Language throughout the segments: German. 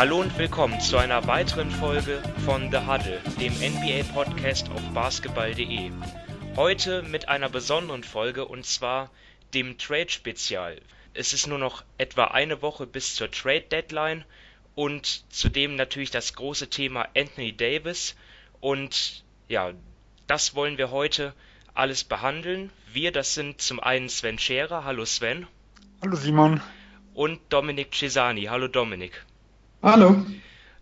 Hallo und willkommen zu einer weiteren Folge von The Huddle, dem NBA-Podcast auf basketball.de. Heute mit einer besonderen Folge und zwar dem Trade-Spezial. Es ist nur noch etwa eine Woche bis zur Trade-Deadline und zudem natürlich das große Thema Anthony Davis. Und ja, das wollen wir heute alles behandeln. Wir, das sind zum einen Sven Scherer. Hallo Sven. Hallo Simon. Und Dominik Cesani. Hallo Dominik. Hallo.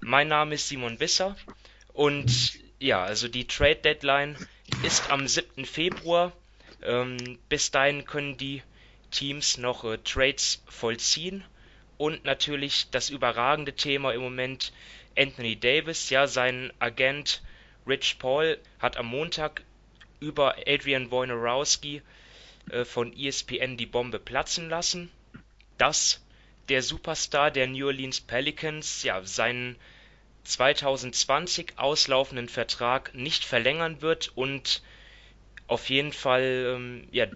Mein Name ist Simon Wisser und ja, also die Trade Deadline ist am 7. Februar. Ähm, bis dahin können die Teams noch äh, Trades vollziehen und natürlich das überragende Thema im Moment Anthony Davis. Ja, sein Agent Rich Paul hat am Montag über Adrian Wojnarowski äh, von ESPN die Bombe platzen lassen, dass der Superstar der New Orleans Pelicans ja seinen 2020 auslaufenden Vertrag nicht verlängern wird und auf jeden Fall ähm, ja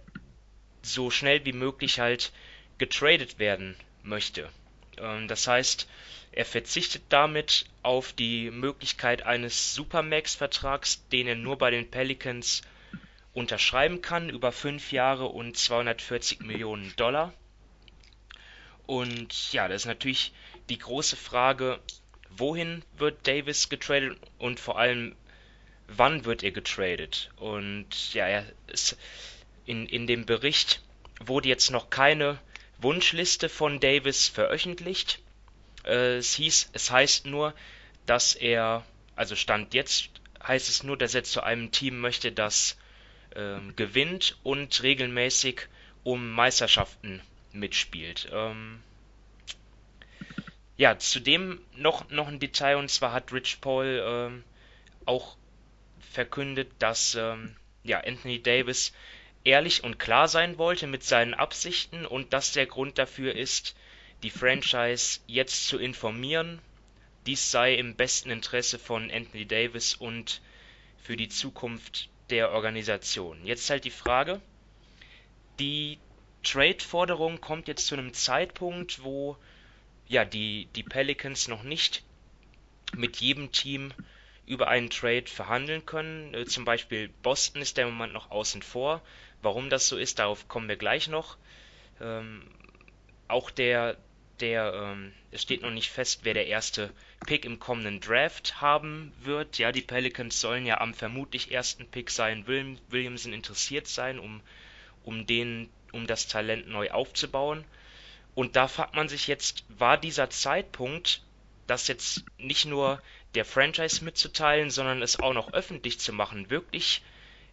so schnell wie möglich halt getradet werden möchte. Ähm, das heißt, er verzichtet damit auf die Möglichkeit eines Supermax-Vertrags, den er nur bei den Pelicans unterschreiben kann, über fünf Jahre und 240 Millionen Dollar. Und ja, das ist natürlich die große Frage, wohin wird Davis getradet und vor allem, wann wird er getradet? Und ja, er in, in dem Bericht wurde jetzt noch keine Wunschliste von Davis veröffentlicht. Äh, es hieß, es heißt nur, dass er, also Stand jetzt heißt es nur, dass er zu einem Team möchte, das äh, gewinnt und regelmäßig um Meisterschaften mitspielt. Ähm, ja, zudem noch, noch ein Detail, und zwar hat Rich Paul ähm, auch verkündet, dass ähm, ja, Anthony Davis ehrlich und klar sein wollte mit seinen Absichten und dass der Grund dafür ist, die Franchise jetzt zu informieren. Dies sei im besten Interesse von Anthony Davis und für die Zukunft der Organisation. Jetzt halt die Frage, die Trade-Forderung kommt jetzt zu einem Zeitpunkt, wo ja die, die Pelicans noch nicht mit jedem Team über einen Trade verhandeln können. Äh, zum Beispiel Boston ist der Moment noch außen vor. Warum das so ist, darauf kommen wir gleich noch. Ähm, auch der, der, ähm, es steht noch nicht fest, wer der erste Pick im kommenden Draft haben wird. Ja, die Pelicans sollen ja am vermutlich ersten Pick sein, William, Williamson interessiert sein, um, um den, um das Talent neu aufzubauen. Und da fragt man sich jetzt, war dieser Zeitpunkt, das jetzt nicht nur der Franchise mitzuteilen, sondern es auch noch öffentlich zu machen, wirklich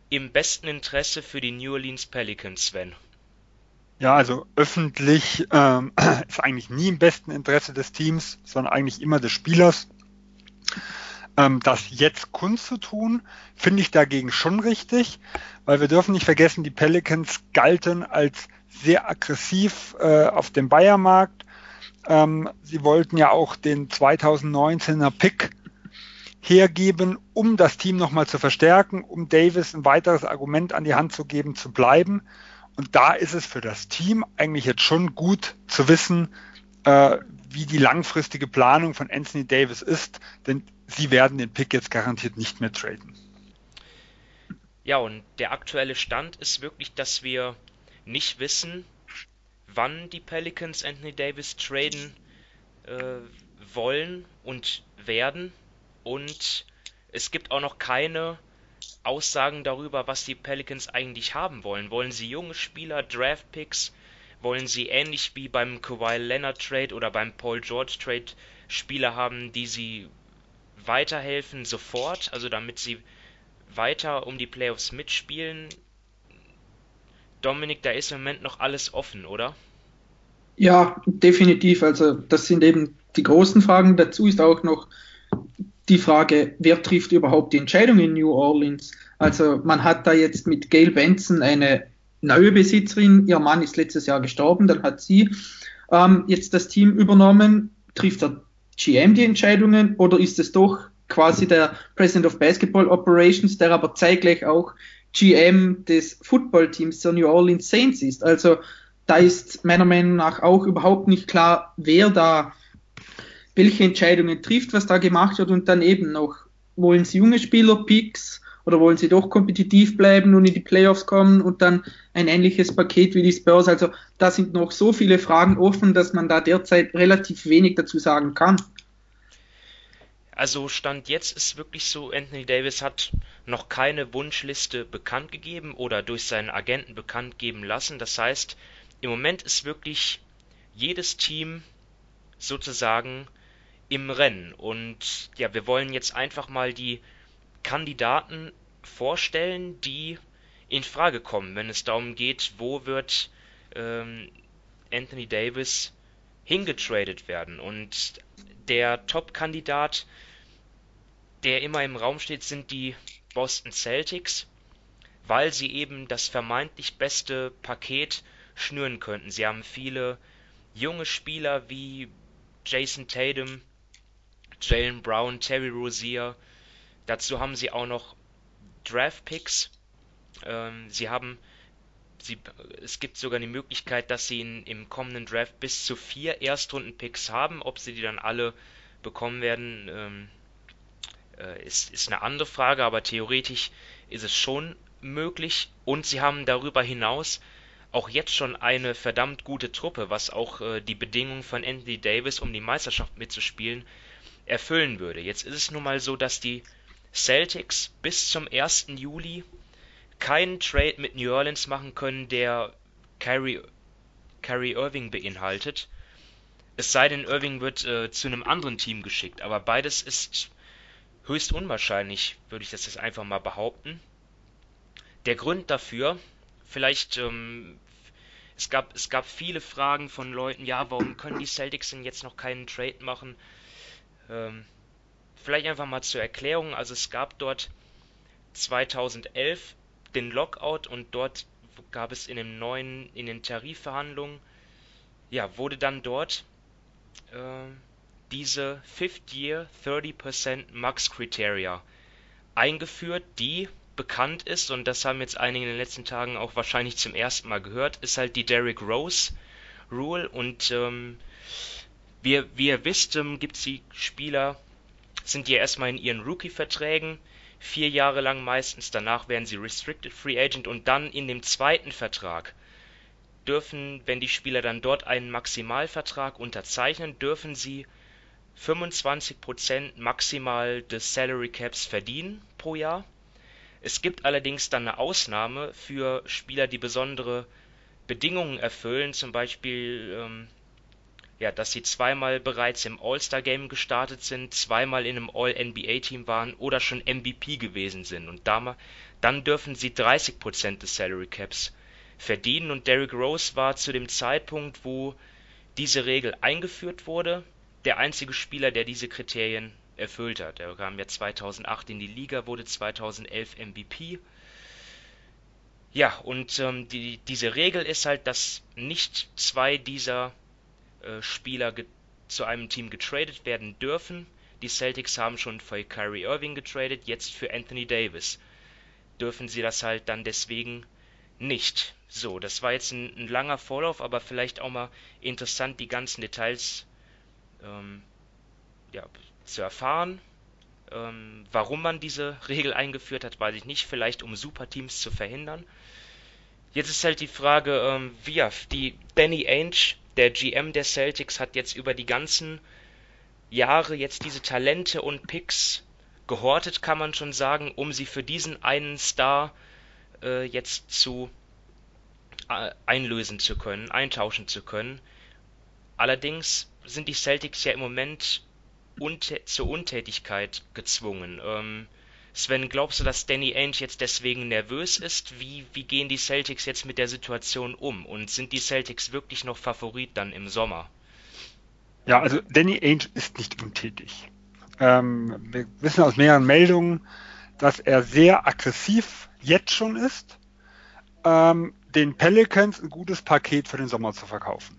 im besten Interesse für die New Orleans Pelicans, Sven? Ja, also öffentlich ähm, ist eigentlich nie im besten Interesse des Teams, sondern eigentlich immer des Spielers. Ähm, das jetzt kundzutun, finde ich dagegen schon richtig, weil wir dürfen nicht vergessen, die Pelicans galten als sehr aggressiv äh, auf dem Bayermarkt. Ähm, sie wollten ja auch den 2019er Pick hergeben, um das Team nochmal zu verstärken, um Davis ein weiteres Argument an die Hand zu geben, zu bleiben. Und da ist es für das Team eigentlich jetzt schon gut zu wissen, äh, wie die langfristige Planung von Anthony Davis ist, denn sie werden den Pick jetzt garantiert nicht mehr traden. Ja, und der aktuelle Stand ist wirklich, dass wir nicht wissen, wann die Pelicans Anthony Davis traden äh, wollen und werden. Und es gibt auch noch keine Aussagen darüber, was die Pelicans eigentlich haben wollen. Wollen sie junge Spieler, Draftpicks? Wollen sie ähnlich wie beim Kawhi Leonard Trade oder beim Paul George Trade Spieler haben, die sie weiterhelfen sofort, also damit sie weiter um die Playoffs mitspielen? Dominik, da ist im Moment noch alles offen, oder? Ja, definitiv. Also das sind eben die großen Fragen. Dazu ist auch noch die Frage, wer trifft überhaupt die Entscheidung in New Orleans? Also man hat da jetzt mit Gail Benson eine neue Besitzerin, ihr Mann ist letztes Jahr gestorben, dann hat sie ähm, jetzt das Team übernommen. Trifft der GM die Entscheidungen oder ist es doch quasi der President of Basketball Operations, der aber zeitgleich auch GM des Footballteams der New Orleans Saints ist? Also da ist meiner Meinung nach auch überhaupt nicht klar, wer da welche Entscheidungen trifft, was da gemacht wird und dann eben noch, wollen sie junge Spieler, Picks oder wollen sie doch kompetitiv bleiben und in die Playoffs kommen und dann ein ähnliches Paket wie die Spurs? Also da sind noch so viele Fragen offen, dass man da derzeit relativ wenig dazu sagen kann. Also Stand jetzt ist wirklich so, Anthony Davis hat noch keine Wunschliste bekannt gegeben oder durch seinen Agenten bekannt geben lassen. Das heißt, im Moment ist wirklich jedes Team sozusagen im Rennen. Und ja, wir wollen jetzt einfach mal die Kandidaten vorstellen, die in Frage kommen, wenn es darum geht, wo wird ähm, Anthony Davis hingetradet werden. Und der Top-Kandidat, der immer im Raum steht, sind die Boston Celtics, weil sie eben das vermeintlich beste Paket schnüren könnten. Sie haben viele junge Spieler wie Jason Tatum, Jalen Brown, Terry Rozier. Dazu haben sie auch noch Draft Picks. Ähm, sie haben Sie, es gibt sogar die Möglichkeit, dass sie in, im kommenden Draft bis zu vier Erstrunden-Picks haben. Ob sie die dann alle bekommen werden, ähm, äh, ist, ist eine andere Frage, aber theoretisch ist es schon möglich. Und sie haben darüber hinaus auch jetzt schon eine verdammt gute Truppe, was auch äh, die Bedingungen von Anthony Davis, um die Meisterschaft mitzuspielen, erfüllen würde. Jetzt ist es nun mal so, dass die Celtics bis zum 1. Juli keinen Trade mit New Orleans machen können, der Kyrie, Irving beinhaltet. Es sei denn, Irving wird äh, zu einem anderen Team geschickt, aber beides ist höchst unwahrscheinlich, würde ich das jetzt einfach mal behaupten. Der Grund dafür, vielleicht, ähm, es, gab, es gab viele Fragen von Leuten, ja, warum können die Celtics denn jetzt noch keinen Trade machen? Ähm, vielleicht einfach mal zur Erklärung, also es gab dort 2011 den Lockout und dort gab es in dem neuen, in den Tarifverhandlungen, ja, wurde dann dort äh, diese Fifth Year 30% Max Criteria eingeführt, die bekannt ist, und das haben jetzt einige in den letzten Tagen auch wahrscheinlich zum ersten Mal gehört, ist halt die Derrick Rose Rule. Und ähm, wie, wie ihr wisst, ähm, gibt es die Spieler, sind ja erstmal in ihren Rookie-Verträgen, vier Jahre lang meistens, danach werden sie Restricted Free Agent und dann in dem zweiten Vertrag dürfen, wenn die Spieler dann dort einen Maximalvertrag unterzeichnen, dürfen sie 25% maximal des Salary Caps verdienen pro Jahr. Es gibt allerdings dann eine Ausnahme für Spieler, die besondere Bedingungen erfüllen, zum Beispiel, ähm, ja, dass sie zweimal bereits im All-Star-Game gestartet sind, zweimal in einem All-NBA-Team waren oder schon MVP gewesen sind. Und da, dann dürfen sie 30% des Salary Caps verdienen. Und Derrick Rose war zu dem Zeitpunkt, wo diese Regel eingeführt wurde, der einzige Spieler, der diese Kriterien erfüllt hat. Er kam ja 2008 in die Liga, wurde 2011 MVP. Ja, und ähm, die, diese Regel ist halt, dass nicht zwei dieser Spieler zu einem Team getradet werden dürfen. Die Celtics haben schon für Kyrie Irving getradet, jetzt für Anthony Davis. Dürfen sie das halt dann deswegen nicht. So, das war jetzt ein, ein langer Vorlauf, aber vielleicht auch mal interessant, die ganzen Details ähm, ja, zu erfahren. Ähm, warum man diese Regel eingeführt hat, weiß ich nicht. Vielleicht um Superteams zu verhindern. Jetzt ist halt die Frage, ähm, wie die Danny Ainge, der GM der Celtics, hat jetzt über die ganzen Jahre jetzt diese Talente und Picks gehortet, kann man schon sagen, um sie für diesen einen Star äh, jetzt zu äh, einlösen zu können, eintauschen zu können. Allerdings sind die Celtics ja im Moment Untä zur Untätigkeit gezwungen. Ähm, Sven, glaubst du, dass Danny Ainge jetzt deswegen nervös ist? Wie, wie gehen die Celtics jetzt mit der Situation um? Und sind die Celtics wirklich noch Favorit dann im Sommer? Ja, also Danny Ainge ist nicht untätig. Ähm, wir wissen aus mehreren Meldungen, dass er sehr aggressiv jetzt schon ist, ähm, den Pelicans ein gutes Paket für den Sommer zu verkaufen.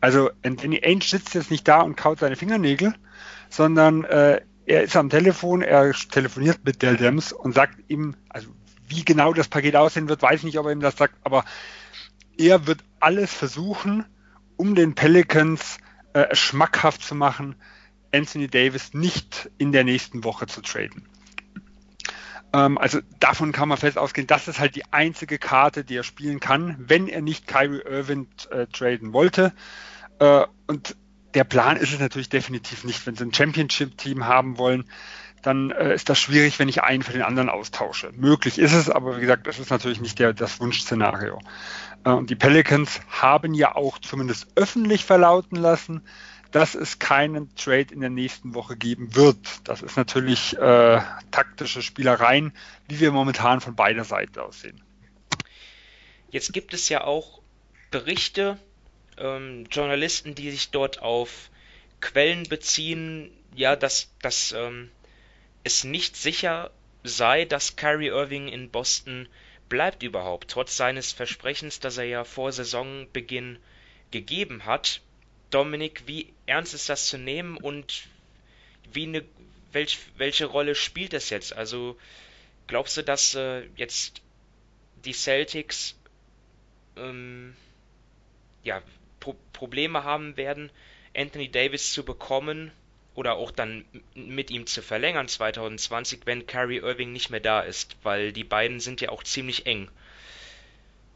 Also Danny Ainge sitzt jetzt nicht da und kaut seine Fingernägel, sondern äh, er ist am Telefon, er telefoniert mit Del Dems und sagt ihm, also wie genau das Paket aussehen wird, weiß nicht, ob er ihm das sagt, aber er wird alles versuchen, um den Pelicans äh, schmackhaft zu machen, Anthony Davis nicht in der nächsten Woche zu traden. Ähm, also davon kann man fest ausgehen, das ist halt die einzige Karte, die er spielen kann, wenn er nicht Kyrie Irving äh, traden wollte. Äh, und der Plan ist es natürlich definitiv nicht. Wenn sie ein Championship-Team haben wollen, dann äh, ist das schwierig, wenn ich einen für den anderen austausche. Möglich ist es, aber wie gesagt, das ist natürlich nicht der, das Wunschszenario. Äh, und die Pelicans haben ja auch zumindest öffentlich verlauten lassen, dass es keinen Trade in der nächsten Woche geben wird. Das ist natürlich äh, taktische Spielereien, wie wir momentan von beider Seiten aussehen. Jetzt gibt es ja auch Berichte, ähm, Journalisten, die sich dort auf Quellen beziehen, ja, dass, dass ähm, es nicht sicher sei, dass Kyrie Irving in Boston bleibt überhaupt, trotz seines Versprechens, das er ja vor Saisonbeginn gegeben hat. Dominik, wie ernst ist das zu nehmen und wie ne, welch, welche Rolle spielt es jetzt? Also glaubst du, dass äh, jetzt die Celtics ähm, ja, Pro Probleme haben werden, Anthony Davis zu bekommen oder auch dann mit ihm zu verlängern 2020, wenn Kyrie Irving nicht mehr da ist, weil die beiden sind ja auch ziemlich eng.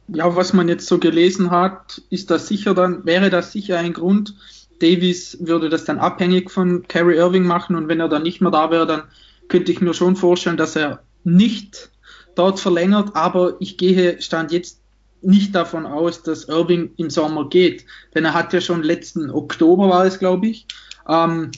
Ja, was man jetzt so gelesen hat, ist das sicher dann, wäre das sicher ein Grund. Davis würde das dann abhängig von Kyrie Irving machen und wenn er dann nicht mehr da wäre, dann könnte ich mir schon vorstellen, dass er nicht dort verlängert, aber ich gehe Stand jetzt nicht davon aus, dass Irving im Sommer geht, denn er hat ja schon letzten Oktober war es, glaube ich, ähm,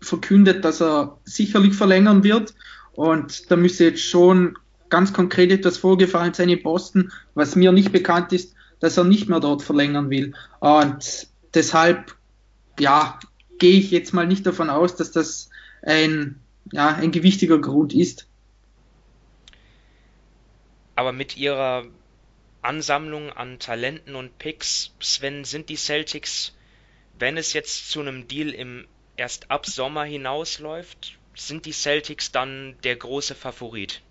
verkündet, dass er sicherlich verlängern wird. Und da müsste jetzt schon ganz konkret etwas vorgefallen sein in Boston, was mir nicht bekannt ist, dass er nicht mehr dort verlängern will. Und deshalb, ja, gehe ich jetzt mal nicht davon aus, dass das ein, ja, ein gewichtiger Grund ist. Aber mit ihrer Ansammlung an Talenten und Picks, Sven, sind die Celtics, wenn es jetzt zu einem Deal im erst ab Sommer hinausläuft, sind die Celtics dann der große Favorit?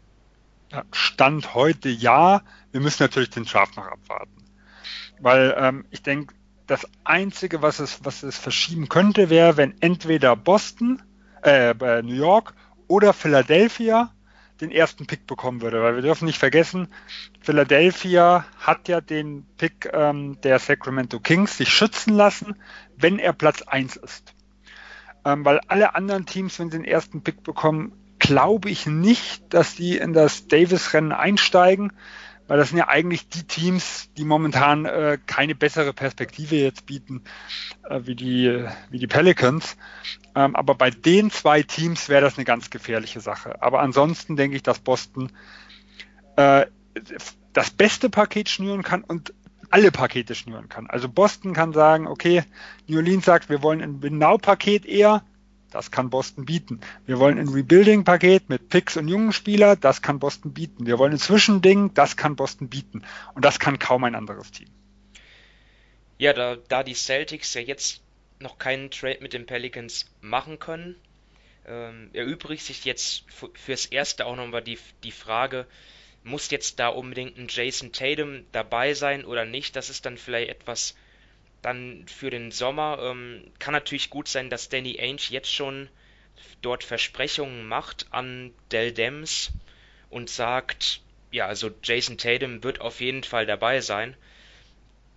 Stand heute ja. Wir müssen natürlich den Draft noch abwarten. Weil ähm, ich denke, das Einzige, was es, was es verschieben könnte, wäre, wenn entweder Boston, äh, New York oder Philadelphia den ersten Pick bekommen würde. Weil wir dürfen nicht vergessen, Philadelphia hat ja den Pick ähm, der Sacramento Kings sich schützen lassen, wenn er Platz 1 ist ähm, weil alle anderen Teams, wenn sie den ersten Pick bekommen, glaube ich nicht, dass die in das Davis-Rennen einsteigen, weil das sind ja eigentlich die Teams, die momentan äh, keine bessere Perspektive jetzt bieten äh, wie, die, wie die Pelicans. Ähm, aber bei den zwei Teams wäre das eine ganz gefährliche Sache. Aber ansonsten denke ich, dass Boston äh, das beste Paket schnüren kann und alle Pakete schnüren kann. Also Boston kann sagen, okay, New Orleans sagt, wir wollen ein Win-Now-Paket eher, das kann Boston bieten. Wir wollen ein Rebuilding-Paket mit Picks und jungen Spieler, das kann Boston bieten. Wir wollen ein Zwischending, das kann Boston bieten. Und das kann kaum ein anderes Team. Ja, da, da die Celtics ja jetzt noch keinen Trade mit den Pelicans machen können, ähm, erübrigt sich jetzt fürs Erste auch nochmal die, die Frage, muss jetzt da unbedingt ein Jason Tatum dabei sein oder nicht? Das ist dann vielleicht etwas dann für den Sommer. Ähm, kann natürlich gut sein, dass Danny Ainge jetzt schon dort Versprechungen macht an Dell Dems und sagt, ja, also Jason Tatum wird auf jeden Fall dabei sein.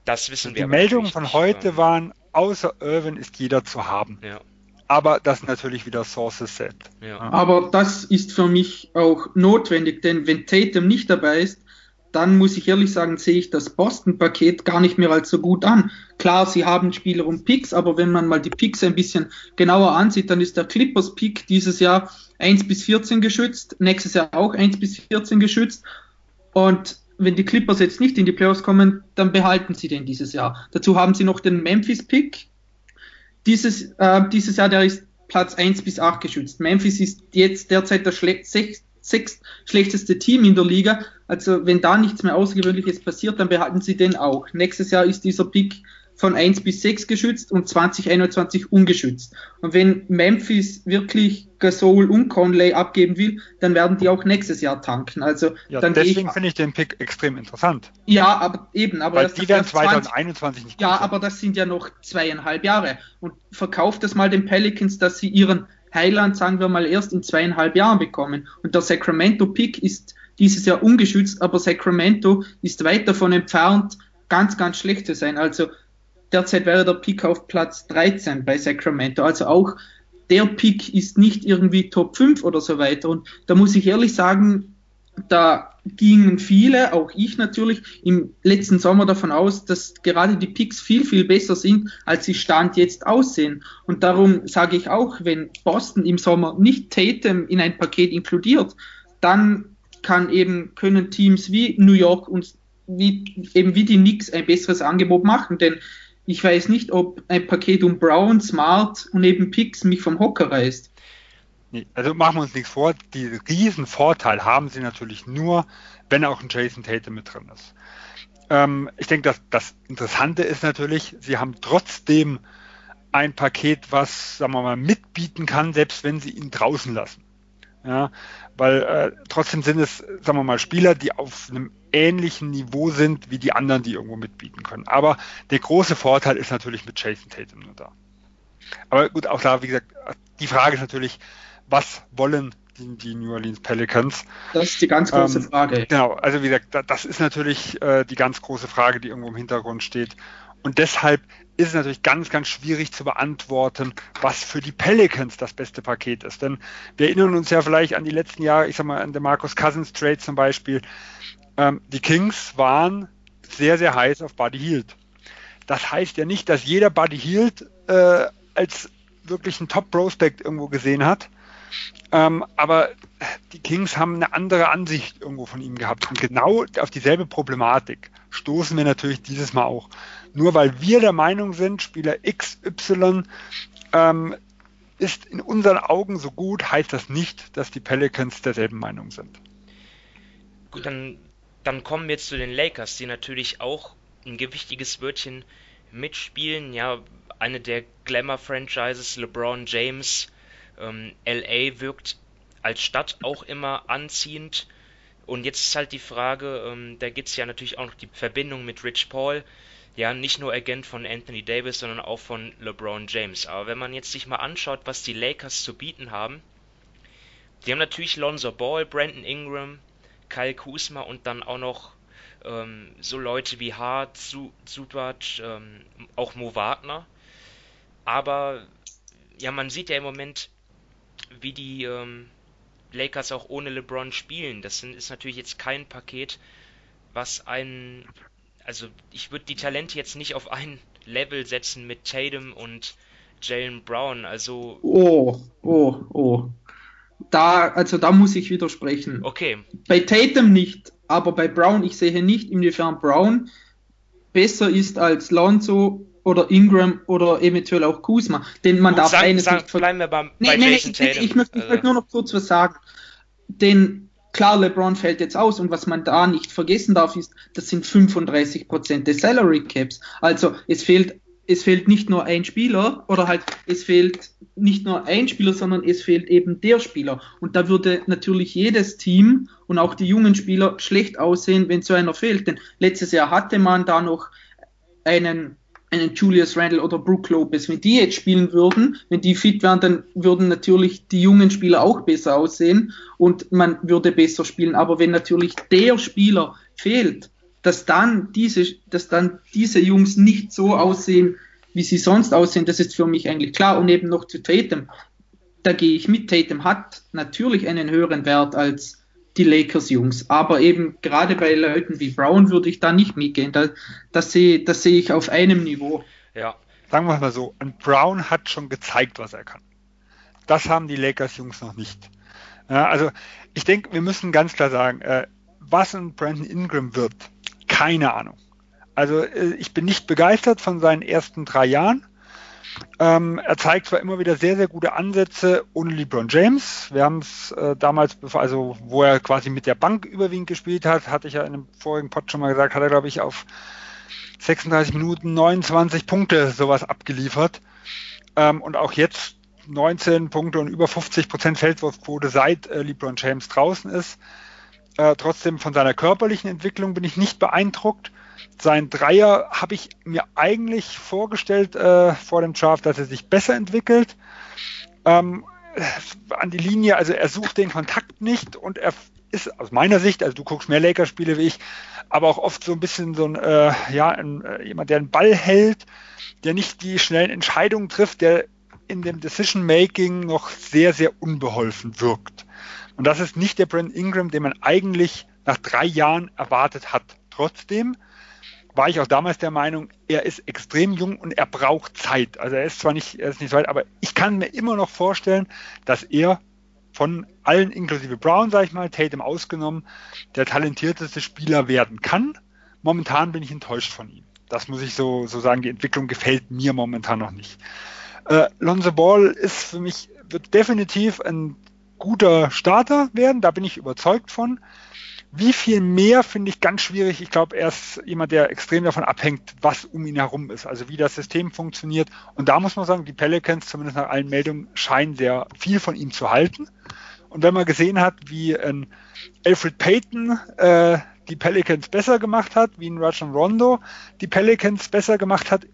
Das wissen die wir. Die Meldungen von heute waren, außer Irvin ist jeder zu haben. Ja aber das natürlich wieder Sources sind. Ja. Aber das ist für mich auch notwendig, denn wenn Tatum nicht dabei ist, dann muss ich ehrlich sagen, sehe ich das Boston-Paket gar nicht mehr als so gut an. Klar, sie haben Spieler und Picks, aber wenn man mal die Picks ein bisschen genauer ansieht, dann ist der Clippers-Pick dieses Jahr 1 bis 14 geschützt, nächstes Jahr auch 1 bis 14 geschützt. Und wenn die Clippers jetzt nicht in die Playoffs kommen, dann behalten sie den dieses Jahr. Dazu haben sie noch den Memphis-Pick, dieses, äh, dieses Jahr, der ist Platz 1 bis 8 geschützt. Memphis ist jetzt derzeit das schle schlechteste Team in der Liga. Also wenn da nichts mehr Außergewöhnliches passiert, dann behalten sie den auch. Nächstes Jahr ist dieser Pick von 1 bis 6 geschützt und 2021 ungeschützt. Und wenn Memphis wirklich Gasol und Conley abgeben will, dann werden die auch nächstes Jahr tanken. Also ja, dann deswegen finde ich den Pick extrem interessant. Ja, aber eben, aber Weil die werden 2021 nicht Ja, aber das sind ja noch zweieinhalb Jahre. Und verkauft das mal den Pelicans, dass sie ihren Highland, sagen wir mal, erst in zweieinhalb Jahren bekommen. Und der Sacramento-Pick ist dieses Jahr ungeschützt, aber Sacramento ist weit davon entfernt, ganz, ganz schlecht zu sein. Also derzeit wäre der Pick auf Platz 13 bei Sacramento. Also auch der Pick ist nicht irgendwie Top 5 oder so weiter. Und da muss ich ehrlich sagen, da gingen viele, auch ich natürlich, im letzten Sommer davon aus, dass gerade die Picks viel, viel besser sind, als sie Stand jetzt aussehen. Und darum sage ich auch, wenn Boston im Sommer nicht Tatum in ein Paket inkludiert, dann kann eben, können Teams wie New York und wie, eben wie die Knicks ein besseres Angebot machen, denn ich weiß nicht, ob ein Paket um Brown, Smart und eben Picks mich vom Hocker reißt. Also machen wir uns nichts vor, die riesen Vorteil haben sie natürlich nur, wenn auch ein Jason Tatum mit drin ist. Ähm, ich denke, dass das Interessante ist natürlich, sie haben trotzdem ein Paket, was, sagen wir mal, mitbieten kann, selbst wenn sie ihn draußen lassen. Ja, weil äh, trotzdem sind es, sagen wir mal, Spieler, die auf einem ähnlichen Niveau sind wie die anderen, die irgendwo mitbieten können. Aber der große Vorteil ist natürlich mit Jason Tatum nur da. Aber gut, auch da, wie gesagt, die Frage ist natürlich, was wollen die, die New Orleans Pelicans? Das ist die ganz große ähm, Frage. Genau, also wie gesagt, das ist natürlich äh, die ganz große Frage, die irgendwo im Hintergrund steht. Und deshalb ist es natürlich ganz, ganz schwierig zu beantworten, was für die Pelicans das beste Paket ist. Denn wir erinnern uns ja vielleicht an die letzten Jahre, ich sag mal, an den Marcus Cousins Trade zum Beispiel. Ähm, die Kings waren sehr, sehr heiß auf Buddy Hield. Das heißt ja nicht, dass jeder Buddy Hield äh, als wirklich ein Top-Prospect irgendwo gesehen hat. Ähm, aber die Kings haben eine andere Ansicht irgendwo von ihm gehabt. Und genau auf dieselbe Problematik stoßen wir natürlich dieses Mal auch. Nur weil wir der Meinung sind, Spieler XY ähm, ist in unseren Augen so gut, heißt das nicht, dass die Pelicans derselben Meinung sind. Gut, dann, dann kommen wir zu den Lakers, die natürlich auch ein gewichtiges Wörtchen mitspielen. Ja, eine der Glamour-Franchises, LeBron James, ähm, LA wirkt als Stadt auch immer anziehend. Und jetzt ist halt die Frage, ähm, da gibt es ja natürlich auch noch die Verbindung mit Rich Paul. Ja, nicht nur Agent von Anthony Davis, sondern auch von LeBron James. Aber wenn man jetzt sich mal anschaut, was die Lakers zu bieten haben, die haben natürlich Lonzo Ball, Brandon Ingram, Kyle Kuzma und dann auch noch ähm, so Leute wie Hart, Zubat, ähm, auch Mo Wagner. Aber ja, man sieht ja im Moment, wie die ähm, Lakers auch ohne LeBron spielen. Das sind, ist natürlich jetzt kein Paket, was einen. Also, ich würde die Talente jetzt nicht auf ein Level setzen mit Tatum und Jalen Brown. Also. Oh, oh, oh. Da, also da muss ich widersprechen. Okay. Bei Tatum nicht, aber bei Brown, ich sehe nicht, inwiefern Brown besser ist als Lonzo oder Ingram oder eventuell auch Kuzma. Denn man Gut, darf sag, eines sag, nicht bleiben wir beim, nee, bei nee, Jason nee, Tatum. Ich, möchte, ich möchte nur noch kurz was sagen. Denn klar, LeBron fällt jetzt aus und was man da nicht vergessen darf, ist, das sind 35% des Salary Caps. Also es fehlt es fehlt nicht nur ein Spieler oder halt es fehlt nicht nur ein Spieler, sondern es fehlt eben der Spieler. Und da würde natürlich jedes Team und auch die jungen Spieler schlecht aussehen, wenn so einer fehlt. Denn letztes Jahr hatte man da noch einen einen Julius Randle oder Brook Lopez, wenn die jetzt spielen würden, wenn die fit wären, dann würden natürlich die jungen Spieler auch besser aussehen und man würde besser spielen. Aber wenn natürlich der Spieler fehlt, dass dann diese, dass dann diese Jungs nicht so aussehen, wie sie sonst aussehen, das ist für mich eigentlich klar. Und eben noch zu Tatum. Da gehe ich mit. Tatum hat natürlich einen höheren Wert als die Lakers-Jungs. Aber eben gerade bei Leuten wie Brown würde ich da nicht mitgehen. Da, das sehe das seh ich auf einem Niveau. Ja. Sagen wir mal so, ein Brown hat schon gezeigt, was er kann. Das haben die Lakers-Jungs noch nicht. Ja, also ich denke, wir müssen ganz klar sagen, äh, was ein Brandon Ingram wird, keine Ahnung. Also äh, ich bin nicht begeistert von seinen ersten drei Jahren. Ähm, er zeigt zwar immer wieder sehr, sehr gute Ansätze ohne LeBron James. Wir haben es äh, damals, also wo er quasi mit der Bank überwiegend gespielt hat, hatte ich ja in einem vorigen Pod schon mal gesagt, hat er, glaube ich, auf 36 Minuten 29 Punkte sowas abgeliefert. Ähm, und auch jetzt 19 Punkte und über 50 Prozent Feldwurfquote seit äh, LeBron James draußen ist. Äh, trotzdem von seiner körperlichen Entwicklung bin ich nicht beeindruckt. Sein Dreier habe ich mir eigentlich vorgestellt äh, vor dem Draft, dass er sich besser entwickelt. Ähm, an die Linie, also er sucht den Kontakt nicht und er ist aus meiner Sicht, also du guckst mehr Lakers-Spiele wie ich, aber auch oft so ein bisschen so ein, äh, ja, ein, äh, jemand, der einen Ball hält, der nicht die schnellen Entscheidungen trifft, der in dem Decision-Making noch sehr, sehr unbeholfen wirkt. Und das ist nicht der Brent Ingram, den man eigentlich nach drei Jahren erwartet hat. Trotzdem war ich auch damals der Meinung, er ist extrem jung und er braucht Zeit. Also er ist zwar nicht, er ist nicht so weit, aber ich kann mir immer noch vorstellen, dass er von allen, inklusive Brown, sage ich mal, Tatum ausgenommen, der talentierteste Spieler werden kann. Momentan bin ich enttäuscht von ihm. Das muss ich so, so sagen. Die Entwicklung gefällt mir momentan noch nicht. Äh, Lonzo Ball ist für mich, wird definitiv ein guter Starter werden. Da bin ich überzeugt von. Wie viel mehr finde ich ganz schwierig. Ich glaube, er ist jemand, der extrem davon abhängt, was um ihn herum ist, also wie das System funktioniert. Und da muss man sagen, die Pelicans, zumindest nach allen Meldungen, scheinen sehr viel von ihm zu halten. Und wenn man gesehen hat, wie ein Alfred Payton äh, die Pelicans besser gemacht hat, wie ein Rajon Rondo die Pelicans besser gemacht hat,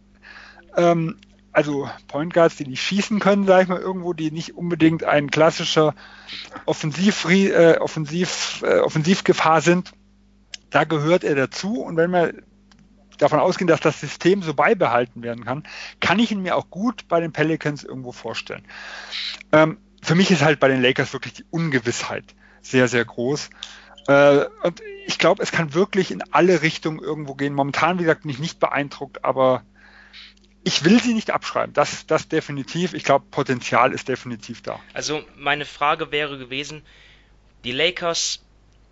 ähm, also Point Guards, die nicht schießen können, sage ich mal, irgendwo, die nicht unbedingt ein klassischer Offensiv, äh, Offensiv, äh, Offensivgefahr sind, da gehört er dazu. Und wenn wir davon ausgehen, dass das System so beibehalten werden kann, kann ich ihn mir auch gut bei den Pelicans irgendwo vorstellen. Ähm, für mich ist halt bei den Lakers wirklich die Ungewissheit sehr, sehr groß. Äh, und ich glaube, es kann wirklich in alle Richtungen irgendwo gehen. Momentan, wie gesagt, bin ich nicht beeindruckt, aber ich will sie nicht abschreiben. Das, das definitiv. Ich glaube, Potenzial ist definitiv da. Also meine Frage wäre gewesen, die Lakers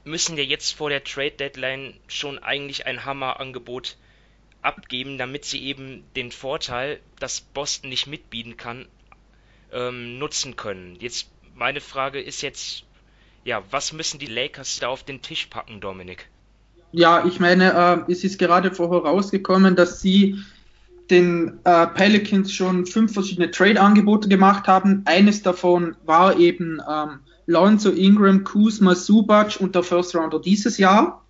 müssen ja jetzt vor der Trade Deadline schon eigentlich ein Hammerangebot abgeben, damit sie eben den Vorteil, dass Boston nicht mitbieten kann, ähm, nutzen können. Jetzt meine Frage ist jetzt, ja, was müssen die Lakers da auf den Tisch packen, Dominik? Ja, ich meine, äh, es ist gerade vorher rausgekommen, dass sie den äh, Pelicans schon fünf verschiedene Trade-Angebote gemacht haben. Eines davon war eben ähm, Lonzo Ingram, Kuzma, Subac und der First Rounder dieses Jahr.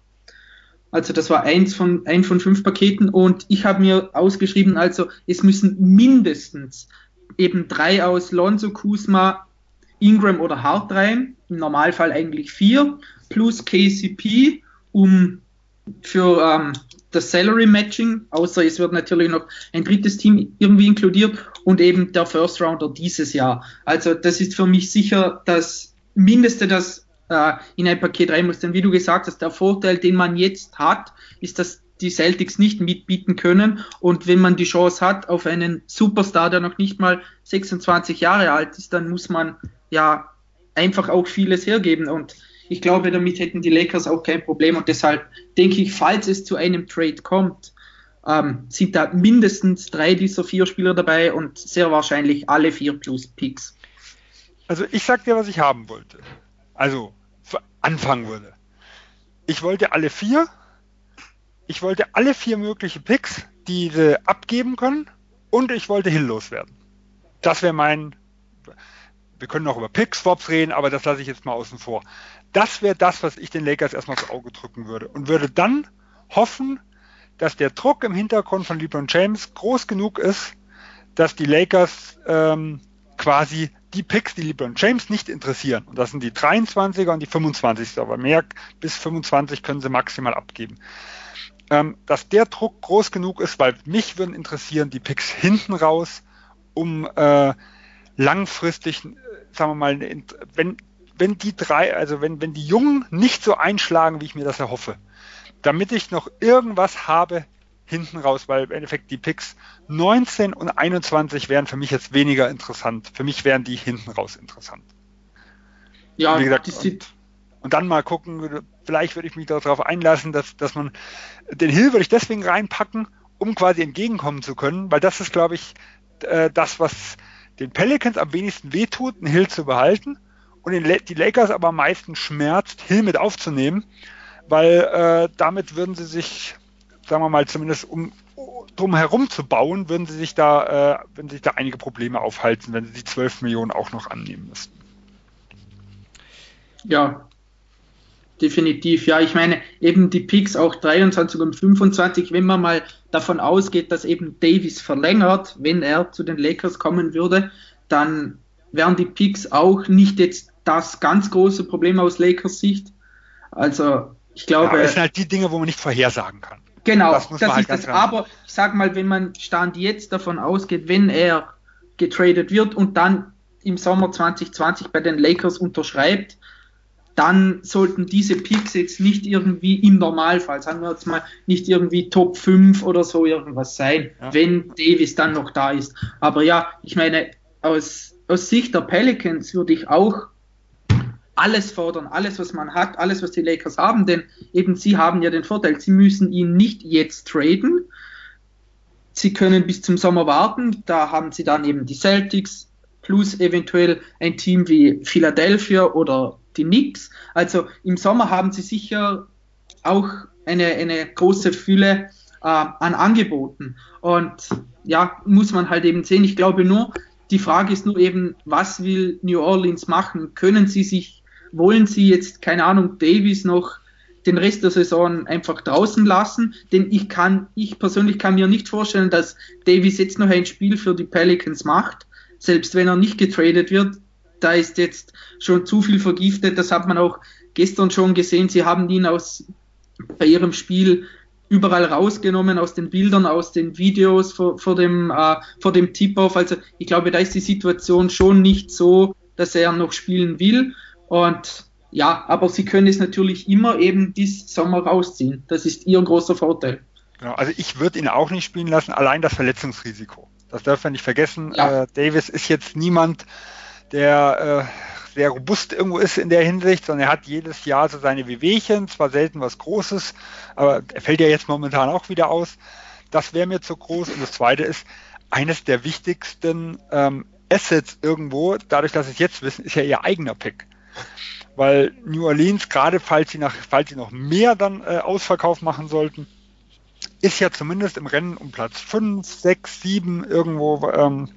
Also das war eins von, ein von fünf Paketen und ich habe mir ausgeschrieben, also es müssen mindestens eben drei aus Lonzo, Kuzma, Ingram oder Hart rein, im Normalfall eigentlich vier, plus KCP, um für ähm, das Salary Matching, außer es wird natürlich noch ein drittes Team irgendwie inkludiert und eben der First Rounder dieses Jahr. Also das ist für mich sicher das Mindeste, das äh, in ein Paket rein muss. Denn wie du gesagt hast, der Vorteil, den man jetzt hat, ist, dass die Celtics nicht mitbieten können. Und wenn man die Chance hat auf einen Superstar, der noch nicht mal 26 Jahre alt ist, dann muss man ja einfach auch vieles hergeben. Und ich glaube, damit hätten die Lakers auch kein Problem. Und deshalb denke ich, falls es zu einem Trade kommt, ähm, sind da mindestens drei dieser vier Spieler dabei und sehr wahrscheinlich alle vier plus Picks. Also ich sag dir, was ich haben wollte. Also anfangen würde. Ich wollte alle vier ich wollte alle vier mögliche Picks, die sie abgeben können, und ich wollte Hill loswerden. Das wäre mein. Wir können noch über Pick-Swaps reden, aber das lasse ich jetzt mal außen vor. Das wäre das, was ich den Lakers erstmal aufs Auge drücken würde und würde dann hoffen, dass der Druck im Hintergrund von LeBron James groß genug ist, dass die Lakers ähm, quasi die Picks, die LeBron James nicht interessieren, und das sind die 23er und die 25er, aber mehr bis 25 können sie maximal abgeben, ähm, dass der Druck groß genug ist, weil mich würden interessieren die Picks hinten raus, um äh, langfristig, äh, sagen wir mal, wenn, wenn die drei, also wenn, wenn die Jungen nicht so einschlagen, wie ich mir das erhoffe, damit ich noch irgendwas habe hinten raus, weil im Endeffekt die Picks 19 und 21 wären für mich jetzt weniger interessant. Für mich wären die hinten raus interessant. Ja, wie gesagt, und, und dann mal gucken, vielleicht würde ich mich darauf einlassen, dass, dass man den Hill würde ich deswegen reinpacken, um quasi entgegenkommen zu können, weil das ist, glaube ich, äh, das, was den Pelicans am wenigsten wehtut, einen Hill zu behalten und die Lakers aber am meisten schmerzt, Hill mit aufzunehmen, weil äh, damit würden sie sich, sagen wir mal, zumindest um, drum herum zu bauen, würden sie sich da, äh, würden sich da einige Probleme aufhalten, wenn sie die 12 Millionen auch noch annehmen müssten. Ja, definitiv. Ja, ich meine, eben die Picks auch 23 und 25, wenn man mal davon ausgeht, dass eben Davis verlängert, wenn er zu den Lakers kommen würde, dann wären die Picks auch nicht jetzt das ganz große Problem aus Lakers Sicht. Also, ich glaube. Ja, das sind halt die Dinge, wo man nicht vorhersagen kann. Genau, das, das halt ist das. Aber ich sag mal, wenn man Stand jetzt davon ausgeht, wenn er getradet wird und dann im Sommer 2020 bei den Lakers unterschreibt, dann sollten diese Picks jetzt nicht irgendwie im Normalfall, sagen wir jetzt mal, nicht irgendwie Top 5 oder so irgendwas sein, ja. wenn Davis dann noch da ist. Aber ja, ich meine, aus, aus Sicht der Pelicans würde ich auch alles fordern, alles, was man hat, alles, was die Lakers haben, denn eben sie haben ja den Vorteil, sie müssen ihn nicht jetzt traden. Sie können bis zum Sommer warten, da haben sie dann eben die Celtics plus eventuell ein Team wie Philadelphia oder die Knicks. Also im Sommer haben sie sicher auch eine, eine große Fülle äh, an Angeboten. Und ja, muss man halt eben sehen. Ich glaube nur, die Frage ist nur eben, was will New Orleans machen? Können sie sich, wollen sie jetzt, keine Ahnung, Davis noch den Rest der Saison einfach draußen lassen? Denn ich kann, ich persönlich kann mir nicht vorstellen, dass Davis jetzt noch ein Spiel für die Pelicans macht, selbst wenn er nicht getradet wird da ist jetzt schon zu viel vergiftet. Das hat man auch gestern schon gesehen. Sie haben ihn aus, bei ihrem Spiel überall rausgenommen, aus den Bildern, aus den Videos vor, vor dem, äh, vor dem Tip-Off. Also ich glaube, da ist die Situation schon nicht so, dass er noch spielen will. Und ja, aber sie können es natürlich immer eben bis Sommer rausziehen. Das ist ihr großer Vorteil. Genau, also ich würde ihn auch nicht spielen lassen, allein das Verletzungsrisiko. Das darf man nicht vergessen. Ja. Äh, Davis ist jetzt niemand, der äh, sehr robust irgendwo ist in der Hinsicht, sondern er hat jedes Jahr so seine Wehwehchen, zwar selten was Großes, aber er fällt ja jetzt momentan auch wieder aus. Das wäre mir zu groß. Und das Zweite ist, eines der wichtigsten ähm, Assets irgendwo, dadurch, dass es jetzt wissen, ist ja ihr eigener Pick. Weil New Orleans, gerade falls sie, nach, falls sie noch mehr dann äh, Ausverkauf machen sollten, ist ja zumindest im Rennen um Platz 5, 6, 7 irgendwo ähm,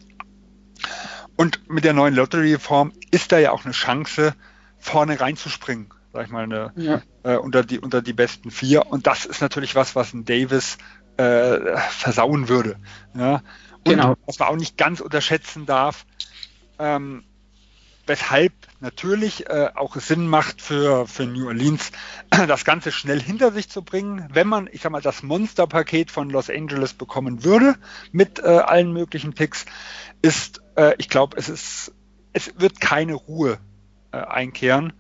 und mit der neuen Lottery-Reform ist da ja auch eine Chance, vorne reinzuspringen, sag ich mal, eine, ja. äh, unter, die, unter die besten vier. Und das ist natürlich was, was ein Davis äh, versauen würde. Ja? Und genau. was man auch nicht ganz unterschätzen darf, ähm, weshalb natürlich äh, auch Sinn macht für, für New Orleans, das Ganze schnell hinter sich zu bringen, wenn man, ich sag mal, das Monsterpaket von Los Angeles bekommen würde mit äh, allen möglichen Picks, ist äh, ich glaube, es ist, es wird keine Ruhe äh, einkehren,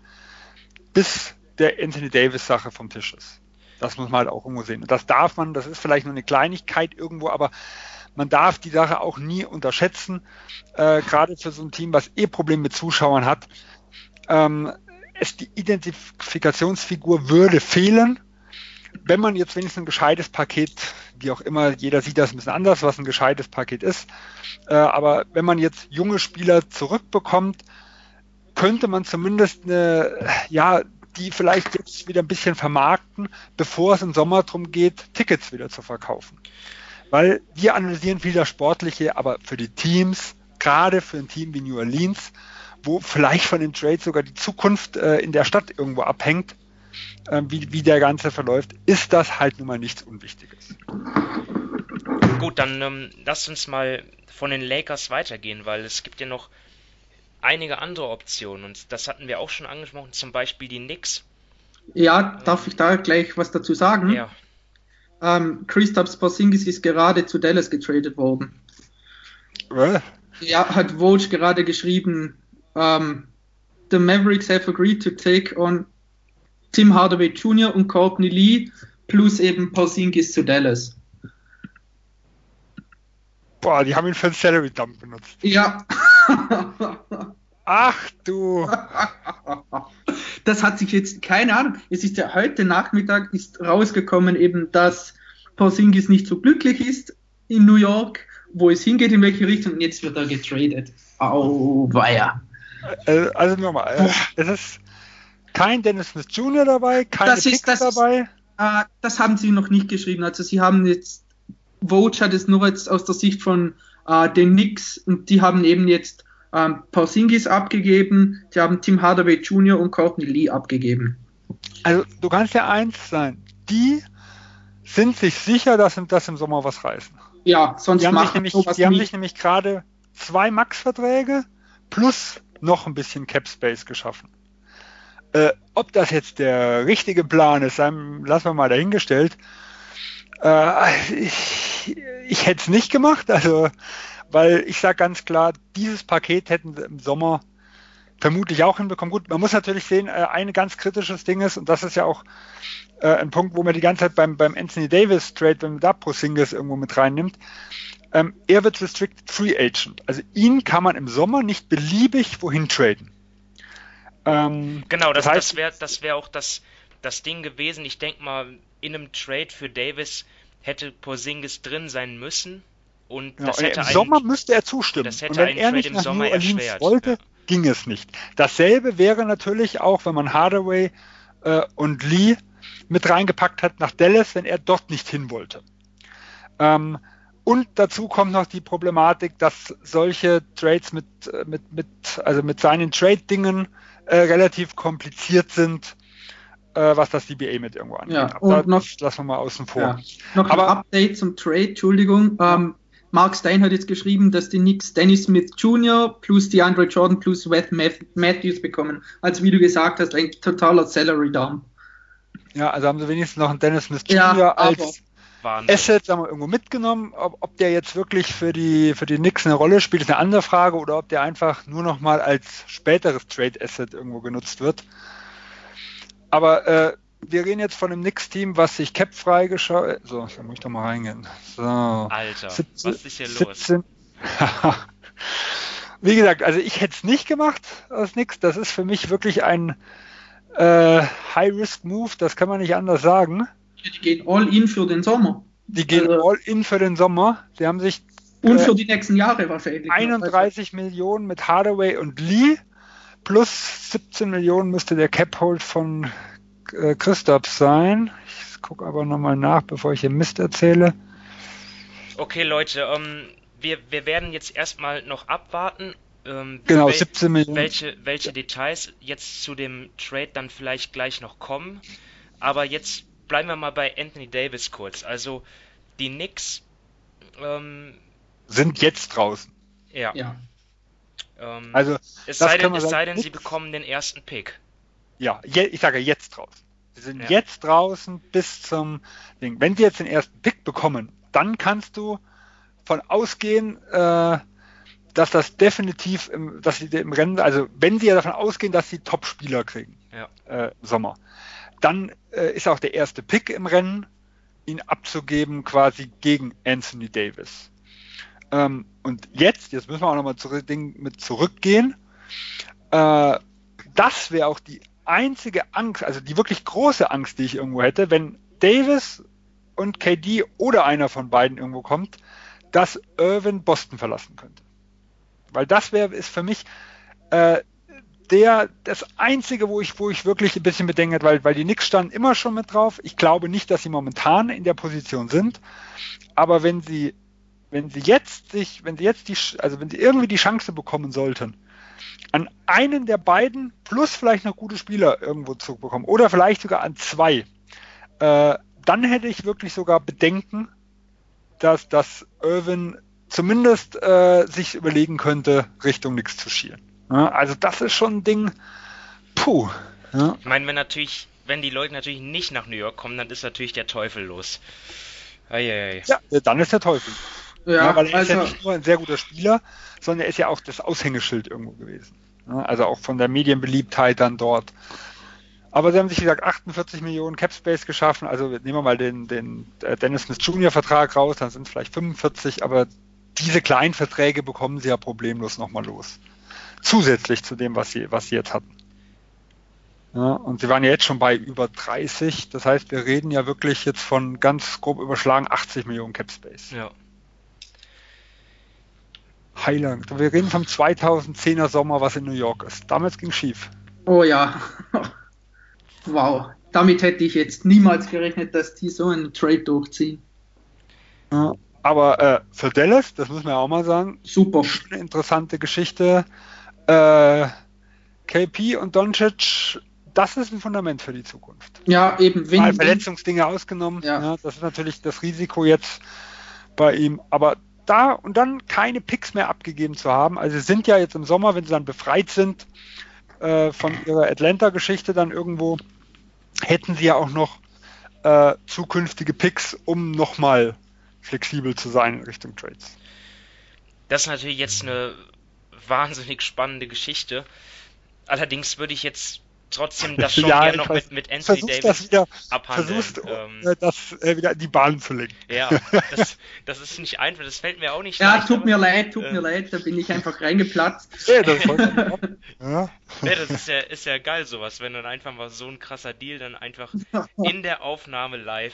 bis der Anthony Davis-Sache vom Tisch ist. Das muss man halt auch irgendwo sehen. Und das darf man, das ist vielleicht nur eine Kleinigkeit irgendwo, aber man darf die Sache auch nie unterschätzen, äh, gerade für so ein Team, was eh Probleme mit Zuschauern hat. Ähm, es, die Identifikationsfigur würde fehlen, wenn man jetzt wenigstens ein gescheites Paket, wie auch immer, jeder sieht das ein bisschen anders, was ein gescheites Paket ist, äh, aber wenn man jetzt junge Spieler zurückbekommt, könnte man zumindest eine, ja, die vielleicht jetzt wieder ein bisschen vermarkten, bevor es im Sommer darum geht, Tickets wieder zu verkaufen. Weil wir analysieren viel das Sportliche, aber für die Teams, gerade für ein Team wie New Orleans, wo vielleicht von dem Trade sogar die Zukunft äh, in der Stadt irgendwo abhängt, äh, wie, wie der Ganze verläuft, ist das halt nun mal nichts Unwichtiges. Gut, dann ähm, lasst uns mal von den Lakers weitergehen, weil es gibt ja noch einige andere Optionen und das hatten wir auch schon angesprochen, zum Beispiel die Knicks. Ja, darf ich da gleich was dazu sagen? Ja. Ähm, Kristaps Porzingis ist gerade zu Dallas getradet worden. Was? Ja, hat Woj gerade geschrieben, ähm, the Mavericks have agreed to take on Tim Hardaway Jr. und Courtney Lee plus eben Porzingis zu Dallas. Boah, die haben ihn für einen Salary Dump benutzt. Ja. Ach du. Das hat sich jetzt, keine Ahnung, es ist ja heute Nachmittag ist rausgekommen eben, dass Porzingis nicht so glücklich ist in New York, wo es hingeht, in welche Richtung, und jetzt wird er getradet. Au, weia. Äh, also nochmal, äh, es ist kein Dennis Smith Jr. dabei, keine das ist, das dabei. Ist, äh, das haben sie noch nicht geschrieben. Also sie haben jetzt Vogue hat es nur jetzt aus der Sicht von äh, den Knicks und die haben eben jetzt ähm, Porzingis abgegeben, die haben Tim Hardaway Jr. und Courtney Lee abgegeben. Also du kannst ja eins sein, die sind sich sicher, dass, dass im Sommer was reißen. Ja, sonst die haben sich nämlich, die haben sich nämlich gerade zwei Max-Verträge plus noch ein bisschen Cap Space geschaffen. Äh, ob das jetzt der richtige Plan ist, lassen wir mal dahingestellt. Äh, ich ich hätte es nicht gemacht, also weil ich sage ganz klar, dieses Paket hätten sie im Sommer vermutlich auch hinbekommen. Gut, man muss natürlich sehen, äh, ein ganz kritisches Ding ist, und das ist ja auch äh, ein Punkt, wo man die ganze Zeit beim, beim Anthony Davis Trade, wenn man da Porzingis irgendwo mit reinnimmt, ähm, er wird Restricted Free Agent. Also ihn kann man im Sommer nicht beliebig wohin traden. Ähm, Genau, das, das das heißt- wäre das wär auch das, das Ding gewesen. Ich denke mal, in einem Trade für Davis hätte Porzingis drin sein müssen. Und ja, das und hätte Im einen, Sommer müsste er zustimmen. das hätte und wenn er Trade nicht im nach Sommer New Orleans erschwert, wollte, ja. ging es nicht. Dasselbe wäre natürlich auch, wenn man Hardaway äh, und Lee mit reingepackt hat nach Dallas, wenn er dort nicht hin wollte. Ähm, und dazu kommt noch die Problematik, dass solche Trades mit, äh, mit, mit, also mit seinen Trade-Dingen äh, relativ kompliziert sind, äh, was das DBA mit irgendwo angeht. Ja, Aber und noch- das lassen wir mal außen vor. Ja. Noch Aber- ein Update zum Trade, Entschuldigung. Ähm, Mark Stein hat jetzt geschrieben, dass die Knicks Dennis Smith Jr. plus DeAndre Jordan plus Wes Math- Matthews bekommen. Also wie du gesagt hast, ein totaler Salary Down. Ja, also haben sie wenigstens noch einen Dennis Smith Ja, Jr. aber- als Wahnsinn. Asset sagen wir, irgendwo mitgenommen. Ob, ob der jetzt wirklich für die, für die Knicks eine Rolle spielt, ist eine andere Frage. Oder ob der einfach nur noch mal als späteres Trade Asset irgendwo genutzt wird. Aber äh, wir reden jetzt von einem Knicks-Team, was sich cap freigeschaut. So, da muss ich doch mal reingehen. So. Alter, 17 was ist hier los? 17 Wie gesagt, also ich hätte es nicht gemacht aus nix. Das ist für mich wirklich ein äh, High-Risk-Move, das kann man nicht anders sagen. Die gehen all in für den Sommer. Die gehen Also- all in für den Sommer. Die haben sich Und Äh, für die nächsten Jahre wahrscheinlich. 31 Millionen mit Hardaway und Lee plus 17 Millionen müsste der Cap-Hold von äh, Christoph sein. Ich gucke aber nochmal nach, bevor ich hier Mist erzähle. Okay, Leute, ähm, wir, wir werden jetzt erstmal noch abwarten, ähm, Genau, wel- 17 Millionen. welche, welche Details jetzt zu dem Trade dann vielleicht gleich noch kommen. Aber jetzt bleiben wir mal bei Anthony Davis kurz. Also die Knicks, ähm, Sind jetzt draußen. ja, Ja. ähm, Also, es sei denn, es sei denn, sie bekommen den ersten Pick. Ja, je, ich sage jetzt draußen. Sie sind Ja. jetzt draußen bis zum Ding. Wenn sie jetzt den ersten Pick bekommen, dann kannst du von ausgehen, äh, dass das definitiv, im, dass sie im Rennen, also wenn sie ja davon ausgehen, dass sie Top-Spieler kriegen Ja. äh, im Sommer, dann äh, ist auch der erste Pick im Rennen, ihn abzugeben quasi gegen Anthony Davis. Ähm, und jetzt, jetzt müssen wir auch nochmal zurück, mit zurückgehen. Äh, das wäre auch die einzige Angst, also die wirklich große Angst, die ich irgendwo hätte, wenn Davis und KD oder einer von beiden irgendwo kommt, dass Irvin Boston verlassen könnte. Weil das wäre ist für mich äh, der das einzige, wo ich wo ich wirklich ein bisschen bedenke, weil weil die Knicks standen immer schon mit drauf. Ich glaube nicht, dass sie momentan in der Position sind, aber wenn sie wenn sie jetzt sich, wenn sie jetzt die, also wenn sie irgendwie die Chance bekommen sollten, an einen der beiden plus vielleicht noch gute Spieler irgendwo zu bekommen oder vielleicht sogar an zwei, äh, dann hätte ich wirklich sogar Bedenken, dass, dass Irvin zumindest äh, sich überlegen könnte, Richtung nichts zu schielen. Ja, also das ist schon ein Ding, puh. Ja, Ich meine, wenn natürlich, wenn die Leute natürlich nicht nach New York kommen, dann ist natürlich der Teufel los. Eieiei. ja dann ist der Teufel. Ja, Ja, weil er ist ja also, nicht nur ein sehr guter Spieler, sondern er ist ja auch das Aushängeschild irgendwo gewesen. Ja, also auch von der Medienbeliebtheit dann dort. Aber sie haben sich, wie gesagt, 48 Millionen Cap Space geschaffen. Also nehmen wir mal den, den äh, Dennis Smith Jr. Vertrag raus, dann sind es vielleicht 45, aber diese kleinen Verträge bekommen sie ja problemlos nochmal los. Zusätzlich zu dem, was sie, was sie jetzt hatten. Ja, und sie waren ja jetzt schon bei über 30. Das heißt, wir reden ja wirklich jetzt von ganz grob überschlagen 80 Millionen Cap Space. Ja. Heiland. Wir reden vom 2010er Sommer, was in New York ist. Damals ging schief. oh ja. wow. Damit hätte ich jetzt niemals gerechnet, dass die so einen Trade durchziehen. Ja. Aber äh, für Dallas, das muss man ja auch mal sagen, Super. eine interessante Geschichte. Äh, KP und Doncic, das ist ein Fundament für die Zukunft. Ja, eben, wenn, Mal wenn Verletzungsdinge ausgenommen. Ja. Ja. das ist natürlich das Risiko jetzt bei ihm. Aber da und dann keine Picks mehr abgegeben zu haben. Also sie sind ja jetzt im Sommer, wenn sie dann befreit sind äh, von ihrer Atlanta-Geschichte dann irgendwo, hätten sie ja auch noch äh, zukünftige Picks, um nochmal flexibel zu sein in Richtung Trades. Das ist natürlich jetzt eine wahnsinnig spannende Geschichte. Allerdings würde ich jetzt trotzdem das schon Ja, noch weiß. mit, mit Anthony Davis das wieder, abhandeln. versuchst Ähm, äh, das äh, wieder in die Bahn zu lenken. ja, das, das ist nicht einfach, das fällt mir auch nicht ja, leicht, tut aber- mir leid, tut äh, mir leid, da bin ich einfach reingeplatzt. Ja, das ja. Nee, das ist ja, ist ja geil sowas, wenn dann einfach mal so ein krasser Deal dann einfach in der Aufnahme live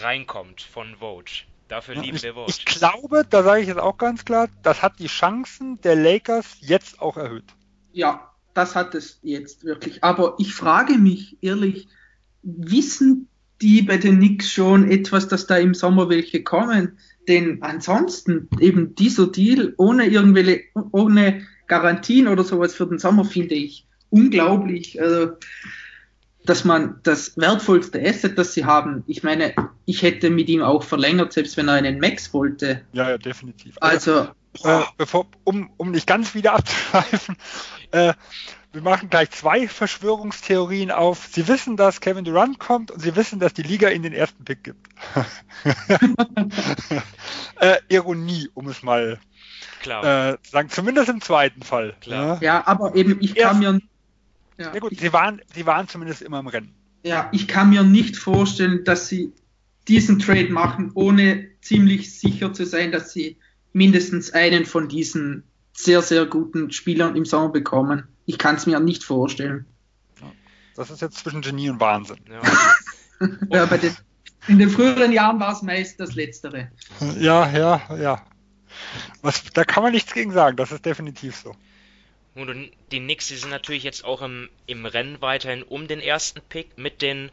reinkommt von Vogue. Dafür lieben ich, wir Vogue. ich glaube, da sage ich jetzt auch ganz klar, das hat die Chancen der Lakers jetzt auch erhöht. Ja, das hat es jetzt wirklich. Aber ich frage mich ehrlich, wissen die bei den Knicks schon etwas, dass da im Sommer welche kommen? Denn ansonsten eben dieser Deal ohne irgendwelche, ohne Garantien oder sowas für den Sommer finde ich unglaublich. Also, dass man das wertvollste Asset, das sie haben, ich meine, ich hätte mit ihm auch verlängert, selbst wenn er einen Max wollte. Ja, ja, definitiv. Also, äh, bevor, um, um nicht ganz wieder abzuschweifen, äh, wir machen gleich zwei Verschwörungstheorien auf. Sie wissen, dass Kevin Durant kommt und Sie wissen, dass die Liga Ihnen den ersten Pick gibt. äh, Ironie, um es mal Klar. äh, zu sagen, zumindest im zweiten Fall. Klar. Ja, ja, aber eben, ich kann mir, ja, ja gut, ich sie waren, sie waren zumindest immer im Rennen. Ja, ich kann mir nicht vorstellen, dass sie diesen Trade machen, ohne ziemlich sicher zu sein, dass sie mindestens einen von diesen sehr, sehr guten Spielern im Sommer bekommen. Ich kann es mir nicht vorstellen. Das ist jetzt zwischen Genie und Wahnsinn. Ja. Ja, bei den, in den früheren Jahren war es meist das Letztere. Ja, ja, ja. Was, da kann man nichts gegen sagen, das ist definitiv so. Und und die Knicks, die sind natürlich jetzt auch im, im Rennen weiterhin um den ersten Pick mit den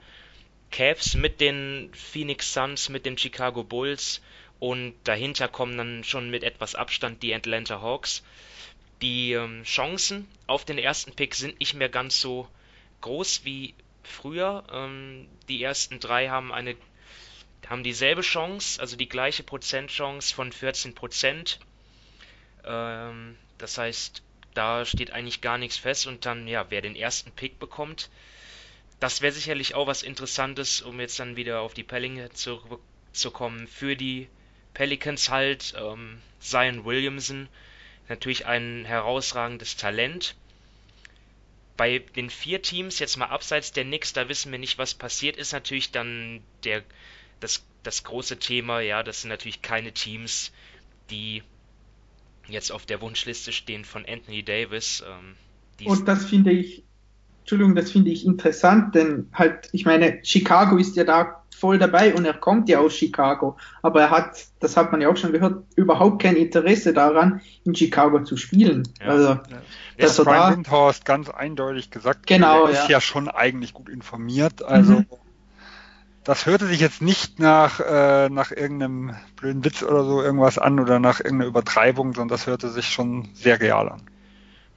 Cavs, mit den Phoenix Suns, mit den Chicago Bulls und dahinter kommen dann schon mit etwas Abstand die Atlanta Hawks. Die ähm, Chancen auf den ersten Pick sind nicht mehr ganz so groß wie früher. Ähm, die ersten drei haben eine haben dieselbe Chance, also die gleiche Prozentchance von 14 Prozent. Ähm, das heißt, da steht eigentlich gar nichts fest und dann, ja, wer den ersten Pick bekommt, das wäre sicherlich auch was Interessantes, um jetzt dann wieder auf die Pelicans zurückzukommen. Für die Pelicans halt ähm, Zion Williamson, natürlich ein herausragendes Talent. Bei den vier Teams, jetzt mal abseits der Knicks, da wissen wir nicht, was passiert ist, natürlich dann der, das, das große Thema, ja, das sind natürlich keine Teams, die jetzt auf der Wunschliste stehen von Anthony Davis. Ähm, die Und das finde ich, Entschuldigung, das finde ich interessant, denn halt, ich meine, Chicago ist ja da voll dabei und er kommt ja aus Chicago, aber er hat, das hat man ja auch schon gehört, überhaupt kein Interesse daran, in Chicago zu spielen. Ja. Also, Ja, dass er Brian da, Windhorst ganz eindeutig gesagt, Genau, er ist ja. ja schon eigentlich gut informiert. Also Mhm. das hörte sich jetzt nicht nach, äh, nach irgendeinem blöden Witz oder so irgendwas an oder nach irgendeiner Übertreibung, sondern das hörte sich schon sehr real an.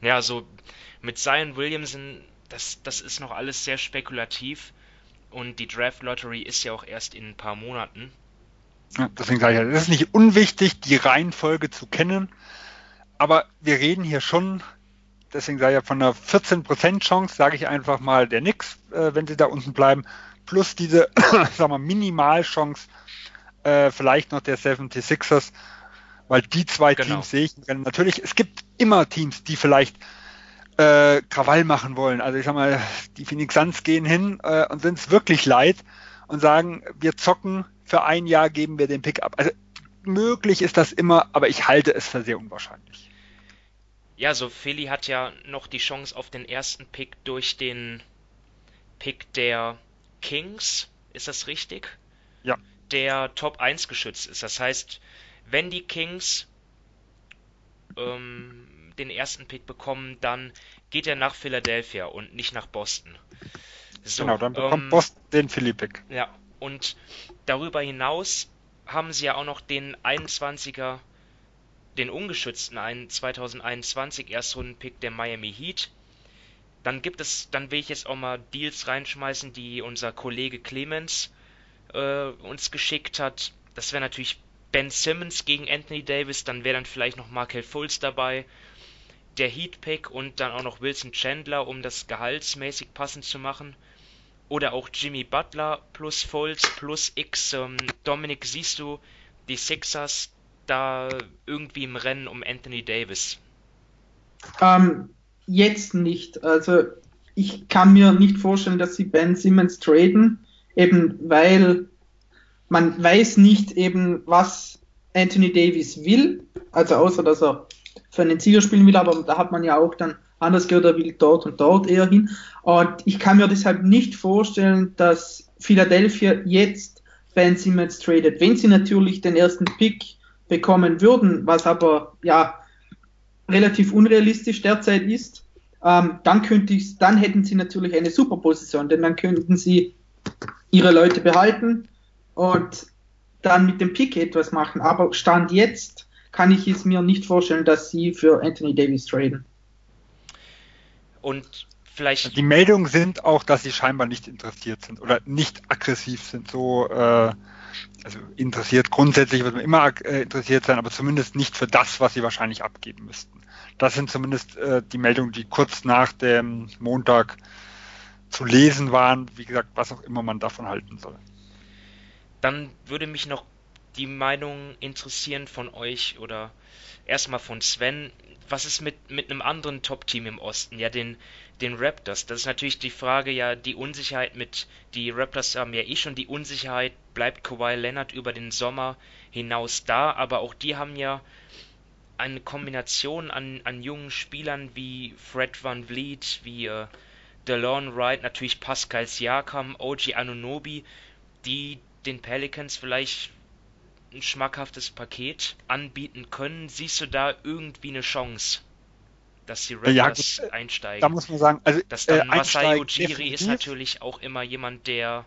Ja, so mit Zion Williamson, das, das ist noch alles sehr spekulativ und die Draft Lottery ist ja auch erst in ein paar Monaten. Ja, deswegen sage ich, ja, es ist nicht unwichtig, die Reihenfolge zu kennen, aber wir reden hier schon, deswegen sage ich ja von einer 14% Chance, sage ich einfach mal der Nix, äh, wenn sie da unten bleiben, plus diese, sagen wir, Minimalchance äh, vielleicht noch der 76ers, weil die zwei Genau. Teams sehe ich. Natürlich, es gibt immer Teams, die vielleicht äh, Krawall machen wollen. Also ich sag mal, die Phoenix Suns gehen hin äh, und sind es wirklich leid und sagen, wir zocken, für ein Jahr geben wir den Pick ab. Also möglich ist das immer, aber ich halte es für sehr unwahrscheinlich. Ja, so Philly hat ja noch die Chance auf den ersten Pick durch den Pick der Kings, ist das richtig? Ja. Der Top 1 geschützt ist. Das heißt, wenn die Kings ähm, den ersten Pick bekommen, dann geht er nach Philadelphia und nicht nach Boston. So, genau, dann bekommt ähm, Boston den Philly-Pick. Ja, und darüber hinaus haben sie ja auch noch den 21er, den ungeschützten 2021 Erstrunden-Pick der Miami Heat. Dann gibt es, dann will ich jetzt auch mal Deals reinschmeißen, die unser Kollege Clemens äh, uns geschickt hat. Das wäre natürlich Ben Simmons gegen Anthony Davis, dann wäre dann vielleicht noch Markel Fultz dabei, der Heat Pick und dann auch noch Wilson Chandler, um das gehaltsmäßig passend zu machen. Oder auch Jimmy Butler plus Fultz plus X. Ähm, Dominik, siehst du die Sixers da irgendwie im Rennen um Anthony Davis? Ähm, jetzt nicht. Also ich kann mir nicht vorstellen, dass sie Ben Simmons traden, eben weil man weiß nicht eben, was Anthony Davis will, also außer dass er für einen Sieger spielen will, aber da hat man ja auch dann anders gehört, er will dort und dort eher hin. Und ich kann mir deshalb nicht vorstellen, dass Philadelphia jetzt Ben Simmons tradet. Wenn sie natürlich den ersten Pick bekommen würden, was aber ja relativ unrealistisch derzeit ist, ähm, dann könnte ich, dann hätten sie natürlich eine super Position, denn dann könnten sie ihre Leute behalten und dann mit dem Pick etwas machen. Aber Stand jetzt kann ich es mir nicht vorstellen, dass sie für Anthony Davis traden. Und vielleicht. Die Meldungen sind auch, dass sie scheinbar nicht interessiert sind oder nicht aggressiv sind. So, äh, also interessiert grundsätzlich wird man immer äh, interessiert sein, aber zumindest nicht für das, was sie wahrscheinlich abgeben müssten. Das sind zumindest äh, die Meldungen, die kurz nach dem Montag zu lesen waren. Wie gesagt, was auch immer man davon halten soll. Dann würde mich noch die Meinung interessieren von euch oder erstmal von Sven. Was ist mit, mit einem anderen Top-Team im Osten? Ja, den, den Raptors. Das ist natürlich die Frage, ja, die Unsicherheit mit, die Raptors haben ja eh schon die Unsicherheit, bleibt Kawhi Leonard über den Sommer hinaus da, aber auch die haben ja eine Kombination an, an jungen Spielern wie Fred Van Vliet, wie äh, DeLon Wright, natürlich Pascal Siakam, OG Anunobi, die den Pelicans vielleicht ein schmackhaftes Paket anbieten können. Siehst du da irgendwie eine Chance, dass die Raptors ja, einsteigen? Da muss man sagen, also dass dann äh, Masai Ujiri ist natürlich auch immer jemand, der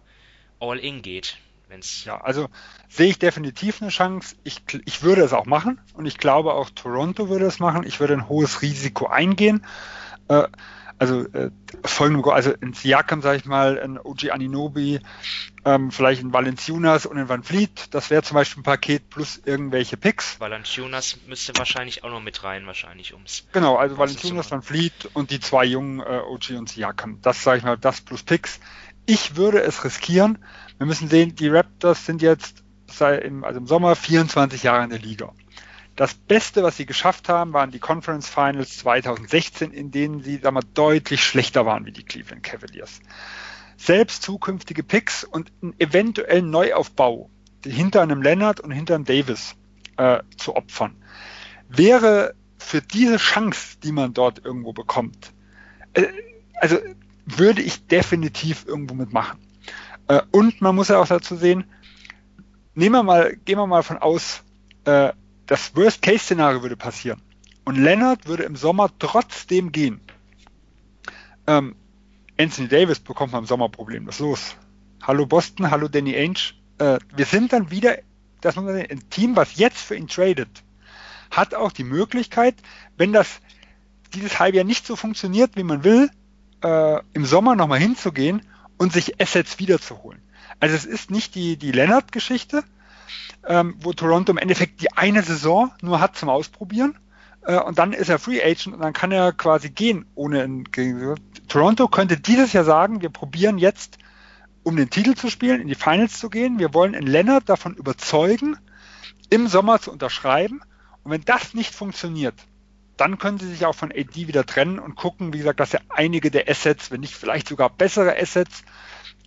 all in geht. Wenn's ja, also sehe ich definitiv eine Chance. Ich, ich würde es auch machen und ich glaube auch Toronto würde es machen. Ich würde ein hohes Risiko eingehen. Äh, also äh, folgendem, also in Siakam, sage ich mal, ein OG Aninobi, ähm, vielleicht ein Valenciunas und ein Van Vliet, das wäre zum Beispiel ein Paket plus irgendwelche Picks. Valenciunas müsste wahrscheinlich auch noch mit rein, wahrscheinlich ums. Genau, also Valenciunas, Van Vliet und die zwei jungen äh, OG und Siakam. Das sage ich mal, das plus Picks. Ich würde es riskieren. Wir müssen sehen, die Raptors sind jetzt seit im, also im Sommer 24 Jahre in der Liga. Das Beste, was sie geschafft haben, waren die Conference Finals 2016, in denen sie sag mal, deutlich schlechter waren wie die Cleveland Cavaliers. Selbst zukünftige Picks und einen eventuellen Neuaufbau hinter einem Leonard und hinter einem Davis äh, zu opfern, wäre für diese Chance, die man dort irgendwo bekommt, äh, also würde ich definitiv irgendwo mitmachen. Äh, und man muss ja auch dazu sehen, nehmen wir mal, gehen wir mal von aus, äh, das Worst-Case-Szenario würde passieren. Und Leonard würde im Sommer trotzdem gehen. Ähm, Anthony Davis bekommt man im Sommer problemlos los. Hallo Boston, hallo Danny Ainge. Äh, wir sind dann wieder, das muss man sehen, ein Team, was jetzt für ihn tradet, hat auch die Möglichkeit, wenn das dieses Halbjahr nicht so funktioniert, wie man will, äh, im Sommer nochmal hinzugehen und sich Assets wiederzuholen. Also es ist nicht die, die Leonard-Geschichte, ähm, wo Toronto im Endeffekt die eine Saison nur hat zum Ausprobieren. Äh, und dann ist er Free Agent und dann kann er quasi gehen ohne ein Toronto könnte dieses Jahr sagen, wir probieren jetzt, um den Titel zu spielen, in die Finals zu gehen. Wir wollen in Leonard davon überzeugen, im Sommer zu unterschreiben. Und wenn das nicht funktioniert, dann können sie sich auch von AD wieder trennen und gucken, wie gesagt, dass er einige der Assets, wenn nicht vielleicht sogar bessere Assets,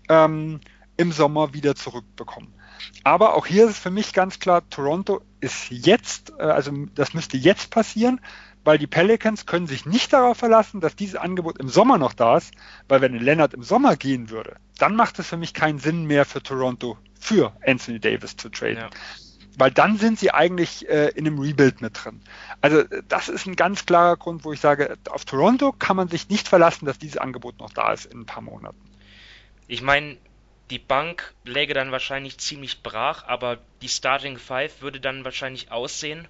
ähm, im Sommer wieder zurückbekommen. Aber auch hier ist für mich ganz klar, Toronto ist jetzt, äh, also das müsste jetzt passieren, weil die Pelicans können sich nicht darauf verlassen, dass dieses Angebot im Sommer noch da ist, weil wenn Leonard im Sommer gehen würde, dann macht es für mich keinen Sinn mehr für Toronto für Anthony Davis zu traden. Ja. Weil dann sind sie eigentlich äh, in einem Rebuild mit drin. Also das ist ein ganz klarer Grund, wo ich sage, auf Toronto kann man sich nicht verlassen, dass dieses Angebot noch da ist in ein paar Monaten. Ich meine, die Bank läge dann wahrscheinlich ziemlich brach, aber die Starting Five würde dann wahrscheinlich aussehen: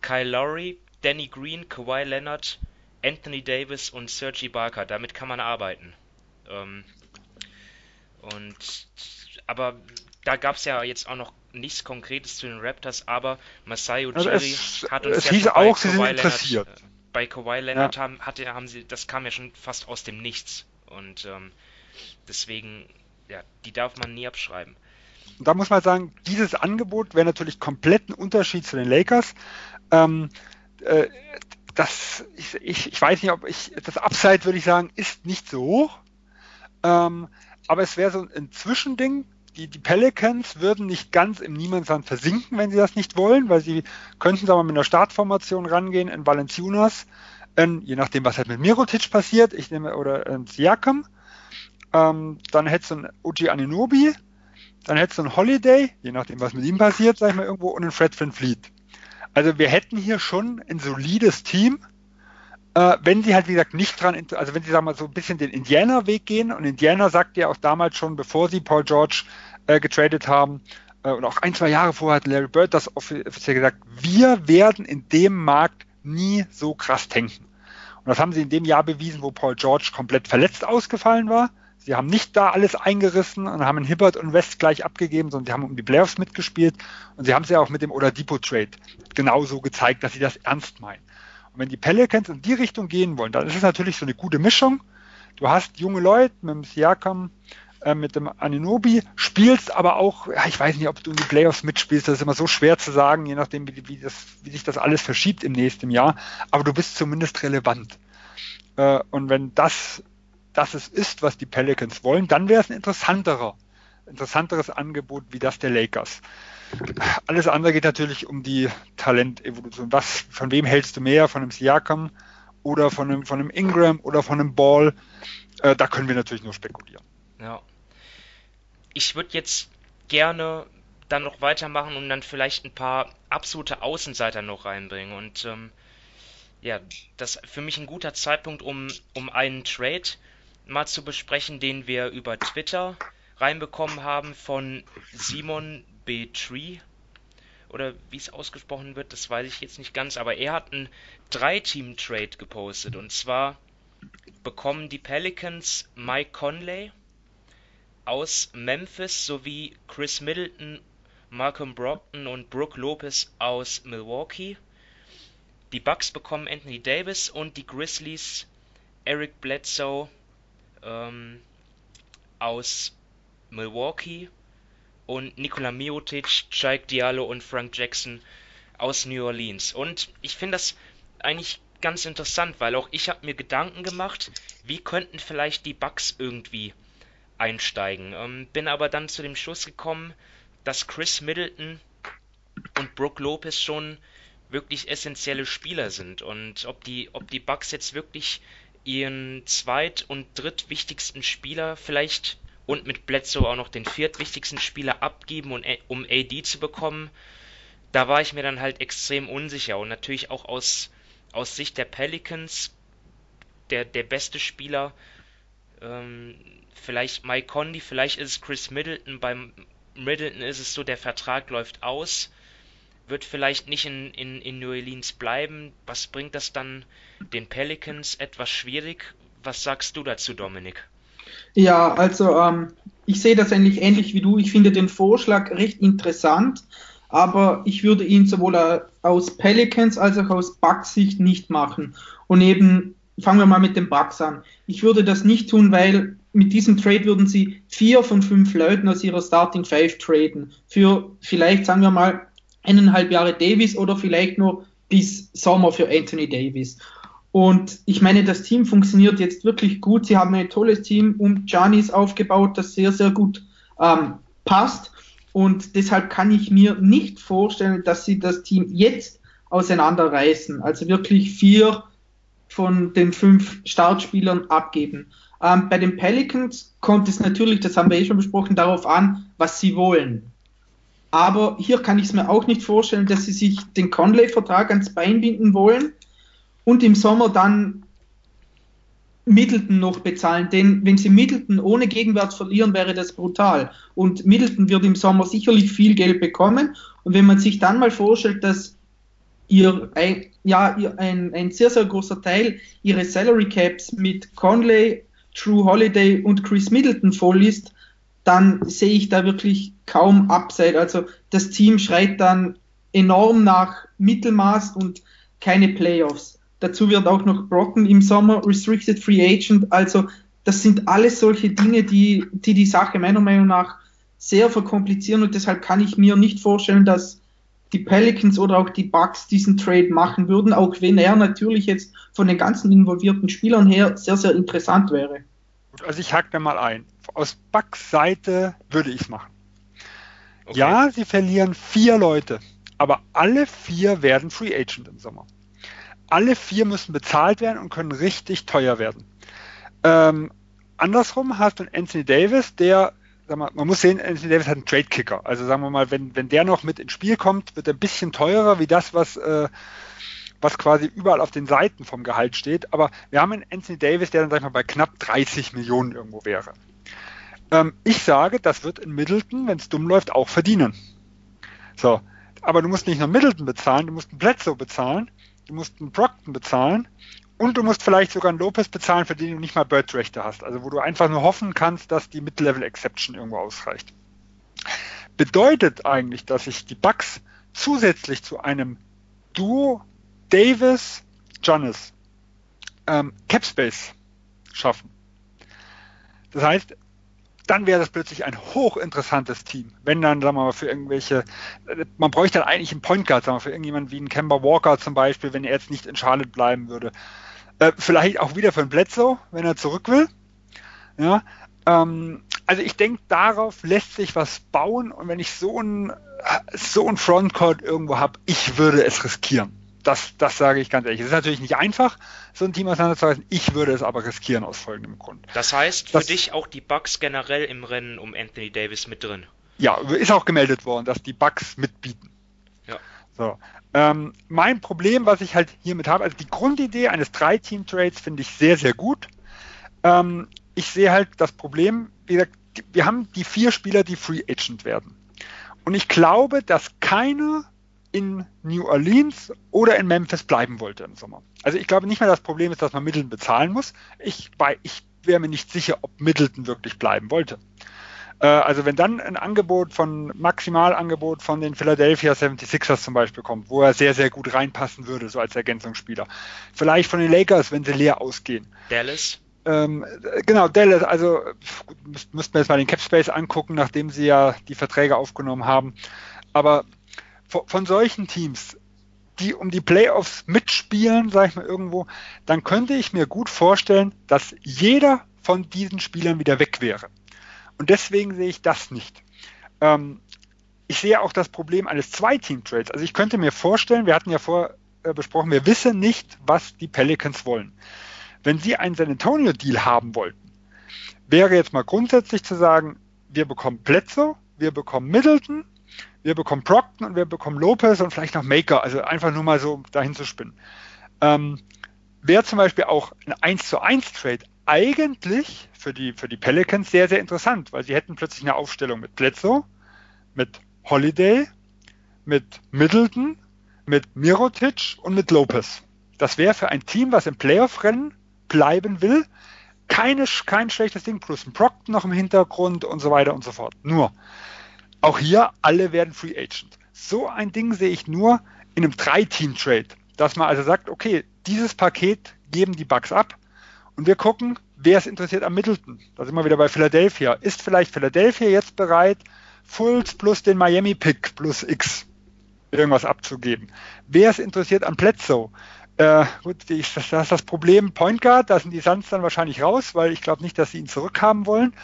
Kyle Lowry, Danny Green, Kawhi Leonard, Anthony Davis und Serge Ibaka. Damit kann man arbeiten. Ähm, und aber da gab es ja jetzt auch noch nichts Konkretes zu den Raptors, aber Masai Ujiri also es, hat uns es ja hieß auch, sie sind interessiert. Leonard, äh, bei Kawhi Leonard ja. haben, hatte, haben sie, das kam ja schon fast aus dem Nichts. Und ähm, deswegen, ja, die darf man nie abschreiben. Und da muss man sagen, dieses Angebot wäre natürlich komplett ein Unterschied zu den Lakers. Ähm, äh, das, ich, ich, ich, weiß nicht, ob ich, das Upside würde ich sagen, ist nicht so hoch. Ähm, aber es wäre so ein Zwischending. Die, die, Pelicans würden nicht ganz im Niemandsland versinken, wenn sie das nicht wollen, weil sie könnten, sagen wir mal, mit einer Startformation rangehen in Valenciunas, ähm, je nachdem, was halt mit Mirotic passiert, ich nehme, oder äh, Siakam. Ähm, dann hättest du einen Uji Aninobi, dann hättest du einen Holiday, je nachdem, was mit ihm passiert, sag ich mal irgendwo, und einen Fred Van Fleet. Also wir hätten hier schon ein solides Team, äh, wenn sie halt, wie gesagt, nicht dran, also wenn sie, sagen mal, so ein bisschen den Indiana-Weg gehen, und Indiana sagt ja auch damals schon, bevor sie Paul George äh, getradet haben, äh, und auch ein, zwei Jahre vorher hat Larry Bird das offiziell gesagt, wir werden in dem Markt nie so krass tanken. Und das haben sie in dem Jahr bewiesen, wo Paul George komplett verletzt ausgefallen war. Sie haben nicht da alles eingerissen und haben Hibbert und West gleich abgegeben, sondern sie haben um die Playoffs mitgespielt und sie haben es ja auch mit dem Oladipo-Trade genauso gezeigt, dass sie das ernst meinen. Und wenn die Pelicans in die Richtung gehen wollen, dann ist es natürlich so eine gute Mischung. Du hast junge Leute mit dem Siakam, äh, mit dem Aninobi, spielst aber auch, ja, ich weiß nicht, ob du in die Playoffs mitspielst, das ist immer so schwer zu sagen, je nachdem, wie, wie, das, wie sich das alles verschiebt im nächsten Jahr, aber du bist zumindest relevant. Äh, und wenn das das es ist, was die Pelicans wollen, dann wäre es ein interessanterer, interessanteres Angebot wie das der Lakers. Alles andere geht natürlich um die Talentevolution. Was, von wem hältst du mehr? Von einem Siakam oder von einem, von einem Ingram oder von einem Ball? Äh, da können wir natürlich nur spekulieren. Ja. Ich würde jetzt gerne dann noch weitermachen und dann vielleicht ein paar absolute Außenseiter noch reinbringen. Und ähm, ja, das ist für mich ein guter Zeitpunkt, um, um einen Trade mal zu besprechen, den wir über Twitter reinbekommen haben von Simon B. Tree. Oder wie es ausgesprochen wird, das weiß ich jetzt nicht ganz, aber er hat einen Drei-Team-Trade gepostet. Und zwar bekommen die Pelicans Mike Conley aus Memphis sowie Chris Middleton, Malcolm Brockton und Brooke Lopez aus Milwaukee. Die Bucks bekommen Anthony Davis und die Grizzlies Eric Bledsoe, ähm, aus Milwaukee und Nikola Miotic, Jake Diallo und Frank Jackson aus New Orleans. Und ich finde das eigentlich ganz interessant, weil auch ich habe mir Gedanken gemacht, wie könnten vielleicht die Bugs irgendwie einsteigen. Ähm, bin aber dann zu dem Schluss gekommen, dass Chris Middleton und Brooke Lopez schon wirklich essentielle Spieler sind und ob die ob die Bucks jetzt wirklich ihren zweit- und drittwichtigsten Spieler vielleicht und mit Bledsoe auch noch den viertwichtigsten Spieler abgeben, und, um AD zu bekommen, da war ich mir dann halt extrem unsicher. Und natürlich auch aus, aus Sicht der Pelicans der, der beste Spieler, ähm, vielleicht Mike Conley, vielleicht ist es Chris Middleton. Beim Middleton ist es so, der Vertrag läuft aus wird vielleicht nicht in, in, in New Orleans bleiben. Was bringt das dann den Pelicans? Etwas schwierig. Was sagst du dazu, Dominik? Ja, also ähm, ich sehe das eigentlich ähnlich wie du. Ich finde den Vorschlag recht interessant, aber ich würde ihn sowohl aus Pelicans als auch aus Bucks Sicht nicht machen. Und eben fangen wir mal mit den Bucks an. Ich würde das nicht tun, weil mit diesem Trade würden sie vier von fünf Leuten aus ihrer Starting Five traden. Für vielleicht, sagen wir mal, eineinhalb Jahre Davis oder vielleicht nur bis Sommer für Anthony Davis. Und ich meine, das Team funktioniert jetzt wirklich gut. Sie haben ein tolles Team um Giannis aufgebaut, das sehr, sehr gut ähm, passt. Und deshalb kann ich mir nicht vorstellen, dass sie das Team jetzt auseinanderreißen. Also wirklich vier von den fünf Startspielern abgeben. Ähm, bei den Pelicans kommt es natürlich, das haben wir eh schon besprochen, darauf an, was sie wollen. Aber hier kann ich es mir auch nicht vorstellen, dass sie sich den Conley-Vertrag ans Bein binden wollen und im Sommer dann Middleton noch bezahlen, denn wenn sie Middleton ohne Gegenwert verlieren, wäre das brutal. Und Middleton wird im Sommer sicherlich viel Geld bekommen. Und wenn man sich dann mal vorstellt, dass ihr, ein, ja, ihr, ein, ein sehr, sehr großer Teil ihrer Salary Caps mit Conley, True Holiday und Chris Middleton voll ist, dann sehe ich da wirklich kaum Upside. Also das Team schreit dann enorm nach Mittelmaß und keine Playoffs. Dazu wird auch noch Brocken im Sommer Restricted Free Agent. Also das sind alles solche Dinge, die die, die Sache meiner Meinung nach sehr verkomplizieren und deshalb kann ich mir nicht vorstellen, dass die Pelicans oder auch die Bucks diesen Trade machen würden, auch wenn er natürlich jetzt von den ganzen involvierten Spielern her sehr, sehr interessant wäre. Also ich hack da mal ein. Aus Bucks Seite würde ich es machen. Okay. Ja, sie verlieren vier Leute, aber alle vier werden Free Agent im Sommer alle vier müssen bezahlt werden und können richtig teuer werden. Ähm, andersrum hast du Anthony Davis, der, sag mal, man muss sehen, Anthony Davis hat einen Trade-Kicker. Also sagen wir mal, wenn, wenn der noch mit ins Spiel kommt, wird er ein bisschen teurer wie das, was, äh, was quasi überall auf den Seiten vom Gehalt steht. Aber wir haben einen Anthony Davis, der dann, sag ich mal, bei knapp 30 Millionen irgendwo wäre. Ähm, ich sage, das wird in Middleton, wenn es dumm läuft, auch verdienen. So. Aber du musst nicht nur Middleton bezahlen, du musst einen Bledsoe bezahlen du musst einen Brockton bezahlen und du musst vielleicht sogar einen Lopez bezahlen, für den du nicht mal Bird-Rechte hast. Also wo du einfach nur hoffen kannst, dass die Mid-Level-Exception irgendwo ausreicht. Bedeutet eigentlich, dass sich die Bucks zusätzlich zu einem Duo Davis Jonas ähm, Capspace schaffen. Das heißt, dann wäre das plötzlich ein hochinteressantes Team. Wenn dann, sagen wir mal, für irgendwelche, man bräuchte dann eigentlich einen Point Guard, sagen wir, für irgendjemanden wie einen Kemba Walker zum Beispiel, wenn er jetzt nicht in Charlotte bleiben würde. Äh, vielleicht auch wieder für einen Bledsoe, wenn er zurück will. Ja, ähm, also ich denke, darauf lässt sich was bauen und wenn ich so ein, so ein Frontcourt irgendwo habe, ich würde es riskieren das, das sage ich ganz ehrlich. Es ist natürlich nicht einfach, so ein Team auseinanderzureißen. Ich würde es aber riskieren aus folgendem Grund. Das heißt, für das, dich auch die Bucks generell im Rennen um Anthony Davis mit drin? Ja, ist auch gemeldet worden, dass die Bucks mitbieten. Ja. So. Ähm, mein Problem, was ich halt hiermit habe, also die Grundidee eines Drei-Team-Trades finde ich sehr, sehr gut. Ähm, ich sehe halt das Problem, wie gesagt, wir haben die vier Spieler, die Free Agent werden. Und ich glaube, dass keiner in New Orleans oder in Memphis bleiben wollte im Sommer. Also ich glaube nicht mehr das Problem ist, dass man Middleton bezahlen muss. Ich, ich wäre mir nicht sicher, ob Middleton wirklich bleiben wollte. Äh, also wenn dann ein Angebot von, Maximalangebot von den Philadelphia 76ers zum Beispiel kommt, wo er sehr, sehr gut reinpassen würde, so als Ergänzungsspieler. Vielleicht von den Lakers, wenn sie leer ausgehen. Dallas? Ähm, genau, Dallas, also müssten wir jetzt mal den Cap Space angucken, nachdem sie ja die Verträge aufgenommen haben. Aber von solchen Teams, die um die Playoffs mitspielen, sage ich mal irgendwo, dann könnte ich mir gut vorstellen, dass jeder von diesen Spielern wieder weg wäre. Und deswegen sehe ich das nicht. Ähm, ich sehe auch das Problem eines Zwei-Team-Trades. Also ich könnte mir vorstellen, wir hatten ja vor äh, besprochen, wir wissen nicht, was die Pelicans wollen. Wenn sie einen San Antonio-Deal haben wollten, wäre jetzt mal grundsätzlich zu sagen, wir bekommen Plätze, wir bekommen Middleton, wir bekommen Brockton und wir bekommen Lopez und vielleicht noch Maker, also einfach nur mal so dahin zu spinnen. Ähm, Wäre zum Beispiel auch ein 1 zu 1 Trade eigentlich für die, für die Pelicans sehr, sehr interessant, weil sie hätten plötzlich eine Aufstellung mit Bledsoe, mit Holiday, mit Middleton, mit Mirotic und mit Lopez. Das wäre für ein Team, was im Playoff-Rennen bleiben will, keine, kein schlechtes Ding, plus ein Brockton noch im Hintergrund und so weiter und so fort. Nur, auch hier, alle werden Free Agent. So ein Ding sehe ich nur in einem Drei-Team-Trade, dass man also sagt, okay, dieses Paket geben die Bugs ab und wir gucken, wer ist interessiert am Middleton. Da sind wir wieder bei Philadelphia. Ist vielleicht Philadelphia jetzt bereit, Fulls plus den Miami-Pick plus X irgendwas abzugeben? Wer ist interessiert an Bledsoe? Äh, gut, das ist das Problem Point Guard, da sind die Suns dann wahrscheinlich raus, weil ich glaube nicht, dass sie ihn zurückhaben wollen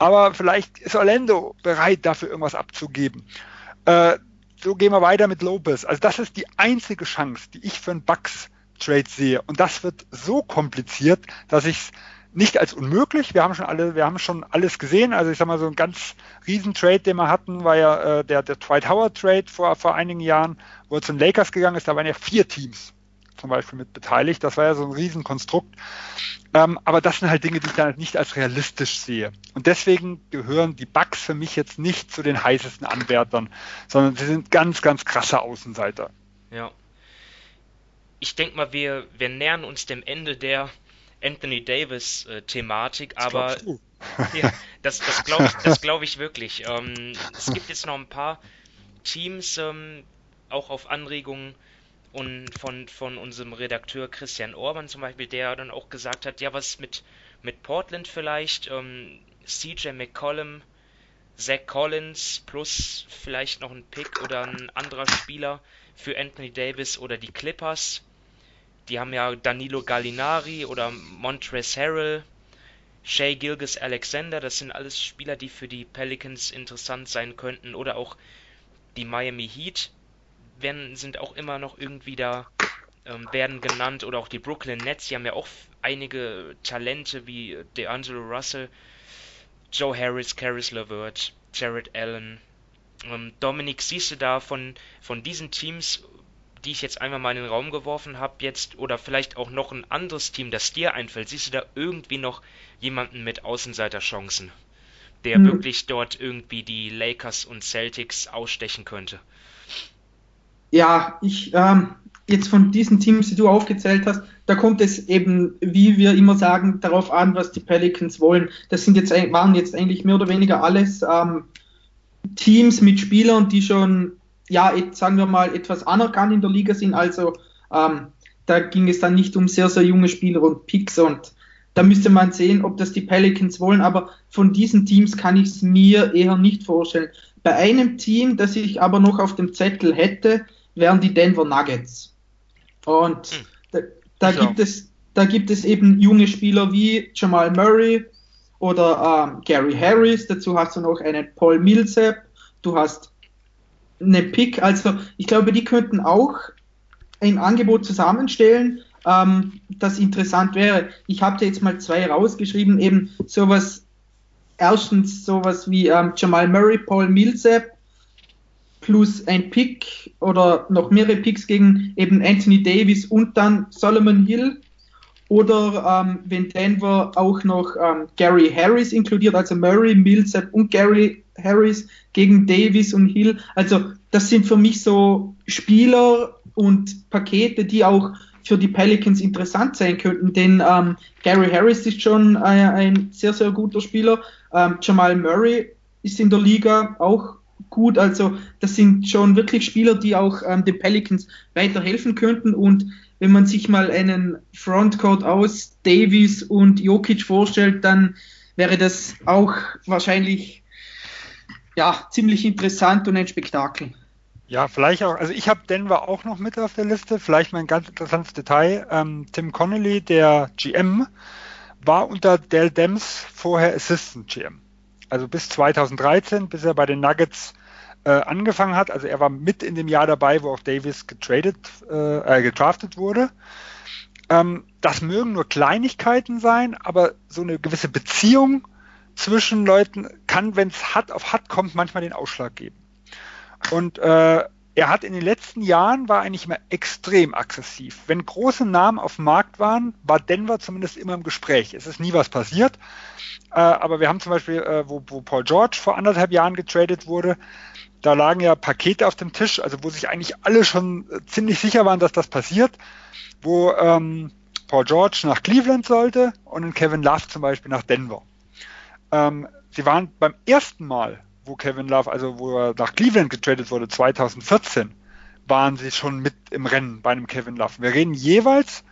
aber vielleicht ist Orlando bereit, dafür irgendwas abzugeben. Äh, so gehen wir weiter mit Lopez. Also das ist die einzige Chance, die ich für einen Bucks-Trade sehe. Und das wird so kompliziert, dass ich es nicht als unmöglich. Wir haben schon alle, wir haben schon alles gesehen. Also ich sag mal, so ein ganz riesen Trade, den wir hatten, war ja äh, der, der Dwight Howard Trade vor, vor einigen Jahren, wo er zu den Lakers gegangen ist. Da waren ja vier Teams zum Beispiel mit beteiligt. Das war ja so ein Riesenkonstrukt. Ähm, aber das sind halt Dinge, die ich dann halt nicht als realistisch sehe. Und deswegen gehören die Bugs für mich jetzt nicht zu den heißesten Anwärtern, sondern sie sind ganz, ganz krasse Außenseiter. Ja. Ich denke mal, wir, wir nähern uns dem Ende der Anthony Davis-Thematik, äh, aber ja, das, das glaube ich, glaub ich wirklich. Ähm, es gibt jetzt noch ein paar Teams, ähm, auch auf Anregungen und von, von unserem Redakteur Christian Orban zum Beispiel, der dann auch gesagt hat, ja, was mit, mit Portland vielleicht, ähm, CJ McCollum, Zach Collins plus vielleicht noch ein Pick oder ein anderer Spieler für Anthony Davis oder die Clippers. Die haben ja Danilo Gallinari oder Montrezl Harrell, Shea Gilgis Alexander, das sind alles Spieler, die für die Pelicans interessant sein könnten. Oder auch die Miami Heat werden, sind auch immer noch irgendwie da, ähm, werden genannt oder auch die Brooklyn Nets, die haben ja auch einige Talente wie DeAngelo Russell, Joe Harris, Caris LeVert, Jared Allen. Ähm, Dominik, siehst du da von, von diesen Teams, die ich jetzt einmal mal in den Raum geworfen habe, jetzt oder vielleicht auch noch ein anderes Team, das dir einfällt, siehst du da irgendwie noch jemanden mit Außenseiterchancen, der hm. wirklich dort irgendwie die Lakers und Celtics ausstechen könnte? Ja, ich, ähm, jetzt von diesen Teams, die du aufgezählt hast, da kommt es eben, wie wir immer sagen, darauf an, was die Pelicans wollen. Das sind jetzt, waren jetzt eigentlich mehr oder weniger alles ähm, Teams mit Spielern, die schon, ja, sagen wir mal, etwas anerkannt in der Liga sind. Also ähm, da ging es dann nicht um sehr, sehr junge Spieler und Picks und da müsste man sehen, ob das die Pelicans wollen. Aber von diesen Teams kann ich es mir eher nicht vorstellen. Bei einem Team, das ich aber noch auf dem Zettel hätte, wären die Denver Nuggets. Und hm. da, da gibt es, da gibt es eben junge Spieler wie Jamal Murray oder ähm, Gary Harris. Dazu hast du noch einen Paul Millsap. Du hast eine Pick. Also ich glaube, die könnten auch ein Angebot zusammenstellen, ähm, das interessant wäre. Ich habe dir jetzt mal zwei rausgeschrieben, eben sowas. Erstens sowas wie ähm, Jamal Murray, Paul Millsap plus ein Pick oder noch mehrere Picks gegen eben Anthony Davis und dann Solomon Hill. Oder ähm, wenn Denver auch noch ähm, Gary Harris inkludiert, also Murray, Millsap und Gary Harris gegen Davis und Hill. Also das sind für mich so Spieler und Pakete, die auch für die Pelicans interessant sein könnten, denn ähm, Gary Harris ist schon äh, ein sehr, sehr guter Spieler. Ähm, Jamal Murray ist in der Liga auch gut. Also das sind schon wirklich Spieler, die auch ähm, den Pelicans weiterhelfen könnten. Und wenn man sich mal einen Frontcourt aus Davis und Jokic vorstellt, dann wäre das auch wahrscheinlich ja ziemlich interessant und ein Spektakel. Ja, vielleicht auch, also ich habe Denver auch noch mit auf der Liste, vielleicht mal ein ganz interessantes Detail. Ähm, Tim Connolly, der GM, war unter Dell Dems vorher Assistant GM also bis 2013, bis er bei den Nuggets äh, angefangen hat. Also er war mit in dem Jahr dabei, wo auch Davis getradet, äh, äh, gedraftet wurde. Ähm, das mögen nur Kleinigkeiten sein, aber so eine gewisse Beziehung zwischen Leuten kann, wenn es hart auf hart kommt, manchmal den Ausschlag geben. Und äh, er hat in den letzten Jahren war eigentlich immer extrem aggressiv. Wenn große Namen auf dem Markt waren, war Denver zumindest immer im Gespräch. Es ist nie was passiert. Äh, aber wir haben zum Beispiel, äh, wo, wo Paul George vor anderthalb Jahren getradet wurde, da lagen ja Pakete auf dem Tisch, also wo sich eigentlich alle schon äh, ziemlich sicher waren, dass das passiert, wo ähm, Paul George nach Cleveland sollte und Kevin Love zum Beispiel nach Denver. Ähm, sie waren beim ersten Mal wo Kevin Love, also wo er nach Cleveland getradet wurde, 2014, waren sie schon mit im Rennen bei einem Kevin Love. Wir reden jeweils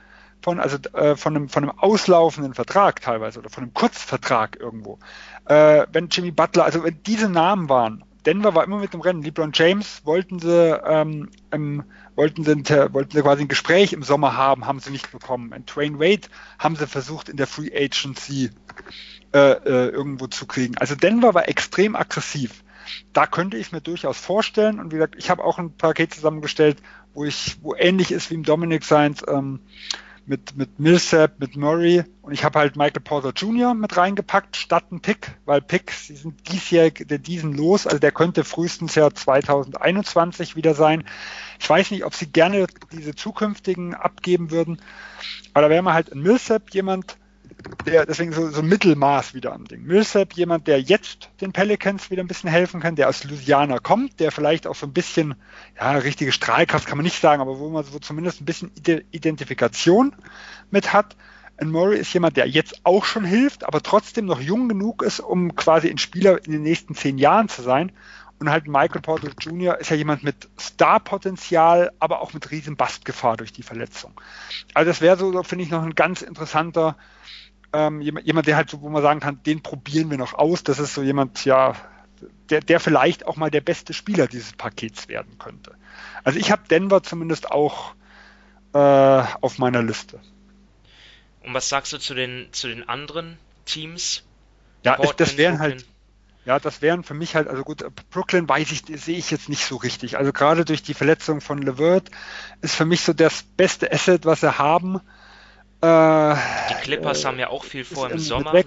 von, also, äh, von, einem, von einem auslaufenden Vertrag teilweise oder von einem Kurzvertrag irgendwo. Äh, wenn Jimmy Butler, also wenn diese Namen waren, Denver war immer mit im Rennen. LeBron James wollten sie, ähm, ähm, wollten, sie, wollten sie quasi ein Gespräch im Sommer haben, haben sie nicht bekommen. Und Dwayne Wade haben sie versucht in der Free Agency äh, äh, irgendwo zu kriegen. Also Denver war extrem aggressiv. Da könnte ich mir durchaus vorstellen, und wie gesagt, ich habe auch ein Paket zusammengestellt, wo ich, wo ähnlich ist wie im Dominic Science, ähm, mit, mit Millsap, mit Murray und ich habe halt Michael Porter Jr. mit reingepackt statt ein Pick, weil Picks die sind diesjährig diesen los, also der könnte frühestens ja 2021 wieder sein. Ich weiß nicht, ob sie gerne diese zukünftigen abgeben würden, aber da wäre mal halt ein Millsap jemand, der, deswegen so, so Mittelmaß wieder am Ding. Millsap, jemand, der jetzt den Pelicans wieder ein bisschen helfen kann, der aus Louisiana kommt, der vielleicht auch so ein bisschen, ja, richtige Strahlkraft kann man nicht sagen, aber wo man so zumindest ein bisschen Identifikation mit hat. Und Murray ist jemand, der jetzt auch schon hilft, aber trotzdem noch jung genug ist, um quasi ein Spieler in den nächsten zehn Jahren zu sein. Und halt Michael Porter Jr. ist ja jemand mit Star-Potenzial, aber auch mit riesen Bastgefahr durch die Verletzung. Also das wäre so, finde ich, noch ein ganz interessanter ähm, jemand, der halt so, wo man sagen kann, den probieren wir noch aus. Das ist so jemand, ja, der, der vielleicht auch mal der beste Spieler dieses Pakets werden könnte. Also ich habe Denver zumindest auch äh, auf meiner Liste. Und was sagst du zu den, zu den anderen Teams? Ja, Portland, das wären halt, ja, das wären für mich halt, also gut, Brooklyn weiß ich, sehe ich jetzt nicht so richtig. Also gerade durch die Verletzung von LeVert ist für mich so das beste Asset, was sie haben. Äh, die Clippers äh, haben ja auch viel vor im Sommer. Ne?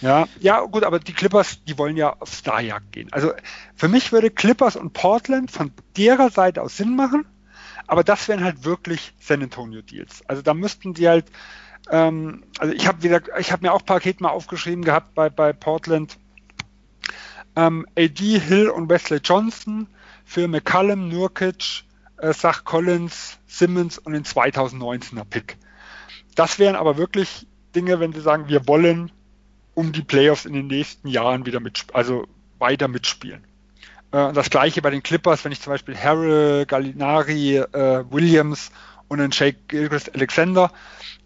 Ja, ja, gut, aber die Clippers, die wollen ja auf Starjagd gehen. Also für mich würde Clippers und Portland von derer Seite aus Sinn machen, aber das wären halt wirklich San Antonio Deals. Also da müssten die halt, ähm, also ich habe wieder, ich habe mir auch Paket mal aufgeschrieben gehabt bei, bei Portland. Ähm, AD, Hill und Wesley Johnson für McCallum, Nurkic, äh, Sach Collins, Simmons und den 2019er Pick. Das wären aber wirklich Dinge, wenn Sie sagen, wir wollen um die Playoffs in den nächsten Jahren wieder mit, also weiter mitspielen. Äh, das gleiche bei den Clippers, wenn ich zum Beispiel Harrell, Gallinari, äh, Williams und einen Shake Gilchrist Alexander,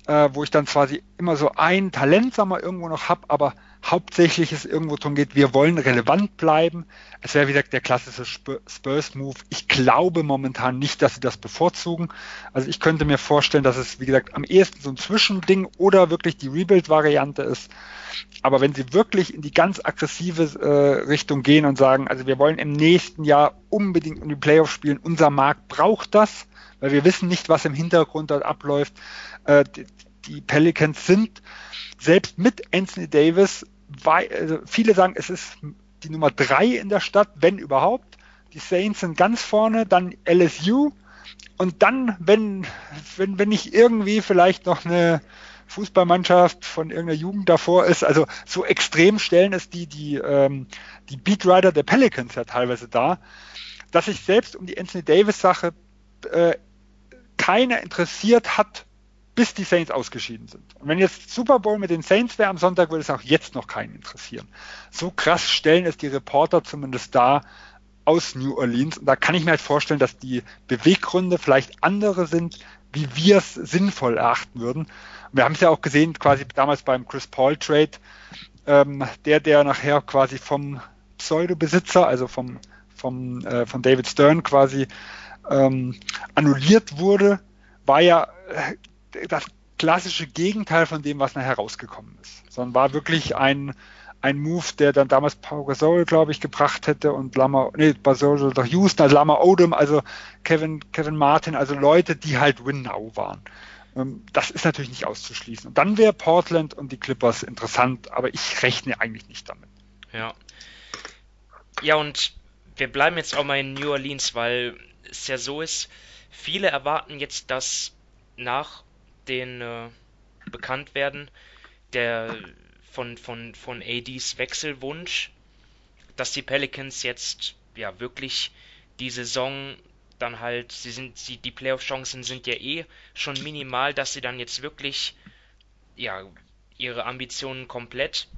äh, wo ich dann quasi immer so ein Talent, sag mal, irgendwo noch habe, aber hauptsächlich es irgendwo darum geht, wir wollen relevant bleiben. Es wäre, wie gesagt, der klassische Spurs-Move. Ich glaube momentan nicht, dass sie das bevorzugen. Also ich könnte mir vorstellen, dass es, wie gesagt, am ehesten so ein Zwischending oder wirklich die Rebuild-Variante ist. Aber wenn sie wirklich in die ganz aggressive äh, Richtung gehen und sagen, also wir wollen im nächsten Jahr unbedingt um die Playoffs spielen, unser Markt braucht das, weil wir wissen nicht, was im Hintergrund dort abläuft. Äh, die, die Pelicans sind selbst mit Anthony Davis, weil, also viele sagen, es ist die Nummer drei in der Stadt, wenn überhaupt. Die Saints sind ganz vorne, dann LSU und dann, wenn, wenn, wenn nicht irgendwie vielleicht noch eine Fußballmannschaft von irgendeiner Jugend davor ist, also so extrem stellen es die, die, ähm, die Beatrider der Pelicans ja teilweise da, dass sich selbst um die Anthony Davis Sache äh, keiner interessiert hat, bis die Saints ausgeschieden sind. Und wenn jetzt Super Bowl mit den Saints wäre am Sonntag, würde es auch jetzt noch keinen interessieren. So krass stellen es die Reporter zumindest da aus New Orleans. Und da kann ich mir halt vorstellen, dass die Beweggründe vielleicht andere sind, wie wir es sinnvoll erachten würden. Wir haben es ja auch gesehen, quasi damals beim Chris Paul Trade, ähm, der, der nachher quasi vom Pseudo-Besitzer, also vom, vom, äh, von David Stern quasi ähm, annulliert wurde, war ja äh, das klassische Gegenteil von dem, was nachher rausgekommen ist, sondern war wirklich ein, ein Move, der dann damals Paul Gasol, glaube ich, gebracht hätte und Lama, nee, Gasol doch Houston, also Lama Odom, also Kevin, Kevin Martin, also Leute, die halt Win Now waren. Ähm, das ist natürlich nicht auszuschließen. Und dann wäre Portland und die Clippers interessant, aber ich rechne eigentlich nicht damit. Ja. Ja, und wir bleiben jetzt auch mal in New Orleans, weil es ja so ist, viele erwarten jetzt, dass nach den äh, bekannt werden, der von, von, von ADs Wechselwunsch, dass die Pelicans jetzt ja wirklich die Saison dann halt, sie sind, sie, die Playoff-Chancen sind ja eh schon minimal, dass sie dann jetzt wirklich ja ihre Ambitionen komplett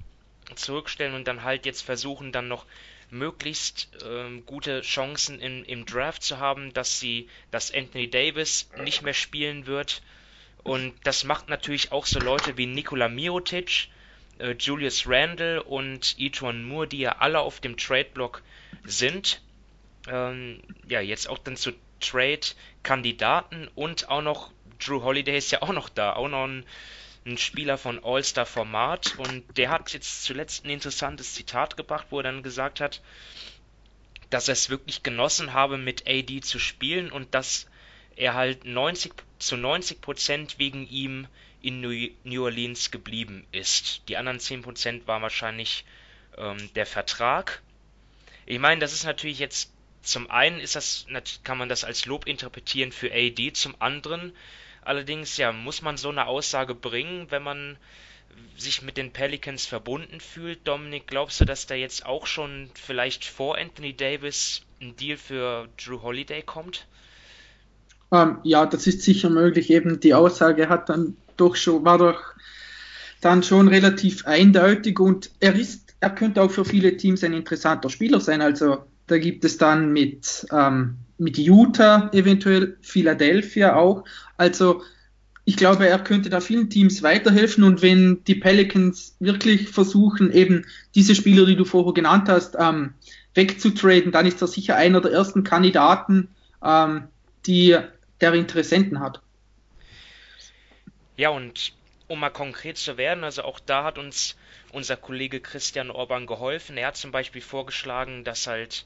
zurückstellen und dann halt jetzt versuchen, dann noch möglichst ähm, gute Chancen in, im Draft zu haben, dass sie, dass Anthony Davis nicht mehr spielen wird und das macht natürlich auch so Leute wie Nikola Mirotic, äh, Julius Randle und Etwan Moore, die ja alle auf dem Trade-Block sind. Ähm, ja, jetzt auch dann zu Trade-Kandidaten und auch noch Drew Holiday ist ja auch noch da, auch noch ein, ein Spieler von All-Star-Format und der hat jetzt zuletzt ein interessantes Zitat gebracht, wo er dann gesagt hat, dass er es wirklich genossen habe, mit AD zu spielen und dass er halt 90 zu 90 Prozent wegen ihm in New Orleans geblieben ist. Die anderen 10 Prozent waren wahrscheinlich ähm, der Vertrag. Ich meine, das ist natürlich jetzt zum einen ist das kann man das als Lob interpretieren für AD, zum anderen allerdings ja muss man so eine Aussage bringen, wenn man sich mit den Pelicans verbunden fühlt. Dominik, glaubst du, dass da jetzt auch schon vielleicht vor Anthony Davis ein Deal für Drew Holiday kommt? Ähm, ja, das ist sicher möglich. Eben die Aussage hat dann doch schon, war doch dann schon relativ eindeutig und er ist, er könnte auch für viele Teams ein interessanter Spieler sein. Also da gibt es dann mit, ähm, mit Utah eventuell, Philadelphia auch. Also ich glaube, er könnte da vielen Teams weiterhelfen und wenn die Pelicans wirklich versuchen, eben diese Spieler, die du vorher genannt hast, ähm, wegzutraden, dann ist er sicher einer der ersten Kandidaten, ähm, die der Interessenten hat. Ja, und um mal konkret zu werden, also auch da hat uns unser Kollege Christian Orban geholfen. Er hat zum Beispiel vorgeschlagen, dass halt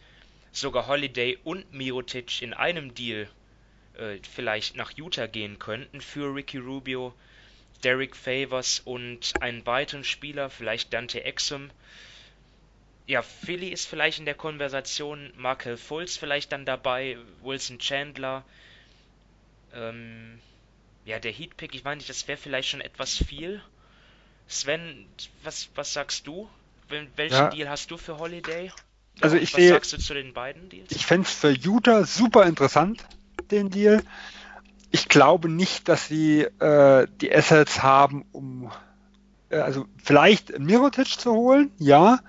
sogar Holiday und Mirotic in einem Deal äh, vielleicht nach Utah gehen könnten für Ricky Rubio, Derek Favors und einen weiteren Spieler, vielleicht Dante Exum. Ja, Philly ist vielleicht in der Konversation, Markel Fultz vielleicht dann dabei, Wilson Chandler. Ähm, ja, der Heatpick, ich meine, das wäre vielleicht schon etwas viel. Sven, was, was sagst du? Welchen ja. Deal hast du für Holiday? Also ich was sehe, sagst du zu den beiden Deals? Ich fände es für Utah super interessant, den Deal. Ich glaube nicht, dass sie äh, die Assets haben, um äh, also vielleicht Mirotic zu holen, ja.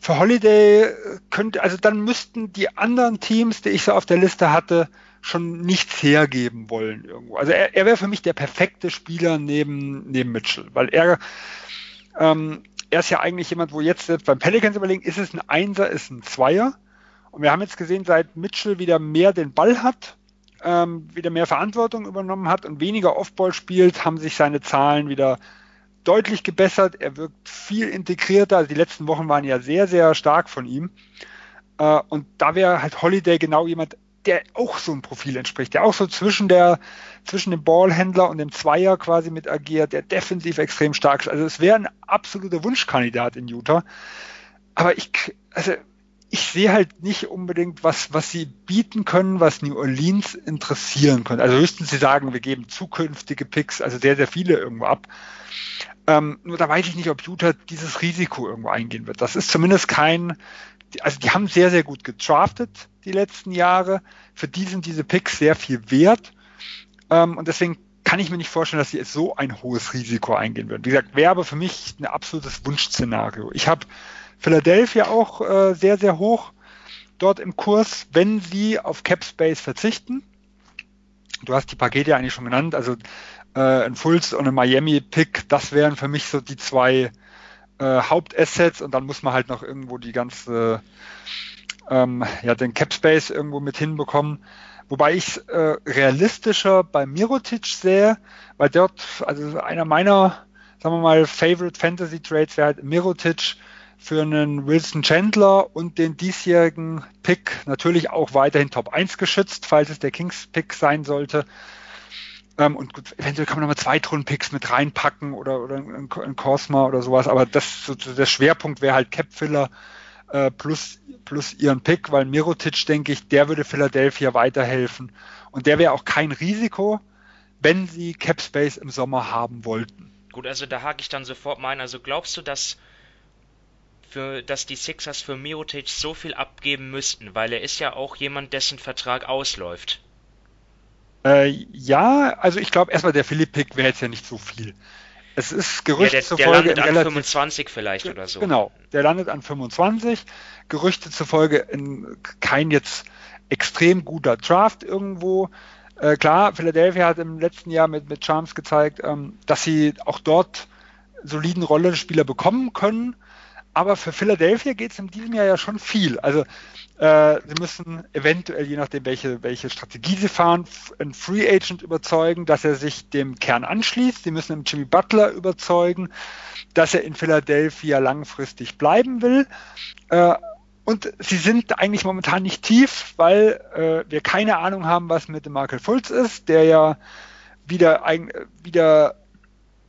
Für Holiday könnte, also dann müssten die anderen Teams, die ich so auf der Liste hatte, schon nichts hergeben wollen irgendwo. Also er, er wäre für mich der perfekte Spieler neben, neben Mitchell, weil er ähm, er ist ja eigentlich jemand, wo jetzt selbst beim Pelicans überlegen, ist es ein Einser, ist ein Zweier. Und wir haben jetzt gesehen, seit Mitchell wieder mehr den Ball hat, ähm, wieder mehr Verantwortung übernommen hat und weniger Offball spielt, haben sich seine Zahlen wieder deutlich gebessert. Er wirkt viel integrierter. Also die letzten Wochen waren ja sehr, sehr stark von ihm. Äh, und da wäre halt Holiday genau jemand, der auch so ein Profil entspricht, der auch so zwischen der, zwischen dem Ballhändler und dem Zweier quasi mit agiert, der defensiv extrem stark ist. Also es wäre ein absoluter Wunschkandidat in Utah. Aber ich, also ich sehe halt nicht unbedingt, was, was sie bieten können, was New Orleans interessieren könnte. Also höchstens sie sagen, wir geben zukünftige Picks, also sehr, sehr viele irgendwo ab. Ähm, nur da weiß ich nicht, ob Utah dieses Risiko irgendwo eingehen wird. Das ist zumindest kein, also die haben sehr, sehr gut gedraftet die letzten Jahre. Für die sind diese Picks sehr viel wert. Ähm, und deswegen kann ich mir nicht vorstellen, dass sie so ein hohes Risiko eingehen würden. Wie gesagt, wäre aber für mich ein absolutes Wunschszenario. Ich habe Philadelphia auch äh, sehr, sehr hoch dort im Kurs, wenn sie auf Cap Space verzichten. Du hast die Pakete ja eigentlich schon genannt, also äh, ein Fulls und ein Miami Pick, das wären für mich so die zwei äh, Hauptassets und dann muss man halt noch irgendwo die ganze, ähm, ja, den Cap Space irgendwo mit hinbekommen. Wobei ich äh, realistischer bei Mirotic sehe, weil dort, also einer meiner, sagen wir mal, Favorite Fantasy Trades wäre halt Mirotic für einen Wilson Chandler und den diesjährigen Pick natürlich auch weiterhin Top 1 geschützt, falls es der Kings Pick sein sollte. Ähm, und gut, eventuell kann man nochmal Zweitrunden-Picks mit reinpacken oder, oder ein, Cosma oder sowas, aber das, so, der Schwerpunkt wäre halt Cap-Filler äh, plus, plus ihren Pick, weil Mirotic, denke ich, der würde Philadelphia weiterhelfen. Und der wäre auch kein Risiko, wenn sie Cap Space im Sommer haben wollten. Gut, also da hake ich dann sofort mal. Also glaubst du, dass für, dass die Sixers für Mirotic so viel abgeben müssten, weil er ist ja auch jemand, dessen Vertrag ausläuft. Äh, ja, also ich glaube erstmal der Philipp-Pick wäre jetzt ja nicht so viel. Es ist Gerüchte ja, der, zufolge. Der landet an relativ, 25 vielleicht oder so. Genau, der landet an 25. Gerüchte zufolge in kein jetzt extrem guter Draft irgendwo. Äh, klar, Philadelphia hat im letzten Jahr mit, mit Charms gezeigt, ähm, dass sie auch dort soliden Rollenspieler bekommen können. Aber für Philadelphia geht es in diesem Jahr ja schon viel. Also äh, sie müssen eventuell, je nachdem, welche, welche Strategie sie fahren, einen Free Agent überzeugen, dass er sich dem Kern anschließt. Sie müssen einen Jimmy Butler überzeugen, dass er in Philadelphia langfristig bleiben will. Äh, und sie sind eigentlich momentan nicht tief, weil äh, wir keine Ahnung haben, was mit dem Michael Fultz ist, der ja wieder, wieder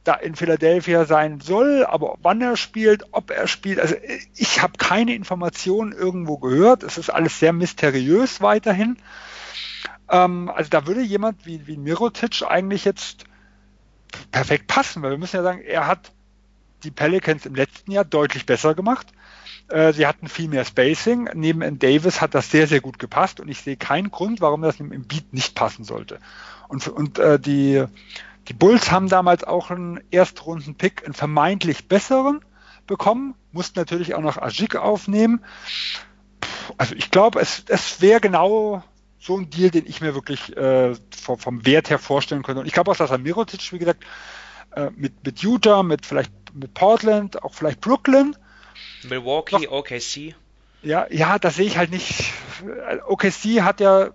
da in Philadelphia sein soll, aber wann er spielt, ob er spielt, also ich habe keine Informationen irgendwo gehört. Es ist alles sehr mysteriös weiterhin. Ähm, also da würde jemand wie, wie Mirotic eigentlich jetzt perfekt passen, weil wir müssen ja sagen, er hat die Pelicans im letzten Jahr deutlich besser gemacht. Äh, sie hatten viel mehr Spacing. Neben Davis hat das sehr, sehr gut gepasst und ich sehe keinen Grund, warum das im Beat nicht passen sollte. Und, und äh, die, die Bulls haben damals auch einen Erstrunden-Pick, einen vermeintlich besseren bekommen, mussten natürlich auch noch Ajik aufnehmen. Also ich glaube, es, es wäre genau so ein Deal, den ich mir wirklich äh, vom, vom, Wert her vorstellen könnte. Und ich glaube auch, dass Amirotic, wie gesagt, äh, mit, mit Utah, mit vielleicht mit Portland, auch vielleicht Brooklyn. Milwaukee, noch, OKC. Ja, ja, das sehe ich halt nicht. OKC hat ja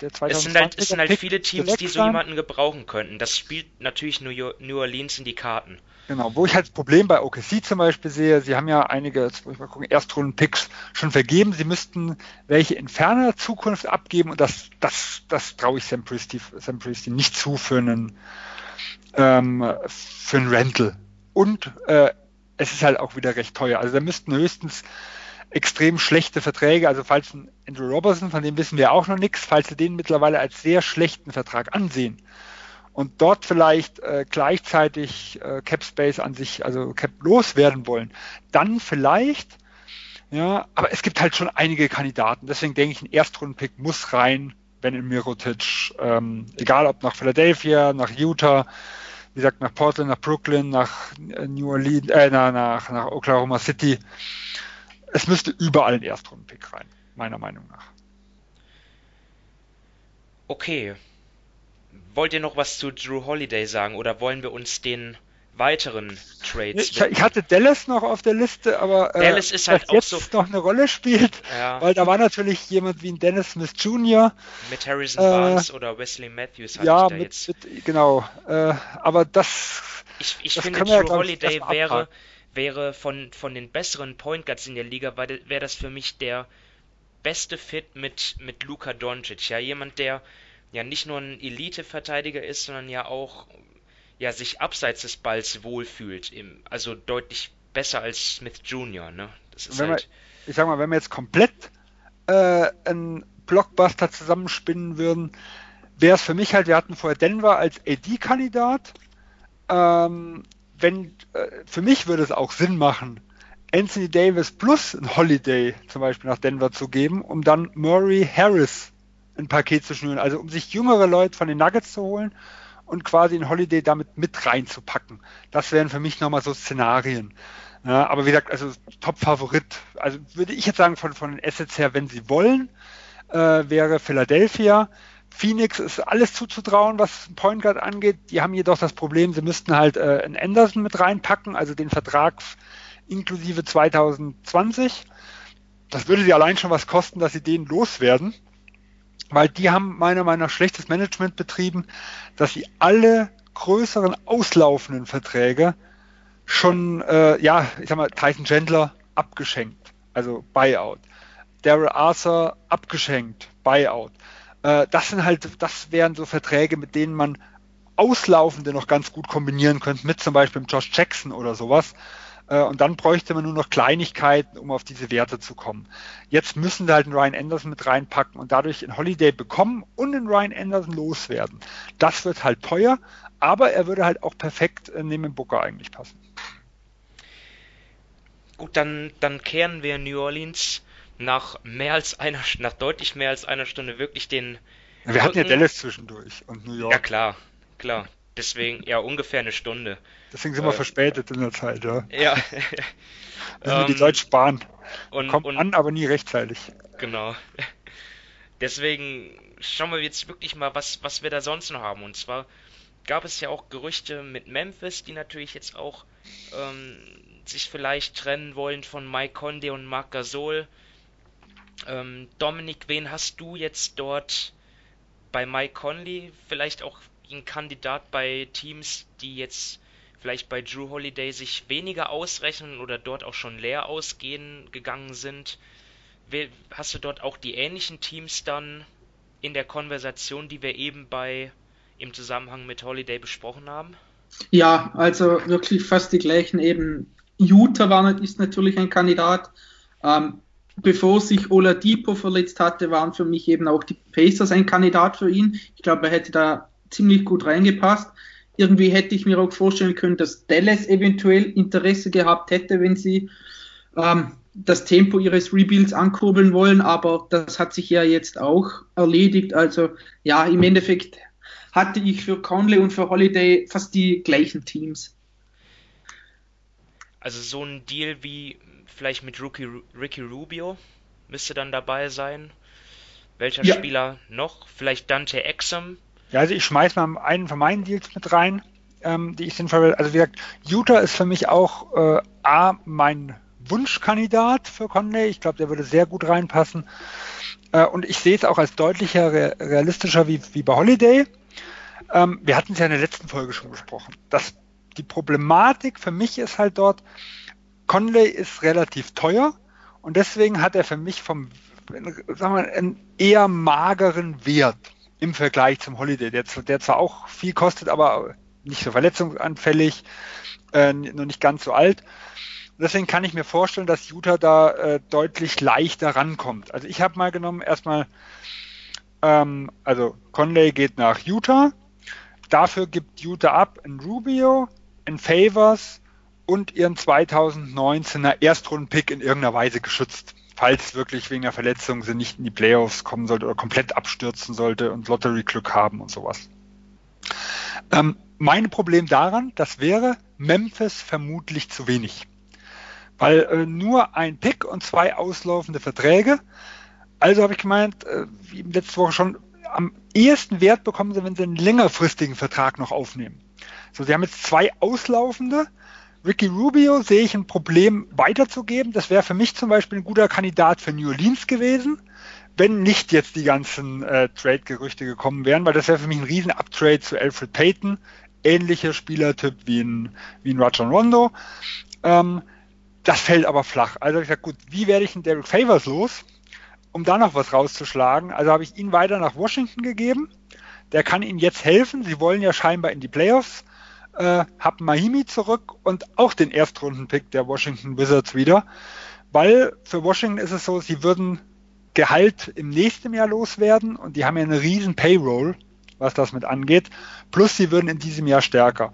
der 2020 Es sind halt, es sind halt viele Teams, die so jemanden gebrauchen könnten. Das spielt natürlich New Orleans in die Karten. Genau, wo ich halt das Problem bei OKC zum Beispiel sehe, sie haben ja einige, jetzt muss ich mal gucken, Erstrunden-Picks schon vergeben, sie müssten welche in ferner Zukunft abgeben und das, das, das traue ich Sam Priesty, Sam Priesty nicht zu für einen, ähm, für einen Rental. Und äh, es ist halt auch wieder recht teuer. Also da müssten höchstens extrem schlechte Verträge, also falls ein Andrew Robertson, von dem wissen wir auch noch nichts, falls sie den mittlerweile als sehr schlechten Vertrag ansehen, und dort vielleicht äh, gleichzeitig äh, Cap Space an sich, also Cap loswerden wollen, dann vielleicht, ja, aber es gibt halt schon einige Kandidaten. Deswegen denke ich, ein Erstrundenpick muss rein, wenn in Mirotic, ähm, egal ob nach Philadelphia, nach Utah, wie gesagt, nach Portland, nach Brooklyn, nach äh, New Orleans, äh, nach, nach Oklahoma City. Es müsste überall ein Erstrundenpick rein, meiner Meinung nach. Okay, wollt ihr noch was zu Drew Holiday sagen oder wollen wir uns den weiteren Trades. Ich, ich, hatte Dallas noch auf der Liste, aber äh, Dallas ist halt auch jetzt so noch eine Rolle spielt, ja. weil da war natürlich jemand wie ein Dennis Smith Jr. mit Harrison äh, Barnes oder Wesley Matthews hatte ja, ich da mit, jetzt. Mit, genau, äh, aber das. Ich, ich das finde, Drew ja, Holiday wäre, wäre von, von den besseren Point Guards in der Liga, wäre das für mich der beste Fit mit, mit Luka Doncic. Ja, jemand, der ja nicht nur ein Elite-Verteidiger ist, sondern ja auch ja, sich abseits des Balls wohlfühlt. Im, also deutlich besser als Smith Jr. Ne? Das ist wenn halt wir, ich sag mal, wenn wir jetzt komplett äh, einen Blockbuster zusammenspinnen würden, wäre es für mich halt, wir hatten vorher Denver als AD-Kandidat. Ähm, wenn, äh, für mich würde es auch Sinn machen, Anthony Davis plus ein Holiday zum Beispiel nach Denver zu geben, um dann Murray Harris ein Paket zu schnüren. Also um sich jüngere Leute von den Nuggets zu holen und quasi ein Holiday damit mit reinzupacken. Das wären für mich nochmal so Szenarien. Ja, aber wie gesagt, also Top-Favorit, also würde ich jetzt sagen, von, von den Assets her, wenn sie wollen, äh, wäre Philadelphia. Phoenix ist alles zuzutrauen, was Point Guard angeht. Die haben jedoch das Problem, sie müssten halt äh, einen Anderson mit reinpacken, also den Vertrag inklusive 2020. Das würde sie allein schon was kosten, dass sie den loswerden weil die haben meiner Meinung nach schlechtes Management betrieben, dass sie alle größeren auslaufenden Verträge schon, äh, ja, ich sag mal, Tyson Chandler abgeschenkt, also Buyout. Daryl Arthur abgeschenkt, Buyout. Äh, das sind halt, das wären so Verträge, mit denen man auslaufende noch ganz gut kombinieren könnte, mit zum Beispiel Josh Jackson oder sowas. Äh, und dann bräuchte man nur noch Kleinigkeiten, um auf diese Werte zu kommen. Jetzt müssen sie halt einen Ryan Anderson mit reinpacken und dadurch einen Holiday bekommen und einen Ryan Anderson loswerden. Das wird halt teuer, aber er würde halt auch perfekt äh, neben Booker eigentlich passen. Gut, dann, dann kehren wir New Orleans nach mehr als einer, nach deutlich mehr als einer Stunde wirklich den. Wir Rücken. hatten ja Dallas zwischendurch und New York. Ja klar, klar. Deswegen ja ungefähr eine Stunde. Deswegen sind äh, wir verspätet in der Zeit, ja. Ja. Müssen wir die Deutsch ähm, sparen. Und, Kommt und, an, aber nie rechtzeitig. Genau. Deswegen schauen wir jetzt wirklich mal, was, was wir da sonst noch haben. Und zwar gab es ja auch Gerüchte mit Memphis, die natürlich jetzt auch ähm, sich vielleicht trennen wollen von Mike Conde und Marc Gasol. Ähm, Dominik, wen hast du jetzt dort bei Mike Conley? Vielleicht auch ein Kandidat bei Teams, die jetzt vielleicht bei Drew Holiday sich weniger ausrechnen oder dort auch schon leer ausgehen gegangen sind. hast du dort auch die ähnlichen Teams dann in der Konversation, die wir eben bei im Zusammenhang mit Holiday besprochen haben? Ja, also wirklich fast die gleichen. Eben Utah war, ist natürlich ein Kandidat. Ähm, bevor sich Oladipo verletzt hatte, waren für mich eben auch die Pacers ein Kandidat für ihn. Ich glaube, er hätte da ziemlich gut reingepasst. Irgendwie hätte ich mir auch vorstellen können, dass Dallas eventuell Interesse gehabt hätte, wenn sie ähm, das Tempo ihres Rebuilds ankurbeln wollen, aber das hat sich ja jetzt auch erledigt. Also ja, im Endeffekt hatte ich für Conley und für Holiday fast die gleichen Teams. Also so ein Deal wie vielleicht mit Rookie, Ricky Rubio müsste dann dabei sein. Welcher ja. Spieler noch? Vielleicht Dante Exum. Ja, also ich schmeiß mal einen von meinen Deals mit rein, ähm, die ich sinnvoll. Also wie gesagt, Utah ist für mich auch äh, A, mein Wunschkandidat für Conley. Ich glaube, der würde sehr gut reinpassen. Äh, und ich sehe es auch als deutlicher realistischer wie, wie bei Holiday. Ähm, wir hatten es ja in der letzten Folge schon besprochen. Das, die Problematik für mich ist halt dort, Conley ist relativ teuer und deswegen hat er für mich vom sagen wir, einen eher mageren Wert im Vergleich zum Holiday, der, der zwar auch viel kostet, aber nicht so verletzungsanfällig, äh, nur nicht ganz so alt. deswegen kann ich mir vorstellen, dass Utah da äh, deutlich leichter rankommt. Also ich habe mal genommen, erstmal, ähm, also Conley geht nach Utah, Dafür gibt Utah ab in Rubio, in Favors und ihren 2019er Erstrunden-Pick in irgendeiner Weise geschützt. Falls wirklich wegen der Verletzung sie nicht in die Playoffs kommen sollte oder komplett abstürzen sollte und Lottery-Glück haben und sowas. Ähm, mein Problem daran, das wäre Memphis vermutlich zu wenig. Weil äh, nur ein Pick und zwei auslaufende Verträge. Also habe ich gemeint, äh, wie letzte Woche schon, am ehesten Wert bekommen sie, wenn sie einen längerfristigen Vertrag noch aufnehmen. So, sie haben jetzt zwei auslaufende. Ricky Rubio sehe ich ein Problem weiterzugeben. Das wäre für mich zum Beispiel ein guter Kandidat für New Orleans gewesen, wenn nicht jetzt die ganzen äh, Trade-Gerüchte gekommen wären, weil das wäre für mich ein riesen Uptrade zu Alfred Payton. Ähnlicher Spielertyp wie ein, wie ein Rajon Rondo. Ähm, das fällt aber flach. Also ich sage, gut, wie werde ich einen Derek Favors los? um da noch was rauszuschlagen. Also habe ich ihn weiter nach Washington gegeben. Der kann ihnen jetzt helfen. Sie wollen ja scheinbar in die Playoffs. Äh, hab Mahimi zurück und auch den Erstrunden-Pick der Washington Wizards wieder. Weil für Washington ist es so, sie würden Gehalt im nächsten Jahr loswerden und die haben ja eine riesen Payroll, was das mit angeht. Plus sie würden in diesem Jahr stärker.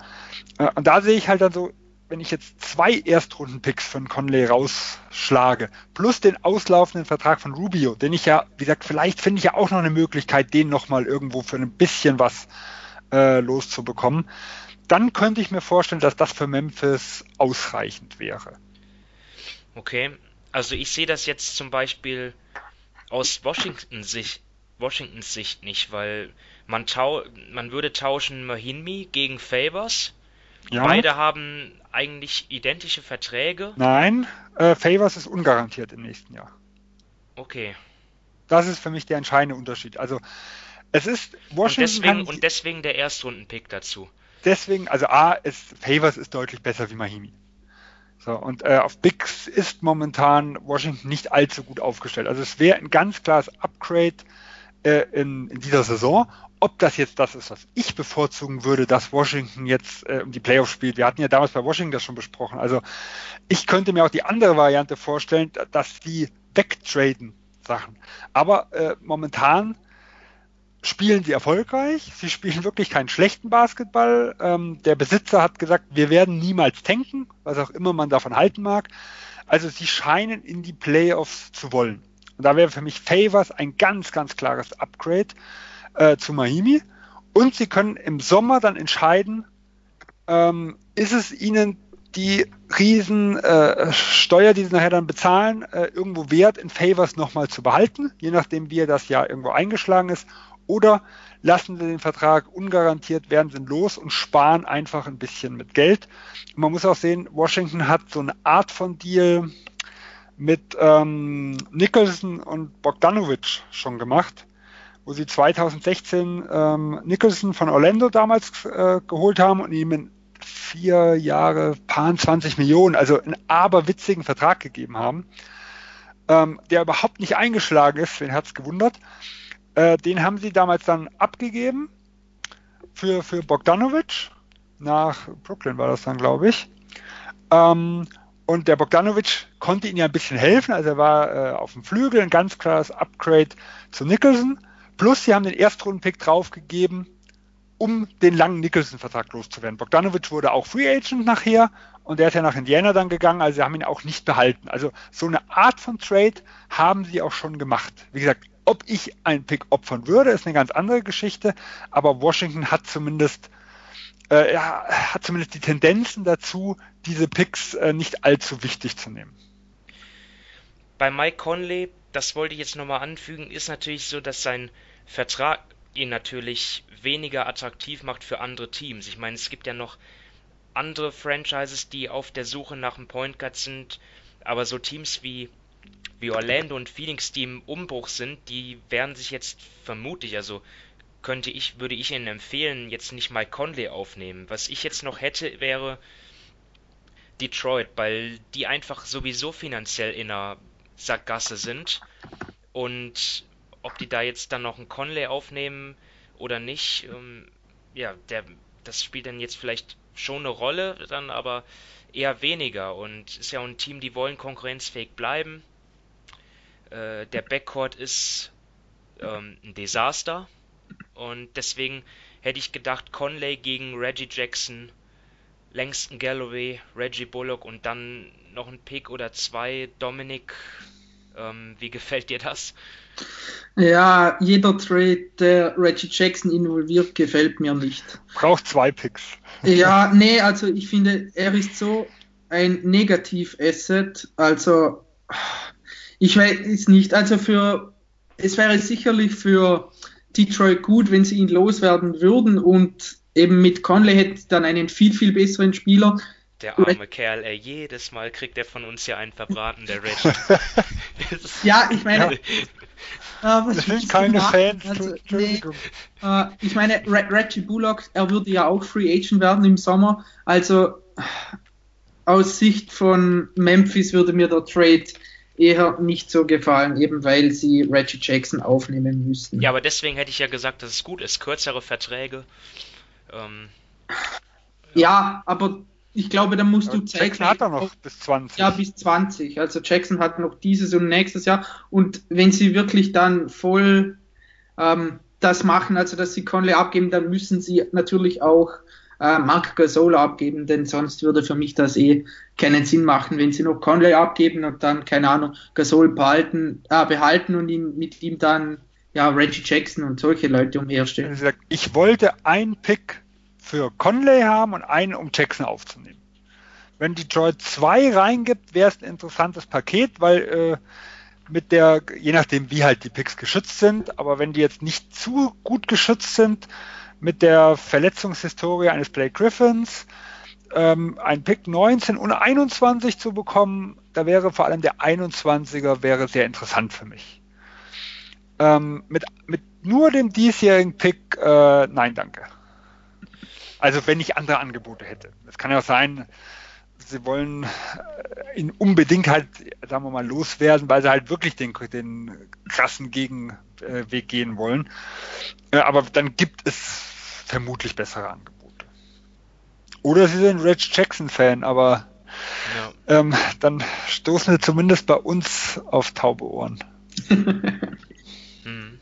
Äh, und da sehe ich halt dann so, wenn ich jetzt zwei Erstrunden-Picks von Conley rausschlage, plus den auslaufenden Vertrag von Rubio, den ich ja, wie gesagt, vielleicht finde ich ja auch noch eine Möglichkeit, den nochmal irgendwo für ein bisschen was äh, loszubekommen, dann könnte ich mir vorstellen, dass das für Memphis ausreichend wäre. Okay, also ich sehe das jetzt zum Beispiel aus Washingtons Sicht, Washingtons Sicht nicht, weil man, tau man würde tauschen Mahinmi gegen Favors. Ja. Beide haben eigentlich identische Verträge? Nein, äh, Favors ist ungarantiert im nächsten Jahr. Okay. Das ist für mich der entscheidende Unterschied. Also es ist Washington. Und deswegen, und deswegen der Erstrunden-Pick dazu. Deswegen, also A, ist, Favors ist deutlich besser wie Mahimi. So, und äh, auf Bigs ist momentan Washington nicht allzu gut aufgestellt. Also es wäre ein ganz klares Upgrade äh, in, in dieser Saison ob das jetzt das ist, was ich bevorzugen würde, dass Washington jetzt äh, um die Playoffs spielt. Wir hatten ja damals bei Washington das schon besprochen. Also ich könnte mir auch die andere Variante vorstellen, dass die wegtraden Sachen. Aber äh, momentan spielen sie erfolgreich. Sie spielen wirklich keinen schlechten Basketball. Ähm, der Besitzer hat gesagt, wir werden niemals tanken, was auch immer man davon halten mag. Also sie scheinen in die Playoffs zu wollen. Und da wäre für mich Favors ein ganz, ganz klares Upgrade äh, zu Mahimi und sie können im Sommer dann entscheiden, ähm, ist es ihnen die riesen äh, Steuer, die sie nachher dann bezahlen, äh, irgendwo wert, in Favors nochmal zu behalten, je nachdem, wie das Jahr irgendwo eingeschlagen ist, oder lassen sie den Vertrag ungarantiert, werden sie los und sparen einfach ein bisschen mit Geld. Und man muss auch sehen, Washington hat so eine Art von Deal mit ähm, Nicholson und Bogdanovic schon gemacht wo sie 2016 ähm, Nicholson von Orlando damals äh, geholt haben und ihm in vier Jahre paar 20 Millionen, also einen aberwitzigen Vertrag gegeben haben. ähm, der überhaupt nicht eingeschlagen ist, wen hat es gewundert. Äh, den haben sie damals dann abgegeben für, für Bogdanovic. Nach Brooklyn war das dann, glaube ich. Ähm, und der Bogdanovic konnte ihnen ja ein bisschen helfen. Also er war äh, auf dem Flügel ein ganz klares Upgrade zu Nicholson. Plus sie haben den Erstrundenpick draufgegeben, um den langen Nicholson-Vertrag loszuwerden. Bogdanovic wurde auch Free Agent nachher und der ist ja nach Indiana dann gegangen, also sie haben ihn auch nicht behalten. Also so eine Art von Trade haben sie auch schon gemacht. Wie gesagt, ob ich einen Pick opfern würde, ist eine ganz andere Geschichte, aber Washington hat zumindest äh, ja, hat zumindest die Tendenzen dazu, diese Picks äh, nicht allzu wichtig zu nehmen. Bei Mike Conley, das wollte ich jetzt nochmal anfügen, ist natürlich so, dass sein Vertrag ihn natürlich weniger attraktiv macht für andere Teams. Ich meine, es gibt ja noch andere Franchises, die auf der Suche nach einem Point Guard sind, aber so Teams wie wie Orlando und Phoenix, die im Umbruch sind, die werden sich jetzt vermutlich, also könnte ich, würde ich Ihnen empfehlen, jetzt nicht Mike Conley aufnehmen. Was ich jetzt noch hätte, wäre Detroit, weil die einfach sowieso finanziell in einer Sackgasse sind. Und ob die da jetzt dann noch einen Conley aufnehmen oder nicht, ähm, ja, der, das spielt dann jetzt vielleicht schon eine Rolle, dann aber eher weniger. Und ist ja auch ein Team, die wollen konkurrenzfähig bleiben. Äh, der Backcourt ist ähm, ein Desaster. Und deswegen hätte ich gedacht, Conley gegen Reggie Jackson, Langston Galloway, Reggie Bullock und dann noch ein Pick oder zwei. Dominik, ähm, wie gefällt dir das? Ja, jeder Trade, der Reggie Jackson involviert, gefällt mir nicht. Braucht zwei Picks. Ja, nee, also ich finde, er ist so ein Negativ-Asset. Also, ich weiß nicht. Also für, es wäre sicherlich für Detroit gut, wenn sie ihn loswerden würden und eben mit Conley hätte dann einen viel, viel besseren Spieler. Der arme Kerl, ey, jedes Mal kriegt er von uns ja einen verbraten, der Reggie. ja, ich meine. Ja. Äh, das sind keine Fans. Also, nee, äh, ich meine, Reggie Bullock, er würde ja auch Free Agent werden im Sommer. Also aus Sicht von Memphis würde mir der Trade eher nicht so gefallen, eben weil sie Reggie Jackson aufnehmen müssten. Ja, aber deswegen hätte ich ja gesagt, dass es gut ist. Kürzere Verträge. Ähm, ja. ja. aber ich glaube, da musst du zeigen. Jackson hat er noch bis 20. Ja, bis 20. Also Jackson hat noch dieses und nächstes Jahr. Und wenn sie wirklich dann voll ähm, das machen, also dass sie Conley abgeben, dann müssen sie natürlich auch äh, Mark Gasol abgeben, denn sonst würde für mich das eh keinen Sinn machen, wenn sie noch Conley abgeben und dann, keine Ahnung, Gasol behalten, äh, behalten und ihn, mit ihm dann ja, Reggie Jackson und solche Leute umherstellen. Ich wollte einen Pick für Conley haben und einen, um Jackson aufzunehmen. Wenn Detroit zwei reingibt, wäre es ein interessantes Paket, weil äh, mit der, je nachdem wie halt die Picks geschützt sind, aber wenn die jetzt nicht zu gut geschützt sind, mit der Verletzungshistorie eines Blake Griffins, ähm, ein Pick 19 und 21 zu bekommen, da wäre vor allem der 21er wäre sehr interessant für mich. Ähm, mit, mit nur dem diesjährigen Pick, äh, nein, danke. Also wenn ich andere Angebote hätte. Es kann ja auch sein, sie wollen äh, ihn unbedingt halt, sagen wir mal, loswerden, weil sie halt wirklich den, den krassen Gegenweg gehen wollen. Äh, aber dann gibt es vermutlich bessere Angebote. Oder sie sind Reg Jackson-Fan, aber ja. ähm, dann stoßen sie zumindest bei uns auf taube Ohren. hm.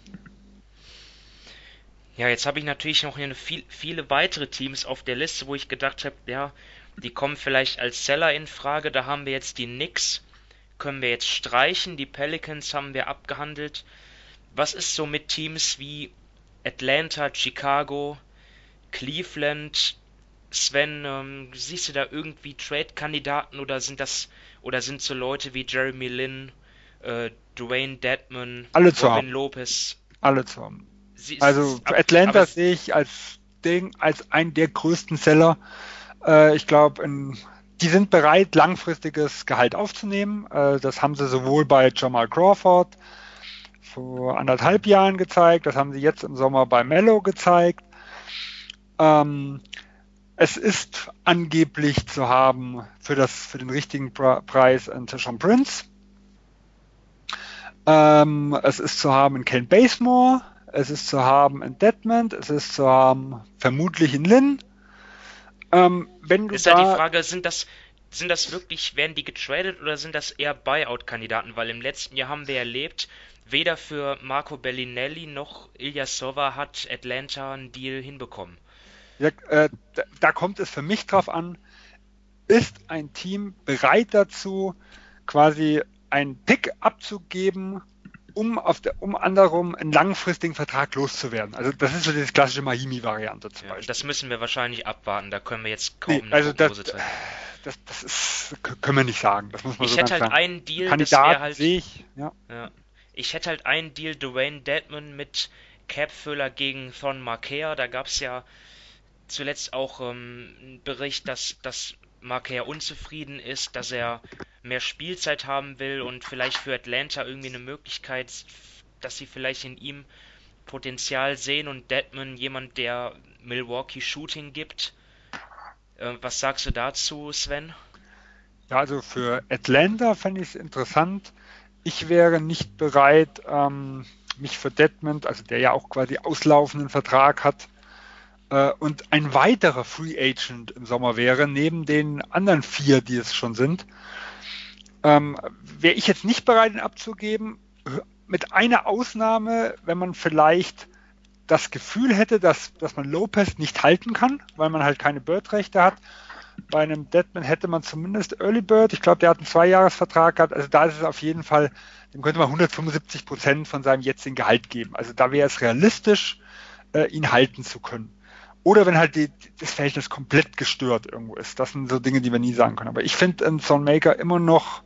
Ja, jetzt habe ich natürlich noch hier viel, viele weitere Teams auf der Liste, wo ich gedacht habe, ja, die kommen vielleicht als Seller in Frage. Da haben wir jetzt die Knicks, können wir jetzt streichen. Die Pelicans haben wir abgehandelt. Was ist so mit Teams wie Atlanta, Chicago, Cleveland? Sven, ähm, siehst du da irgendwie Trade-Kandidaten oder sind das oder sind so Leute wie Jeremy Lin, äh, Dwayne Dedman, Alle Robin haben. Lopez? Alle zu haben. Sie, also ab, Atlanta sehe ich als Ding, als einen der größten Seller. Äh, ich glaube, die sind bereit, langfristiges Gehalt aufzunehmen. Äh, das haben sie sowohl bei Jamal Crawford vor anderthalb Jahren gezeigt, das haben sie jetzt im Sommer bei Mello gezeigt. Ähm, es ist angeblich zu haben für, das, für den richtigen Preis ein Tishon Prince. Ähm, es ist zu haben in Ken Basemore, es ist zu haben in Deadman, es ist zu haben vermutlich in Lynn. Ähm, wenn du ist da ja die Frage, sind das, sind das wirklich, werden die getradet oder sind das eher Buyout-Kandidaten? Weil im letzten Jahr haben wir erlebt, weder für Marco Bellinelli noch Ilya Sova hat Atlanta einen Deal hinbekommen. Ja, äh, da, kommt es für mich drauf an, ist ein Team bereit dazu, quasi einen Pick abzugeben, um auf der, um anderem einen langfristigen Vertrag loszuwerden. Also das ist so diese klassische Miami-Variante zum ja, Beispiel. Das müssen wir wahrscheinlich abwarten, da können wir jetzt kaum nee, also das, das, das ist, können wir nicht sagen. Das muss man ich so hätte halt sagen. einen Deal, Kandidat halt, sehe ich, ja. ja. Ich hätte halt einen Deal, Dwayne Deadman mit Capfüller gegen Thon Markea. Da gab es ja zuletzt auch ähm, einen Bericht, dass, dass Markea unzufrieden ist, dass er mehr Spielzeit haben will und vielleicht für Atlanta irgendwie eine Möglichkeit, dass sie vielleicht in ihm Potenzial sehen und Deadman jemand, der Milwaukee Shooting gibt. Äh, was sagst du dazu, Sven? Ja, also für Atlanta fände ich es interessant. Ich wäre nicht bereit, ähm, mich für Deadman, also der ja auch quasi auslaufenden Vertrag hat, und ein weiterer Free Agent im Sommer wäre, neben den anderen vier, die es schon sind, ähm, wäre ich jetzt nicht bereit, ihn abzugeben. Mit einer Ausnahme, wenn man vielleicht das Gefühl hätte, dass, dass man Lopez nicht halten kann, weil man halt keine Bird-Rechte hat. Bei einem Deadman hätte man zumindest Early Bird. Ich glaube, der hat einen Zweijahresvertrag gehabt. Also da ist es auf jeden Fall, dem könnte man 175 Prozent von seinem jetzigen Gehalt geben. Also da wäre es realistisch, äh, ihn halten zu können. Oder wenn halt die, das Verhältnis komplett gestört irgendwo ist. Das sind so Dinge, die wir nie sagen können. Aber ich finde einen Maker immer noch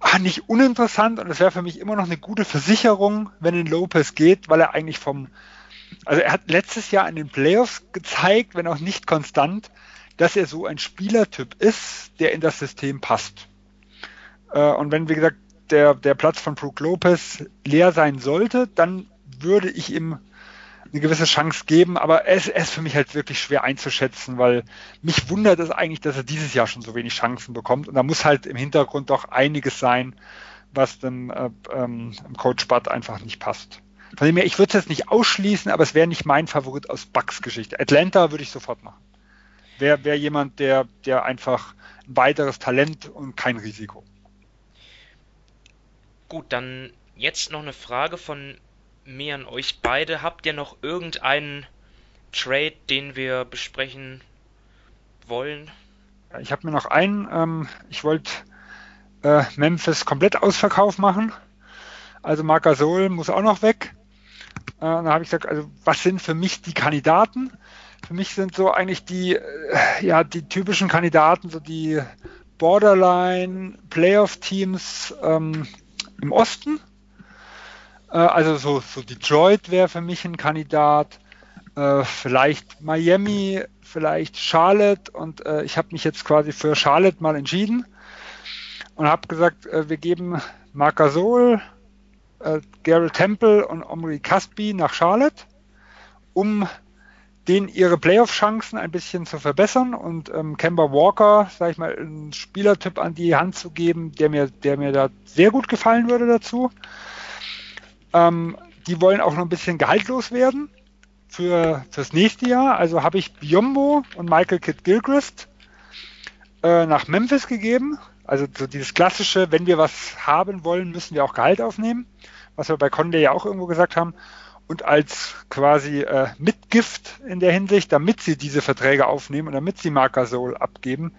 ah, nicht uninteressant und es wäre für mich immer noch eine gute Versicherung, wenn in Lopez geht, weil er eigentlich vom, also er hat letztes Jahr in den Playoffs gezeigt, wenn auch nicht konstant, dass er so ein Spielertyp ist, der in das System passt. Äh, und wenn, wie gesagt, der, der Platz von Brook Lopez leer sein sollte, dann würde ich ihm eine gewisse Chance geben, aber es, ist für mich halt wirklich schwer einzuschätzen, weil mich wundert es eigentlich, dass er dieses Jahr schon so wenig Chancen bekommt und da muss halt im Hintergrund doch einiges sein, was dem, äh, ähm, Coach Bud einfach nicht passt. Von dem her, ich würde es jetzt nicht ausschließen, aber es wäre nicht mein Favorit aus Bucks Geschichte. Atlanta würde ich sofort machen. Wäre wär jemand, der, der einfach ein weiteres Talent und kein Risiko. Gut, dann jetzt noch eine Frage von mir an euch beide. Habt ihr noch irgendeinen Trade, den wir besprechen wollen? Ich habe mir noch einen. Ähm, ich wollte äh, Memphis komplett Ausverkauf machen. Also Marc Gasol muss auch noch weg. Äh, da habe ich gesagt, also was sind für mich die Kandidaten? Für mich sind so eigentlich die, äh, ja, die typischen Kandidaten, so die Borderline Playoff Teams ähm, im Osten. Äh, also so, so Detroit wäre für mich ein Kandidat. Äh, vielleicht Miami, vielleicht Charlotte. Und äh, ich habe mich jetzt quasi für Charlotte mal entschieden und habe gesagt, wir geben Marc Gasol, Gary Temple und Omri Caspi nach Charlotte, um denen ihre Playoff-Chancen ein bisschen zu verbessern und ähm, Kemba Walker, sage ich mal, einen Spielertyp an die Hand zu geben, der mir, der mir da sehr gut gefallen würde dazu. Ähm, die wollen auch noch ein bisschen gehaltlos werden für das nächste Jahr. Also habe ich Biombo und Michael Kidd Gilchrist äh, nach Memphis gegeben. Also so dieses klassische, wenn wir was haben wollen, müssen wir auch Gehalt aufnehmen, was wir bei Conde ja auch irgendwo gesagt haben. Und als quasi äh, Mitgift in der Hinsicht, damit sie diese Verträge aufnehmen und damit sie Marc Gasol abgeben,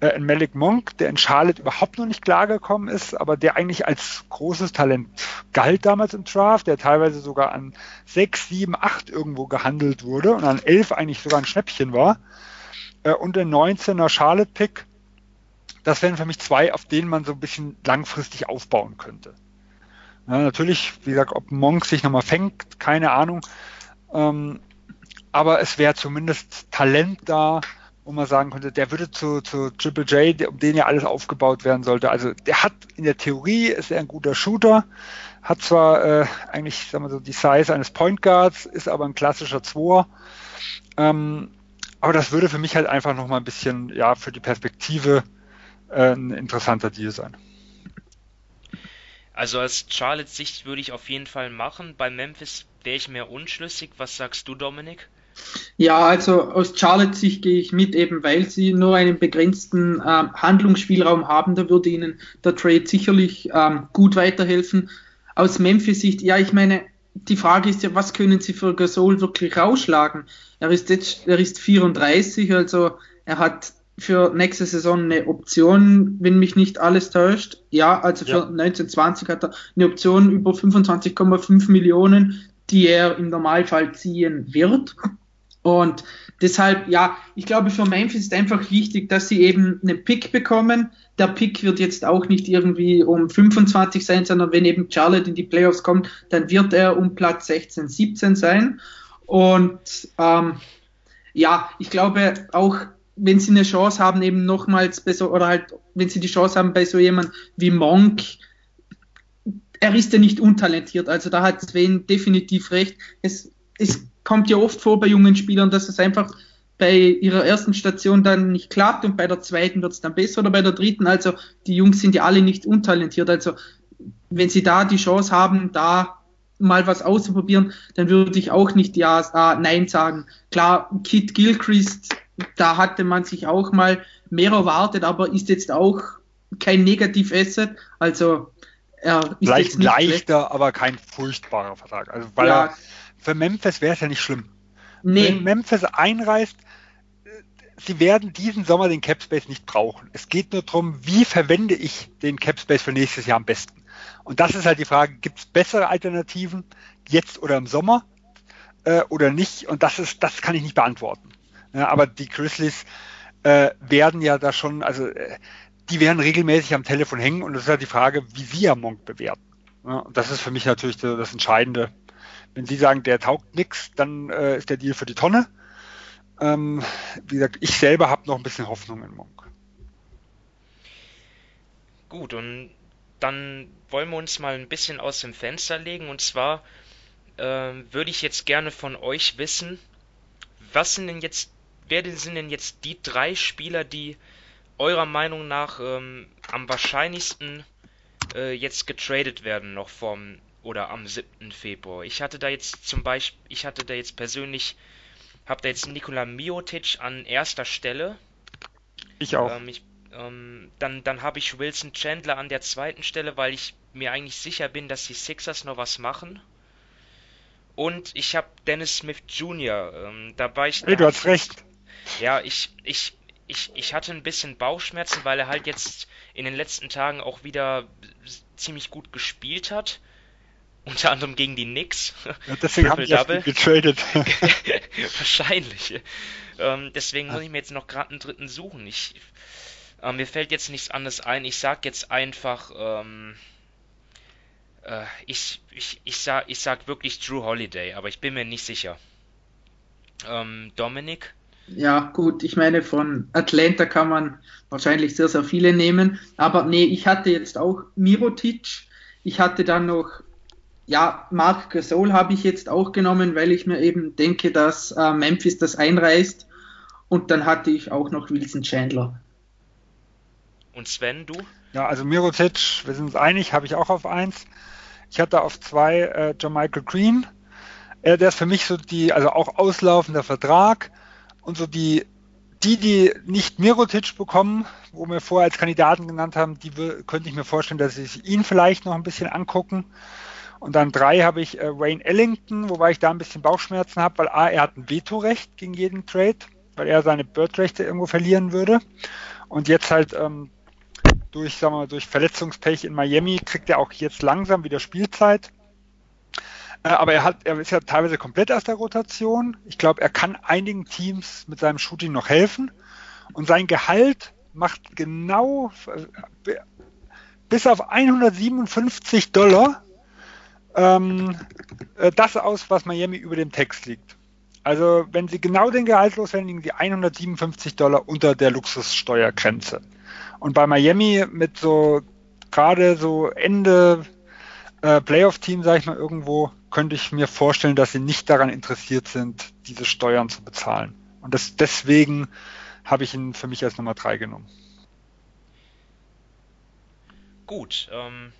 äh, Malik Monk, der in Charlotte überhaupt noch nicht klargekommen ist, aber der eigentlich als großes Talent galt damals im Draft, der teilweise sogar an 6, 7, 8 irgendwo gehandelt wurde und an 11 eigentlich sogar ein Schnäppchen war. Äh, und der 19er Charlotte-Pick, das wären für mich zwei, auf denen man so ein bisschen langfristig aufbauen könnte. Ja, natürlich, wie gesagt, ob Monk sich nochmal fängt, keine Ahnung. Ähm, aber es wäre zumindest Talent da, wo man sagen könnte, der würde zu, zu Triple J, um den ja alles aufgebaut werden sollte. Also der hat in der Theorie ist er ein guter Shooter, hat zwar äh, eigentlich, sagen wir so, die Size eines Point Guards, ist aber ein klassischer Zweier. Ähm, aber das würde für mich halt einfach nochmal ein bisschen, ja, für die Perspektive äh, ein interessanter Deal sein. Also aus Charlottes Sicht würde ich auf jeden Fall machen. Bei Memphis wäre ich mehr unschlüssig. Was sagst du, Dominik? Ja, also aus Charlotte Sicht gehe ich mit, eben weil sie nur einen begrenzten ähm, Handlungsspielraum haben. Da würde ihnen der Trade sicherlich ähm, gut weiterhelfen. Aus Memphis Sicht, ja, ich meine, die Frage ist ja, was können sie für Gasol wirklich rausschlagen? Er ist jetzt, er ist 34, also er hat für nächste Saison eine Option, wenn mich nicht alles täuscht. Ja, also für ja. 1920 hat er eine Option über 25,5 Millionen, die er im Normalfall ziehen wird. Und deshalb, ja, ich glaube, für Memphis ist einfach wichtig, dass sie eben einen Pick bekommen. Der Pick wird jetzt auch nicht irgendwie um 25 sein, sondern wenn eben Charlotte in die Playoffs kommt, dann wird er um Platz 16, 17 sein. Und ähm, ja, ich glaube auch, wenn sie eine Chance haben, eben nochmals besser, oder halt, wenn sie die Chance haben bei so jemand wie Monk, er ist ja nicht untalentiert, also da hat Sven definitiv recht. Es, es kommt ja oft vor bei jungen Spielern, dass es einfach bei ihrer ersten Station dann nicht klappt und bei der zweiten wird es dann besser oder bei der dritten. Also die Jungs sind ja alle nicht untalentiert. Also wenn sie da die Chance haben, da mal was auszuprobieren, dann würde ich auch nicht ja, äh, nein sagen. Klar, Kit Gilchrist, da hatte man sich auch mal mehr erwartet, aber ist jetzt auch kein Negativ-Asset. Also er ist Vielleicht leichter, schlecht. aber kein furchtbarer Vertrag. Also weil ja, er für Memphis wäre es ja nicht schlimm. Nee. Wenn Memphis einreist, sie werden diesen Sommer den Capspace nicht brauchen. Es geht nur darum, wie verwende ich den Capspace für nächstes Jahr am besten. Und das ist halt die Frage, gibt es bessere Alternativen jetzt oder im Sommer äh, oder nicht? Und das ist, das kann ich nicht beantworten. Ja, aber die Grizzlies äh, werden ja da schon, also äh, die werden regelmäßig am Telefon hängen und das ist halt die Frage, wie sie ja Monk bewerten. Ja, und das ist für mich natürlich das Entscheidende wenn Sie sagen, der taugt nichts, dann äh, ist der Deal für die Tonne. Ähm, wie gesagt, ich selber habe noch ein bisschen Hoffnung in Monk. Gut, und dann wollen wir uns mal ein bisschen aus dem Fenster legen. Und zwar äh, würde ich jetzt gerne von euch wissen, was sind denn jetzt, wer sind denn jetzt die drei Spieler, die eurer Meinung nach ähm, am wahrscheinlichsten äh, jetzt getradet werden noch vom oder am 7. Februar. Ich hatte da jetzt zum Beispiel, ich hatte da jetzt persönlich, habe da jetzt Nikola Miotic an erster Stelle. Ich auch. Ähm, ich, ähm, dann dann habe ich Wilson Chandler an der zweiten Stelle, weil ich mir eigentlich sicher bin, dass die Sixers noch was machen. Und ich habe Dennis Smith Jr. Ähm, dabei. Ich, hey, du hast recht. Ja, ich, ich, ich, ich hatte ein bisschen Bauchschmerzen, weil er halt jetzt in den letzten Tagen auch wieder ziemlich gut gespielt hat unter anderem gegen die Knicks. Ja, deswegen haben die getradet. Wahrscheinlich. Ähm, deswegen muss ich mir jetzt noch gerade einen dritten suchen. Ich, äh, mir fällt jetzt nichts anderes ein. Ich sag jetzt einfach, ähm, äh, ich, ich, ich, sag, ich sag wirklich Drew Holiday, aber ich bin mir nicht sicher. Ähm, Dominik? Ja, gut, ich meine, von Atlanta kann man wahrscheinlich sehr, sehr viele nehmen. Aber nee, ich hatte jetzt auch Mirotic. Ich hatte dann noch ja, Marc Gasol habe ich jetzt auch genommen, weil ich mir eben denke, dass äh, Memphis das einreißt. Und dann hatte ich auch noch Wilson Chandler. Und Sven, du? Ja, also Mirotic, wir sind uns einig, habe ich auch auf eins. Ich hatte auf zwei äh, John Michael Green. Äh, der ist für mich so die, also auch auslaufender Vertrag und so die, die, die nicht Mirotic bekommen, wo wir vorher als Kandidaten genannt haben, die könnte ich mir vorstellen, dass sie sich ihn vielleicht noch ein bisschen angucken. Und dann drei habe ich äh, Wayne Ellington, wobei ich da ein bisschen Bauchschmerzen habe, weil A, er hat ein Vetorecht gegen jeden Trade, weil er seine Bird-Rechte irgendwo verlieren würde. Und jetzt halt ähm, durch, sagen wir, durch Verletzungspech in Miami kriegt er auch jetzt langsam wieder Spielzeit. Äh, aber er hat, er ist ja teilweise komplett aus der Rotation. Ich glaube, er kann einigen Teams mit seinem Shooting noch helfen. Und sein Gehalt macht genau äh, bis auf 157 Dollar ähm, äh, das aus, was Miami über dem Text liegt. Also wenn Sie genau den Gehalt loswerden, liegen Sie 157 Dollar unter der Luxussteuergrenze. Und bei Miami mit so gerade so Ende äh, Playoff-Team, sage ich mal irgendwo, könnte ich mir vorstellen, dass sie nicht daran interessiert sind, diese Steuern zu bezahlen. Und das, deswegen habe ich ihn für mich als Nummer 3 genommen. Gut, ähm,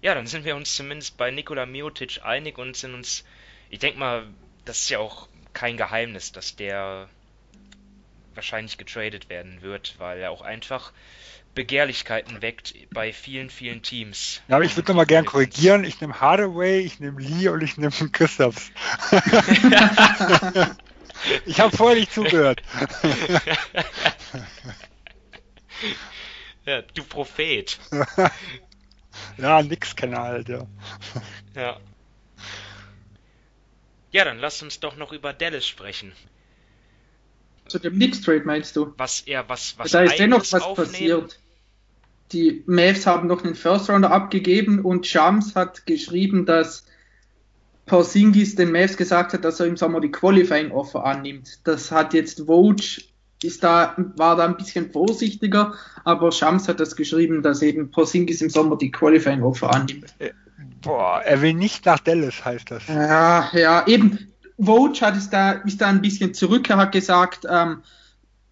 Ja, dann sind wir uns zumindest bei Nikola Miotic einig und sind uns, ich denke mal, das ist ja auch kein Geheimnis, dass der wahrscheinlich getradet werden wird, weil er auch einfach Begehrlichkeiten weckt bei vielen, vielen Teams. Ja, aber ich würde nochmal gern korrigieren. Ich nehme Hardaway, ich nehme Lee und ich nehme Christophs. ich habe vorher nicht zugehört. ja, du Prophet. Ja, nix Kanal, halt, ja. Ja. Ja, dann lass uns doch noch über Dallas sprechen. Zu dem Nix-Trade meinst du? Was er, was, was Da ist dennoch was aufnehmen. passiert. Die Mavs haben noch einen First-Rounder abgegeben und Shams hat geschrieben, dass Porzingis den Mavs gesagt hat, dass er im Sommer die Qualifying-Offer annimmt. Das hat jetzt Vogue ist da, war da ein bisschen vorsichtiger, aber Shams hat das geschrieben, dass eben Porzingis im Sommer die Qualifying-Offer annimmt. Äh, boah, er will nicht nach Dallas, heißt das. Ja, ja, eben. Vogue hat es da, ist da ein bisschen zurück. Er hat gesagt, ähm,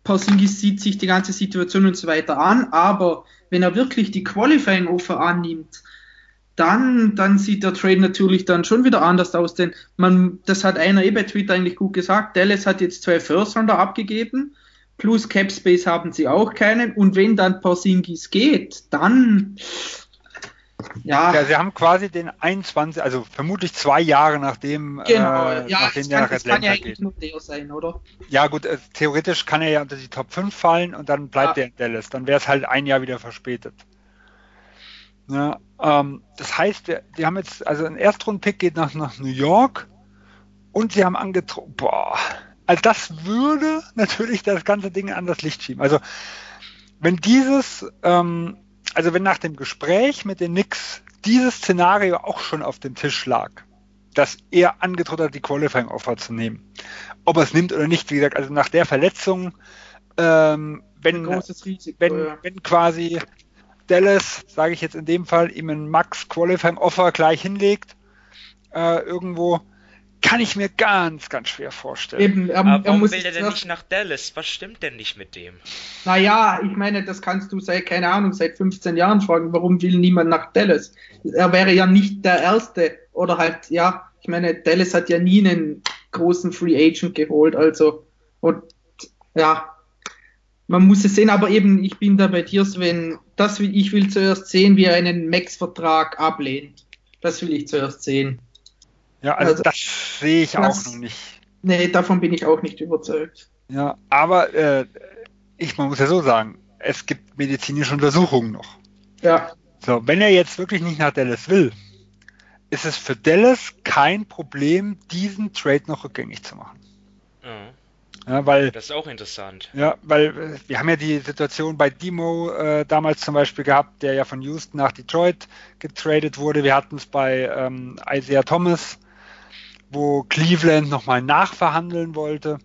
Porzingis sieht sich die ganze Situation und so weiter an, aber wenn er wirklich die Qualifying Offer annimmt, dann, dann sieht der Trade natürlich dann schon wieder anders aus, denn man, das hat einer eh bei Twitter eigentlich gut gesagt, Dallas hat jetzt zwei First Rounder abgegeben, plus Cap Space haben sie auch keinen, und wenn dann Porzingis geht, dann, ja. ja, sie haben quasi den 21, also vermutlich zwei Jahre nachdem, genau, äh, ja, nachdem der nach Atlanta kann ja eigentlich nur der sein, oder? Ja, gut, äh, theoretisch kann er ja unter die Top 5 fallen und dann bleibt ja. er in Dallas. Dann wäre es halt ein Jahr wieder verspätet. Ja, ähm, das heißt, die haben jetzt, also ein Erstrunden-Pick geht nach, nach New York und sie haben angetroffen, boah, also das würde natürlich das ganze Ding an das Licht schieben. Also wenn dieses ähm, also wenn nach dem Gespräch mit den Knicks dieses Szenario auch schon auf dem Tisch lag, dass er angedroht hat, die Qualifying Offer zu nehmen. Ob er es nimmt oder nicht, wie gesagt, also nach der Verletzung, ähm, wenn, Risiko, wenn, ja. wenn quasi Dallas, sage ich jetzt in dem Fall, ihm ein Max Qualifying Offer gleich hinlegt, äh, irgendwo, kann ich mir ganz, ganz schwer vorstellen. Eben, er, Aber warum er will er denn nicht nach Dallas? Was stimmt denn nicht mit dem? Naja, ich meine, das kannst du seit, keine Ahnung, seit 15 Jahren fragen, warum will niemand nach Dallas? Er wäre ja nicht der Erste. Oder halt, ja, ich meine, Dallas hat ja nie einen großen Free Agent geholt, also, und ja, man muss es sehen, aber eben, ich bin da bei dir, Sven, das will, ich will zuerst sehen, wie er einen Max-Vertrag ablehnt. Das will ich zuerst sehen. Ja, also, also das sehe ich das, auch noch nicht. Nee, davon bin ich auch nicht überzeugt. Ja, aber äh, ich man muss ja so sagen, es gibt medizinische Untersuchungen noch. Ja. So, wenn er jetzt wirklich nicht nach Dallas will, ist es für Dallas kein Problem, diesen Trade noch rückgängig zu machen. Mhm. Ja, weil, das ist auch interessant. Ja, weil äh, wir haben ja die Situation bei Demo äh, damals zum Beispiel gehabt, der ja von Houston nach Detroit getradet wurde. Wir hatten es bei ähm, Isaiah Thomas, wo Cleveland nochmal nachverhandeln wollte.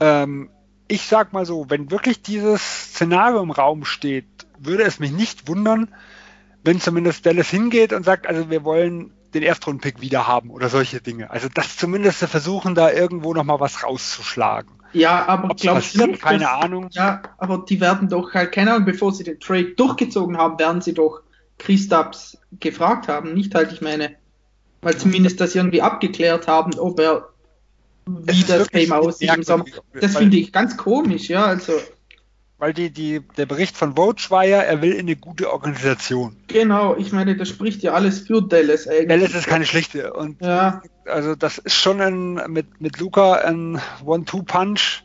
Ähm, ich sag mal so, wenn wirklich dieses Szenario im Raum steht, würde es mich nicht wundern, wenn zumindest Dallas hingeht und sagt, also wir wollen den Erstrundenpick wieder haben oder solche Dinge. Also das zumindest versuchen, da irgendwo nochmal was rauszuschlagen. Ja, aber Ob's glaubst du, keine dass, Ahnung. Ja, aber die werden doch halt, keine Ahnung, bevor sie den Trade durchgezogen haben, werden sie doch Christaps gefragt haben, nicht halt, ich meine, weil zumindest das irgendwie abgeklärt haben, ob er wie das Game aussieht im Sommer. Das finde ich ganz komisch, ja, also. Weil die, die, der Bericht von Vogue war ja, er will in eine gute Organisation. Genau, ich meine, das spricht ja alles für Dallas eigentlich. Dallas ist keine schlechte. Und ja. also das ist schon ein, mit, mit Luca ein One-Two-Punch.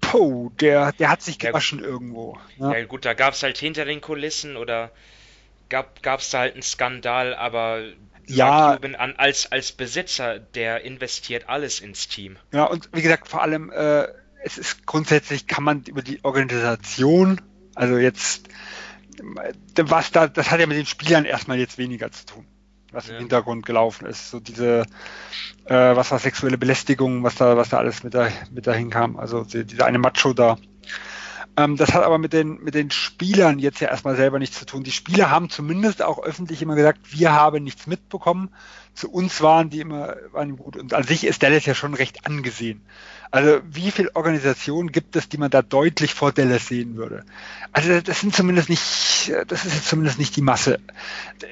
Puh, der, der hat sich gewaschen ja, irgendwo. Ja. ja gut, da gab es halt hinter den Kulissen oder gab es da halt einen Skandal, aber ja, Cuban an als, als Besitzer, der investiert alles ins Team. Ja, und wie gesagt, vor allem, äh, es ist grundsätzlich, kann man über die Organisation, also jetzt, was da, das hat ja mit den Spielern erstmal jetzt weniger zu tun, was ja. im Hintergrund gelaufen ist. So diese, äh, was war sexuelle Belästigung, was da, was da alles mit, da, mit dahin kam, also die, dieser eine Macho da. Ähm, das hat aber mit den, mit den Spielern jetzt ja erstmal selber nichts zu tun. Die Spieler haben zumindest auch öffentlich immer gesagt, wir haben nichts mitbekommen. Zu uns waren die immer waren gut. Und an sich ist Dallas ja schon recht angesehen. Also wie viele Organisationen gibt es, die man da deutlich vor Dallas sehen würde? Also das sind zumindest nicht, das ist jetzt zumindest nicht die Masse.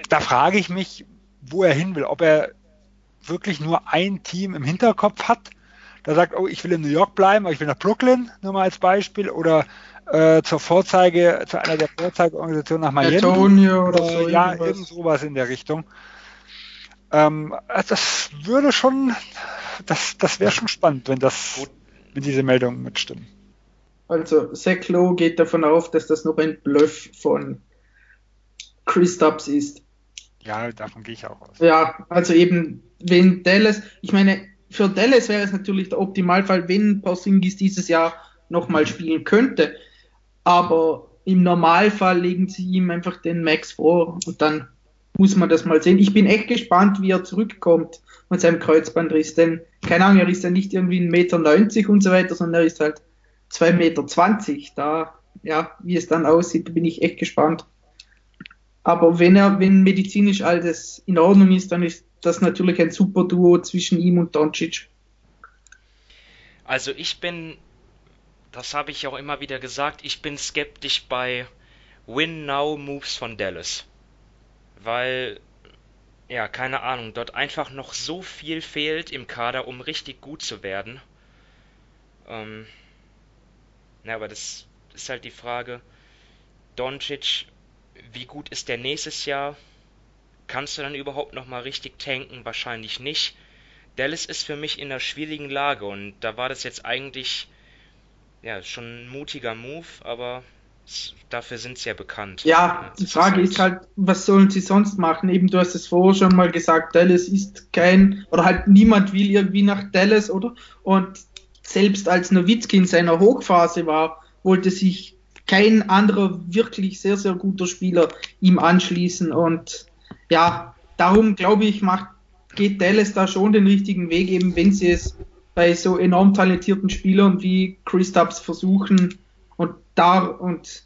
Da frage ich mich, wo er hin will, ob er wirklich nur ein Team im Hinterkopf hat, da sagt, oh, ich will in New York bleiben, aber ich will nach Brooklyn, nur mal als Beispiel, oder äh, zur Vorzeige, zu einer der Vorzeigeorganisationen nach Miami. Antonio oder so. Ja, irgendwas. irgend sowas in der Richtung. Ähm, also das würde schon, das, das wäre schon spannend, wenn das, wenn diese Meldungen mitstimmen. Also Zach Lowe geht davon auf, dass das noch ein Bluff von Chris Stubbs ist. Ja, davon gehe ich auch aus. Ja, also eben, wenn Dallas, ich meine, für Dallas wäre es natürlich der Optimalfall, wenn Porzingis dieses Jahr nochmal spielen könnte. Aber im Normalfall legen sie ihm einfach den Max vor und dann muss man das mal sehen. Ich bin echt gespannt, wie er zurückkommt von seinem Kreuzbandriss, denn keine Ahnung, er ist ja nicht irgendwie 1,90 Meter und so weiter, sondern er ist halt 2,20 Meter. Da, ja, wie es dann aussieht, bin ich echt gespannt. Aber wenn er, wenn medizinisch alles in Ordnung ist, dann ist das natürlich ein super Duo zwischen ihm und Doncic. Also ich bin, das habe ich auch immer wieder gesagt, ich bin skeptisch bei Win-Now-Moves von Dallas. Weil, ja, keine Ahnung, dort einfach noch so viel fehlt im Kader, um richtig gut zu werden. Ähm, na, aber das ist halt die Frage. Doncic wie gut ist der nächstes Jahr? Kannst du dann überhaupt noch mal richtig tanken? Wahrscheinlich nicht. Dallas ist für mich in einer schwierigen Lage und da war das jetzt eigentlich ja schon ein mutiger Move, aber dafür sind sie ja bekannt. Ja, die Frage ist halt, ist halt, was sollen sie sonst machen? Eben, du hast es vorher schon mal gesagt, Dallas ist kein, oder halt niemand will irgendwie nach Dallas, oder? Und selbst als Nowitzki in seiner Hochphase war, wollte sich kein anderer wirklich sehr, sehr guter Spieler ihm anschließen. Und ja, darum glaube ich, macht, geht Dallas da schon den richtigen Weg, eben wenn sie es bei so enorm talentierten Spielern wie Chris Tubbs versuchen und da und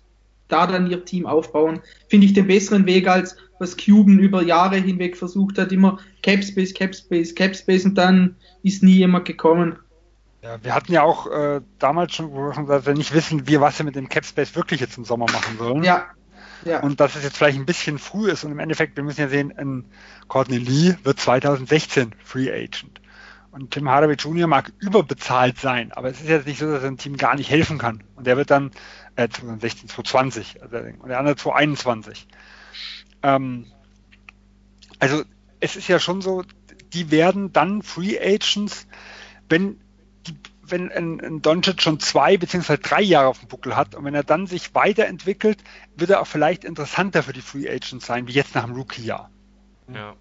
da dann ihr Team aufbauen, finde ich den besseren Weg als was Cuban über Jahre hinweg versucht hat, immer Capspace, Capspace, Capspace und dann ist nie jemand gekommen. Ja, wir hatten ja auch äh, damals schon gesagt, dass wir nicht wissen, wie was wir mit dem Capspace wirklich jetzt im Sommer machen sollen. Ja. ja. Und dass es jetzt vielleicht ein bisschen früh ist und im Endeffekt, wir müssen ja sehen, in Courtney Lee wird 2016 Free Agent. Und Tim Hardaway Jr. mag überbezahlt sein, aber es ist jetzt nicht so, dass er ein Team gar nicht helfen kann. Und der wird dann äh, 2016, 2020 also, und der andere 2021. Ähm, also es ist ja schon so, die werden dann Free Agents, wenn wenn ein, ein Doncic schon zwei beziehungsweise drei Jahre auf dem Buckel hat und wenn er dann sich weiterentwickelt, wird er auch vielleicht interessanter für die Free Agents sein, wie jetzt nach dem Rookie-Jahr. Ja.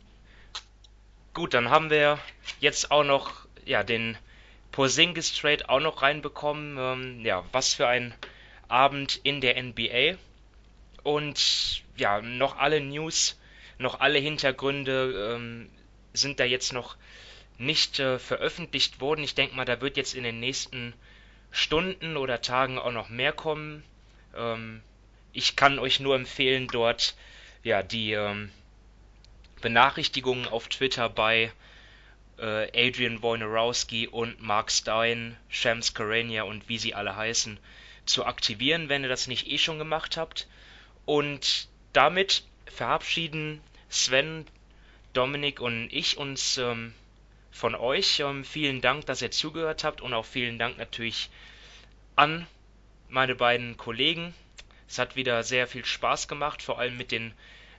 Gut, dann haben wir jetzt auch noch ja, den Porzingis Trade auch noch reinbekommen. Ähm, ja, was für ein Abend in der NBA. Und ja, noch alle News, noch alle Hintergründe ähm, sind da jetzt noch nicht äh, veröffentlicht wurden. Ich denke mal, da wird jetzt in den nächsten Stunden oder Tagen auch noch mehr kommen. Ähm, ich kann euch nur empfehlen, dort ja die ähm, Benachrichtigungen auf Twitter bei äh, Adrian Wojnarowski und Mark Stein, Shams Karania und wie sie alle heißen, zu aktivieren, wenn ihr das nicht eh schon gemacht habt. Und damit verabschieden Sven, Dominik und ich uns ähm, von euch. Ähm, vielen Dank, dass ihr zugehört habt und auch vielen Dank natürlich an meine beiden Kollegen. Es hat wieder sehr viel Spaß gemacht, vor allem mit den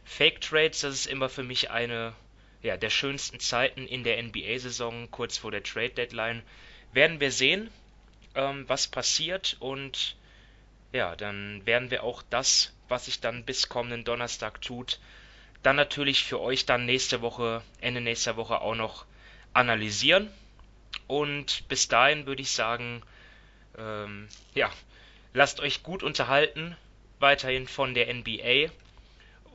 Fake Trades. Das ist immer für mich eine ja, der schönsten Zeiten in der NBA-Saison, kurz vor der Trade Deadline. Werden wir sehen, ähm, was passiert und ja, dann werden wir auch das, was sich dann bis kommenden Donnerstag tut, dann natürlich für euch dann nächste Woche, Ende nächster Woche auch noch analysieren. Und bis dahin würde ich sagen, ähm, ja, lasst euch gut unterhalten, weiterhin von der NBA.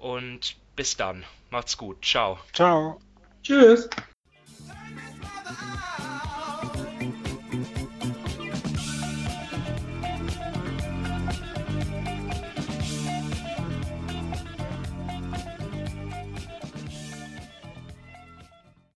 Und bis dann. Macht's gut. Ciao. Ciao. Tschüss.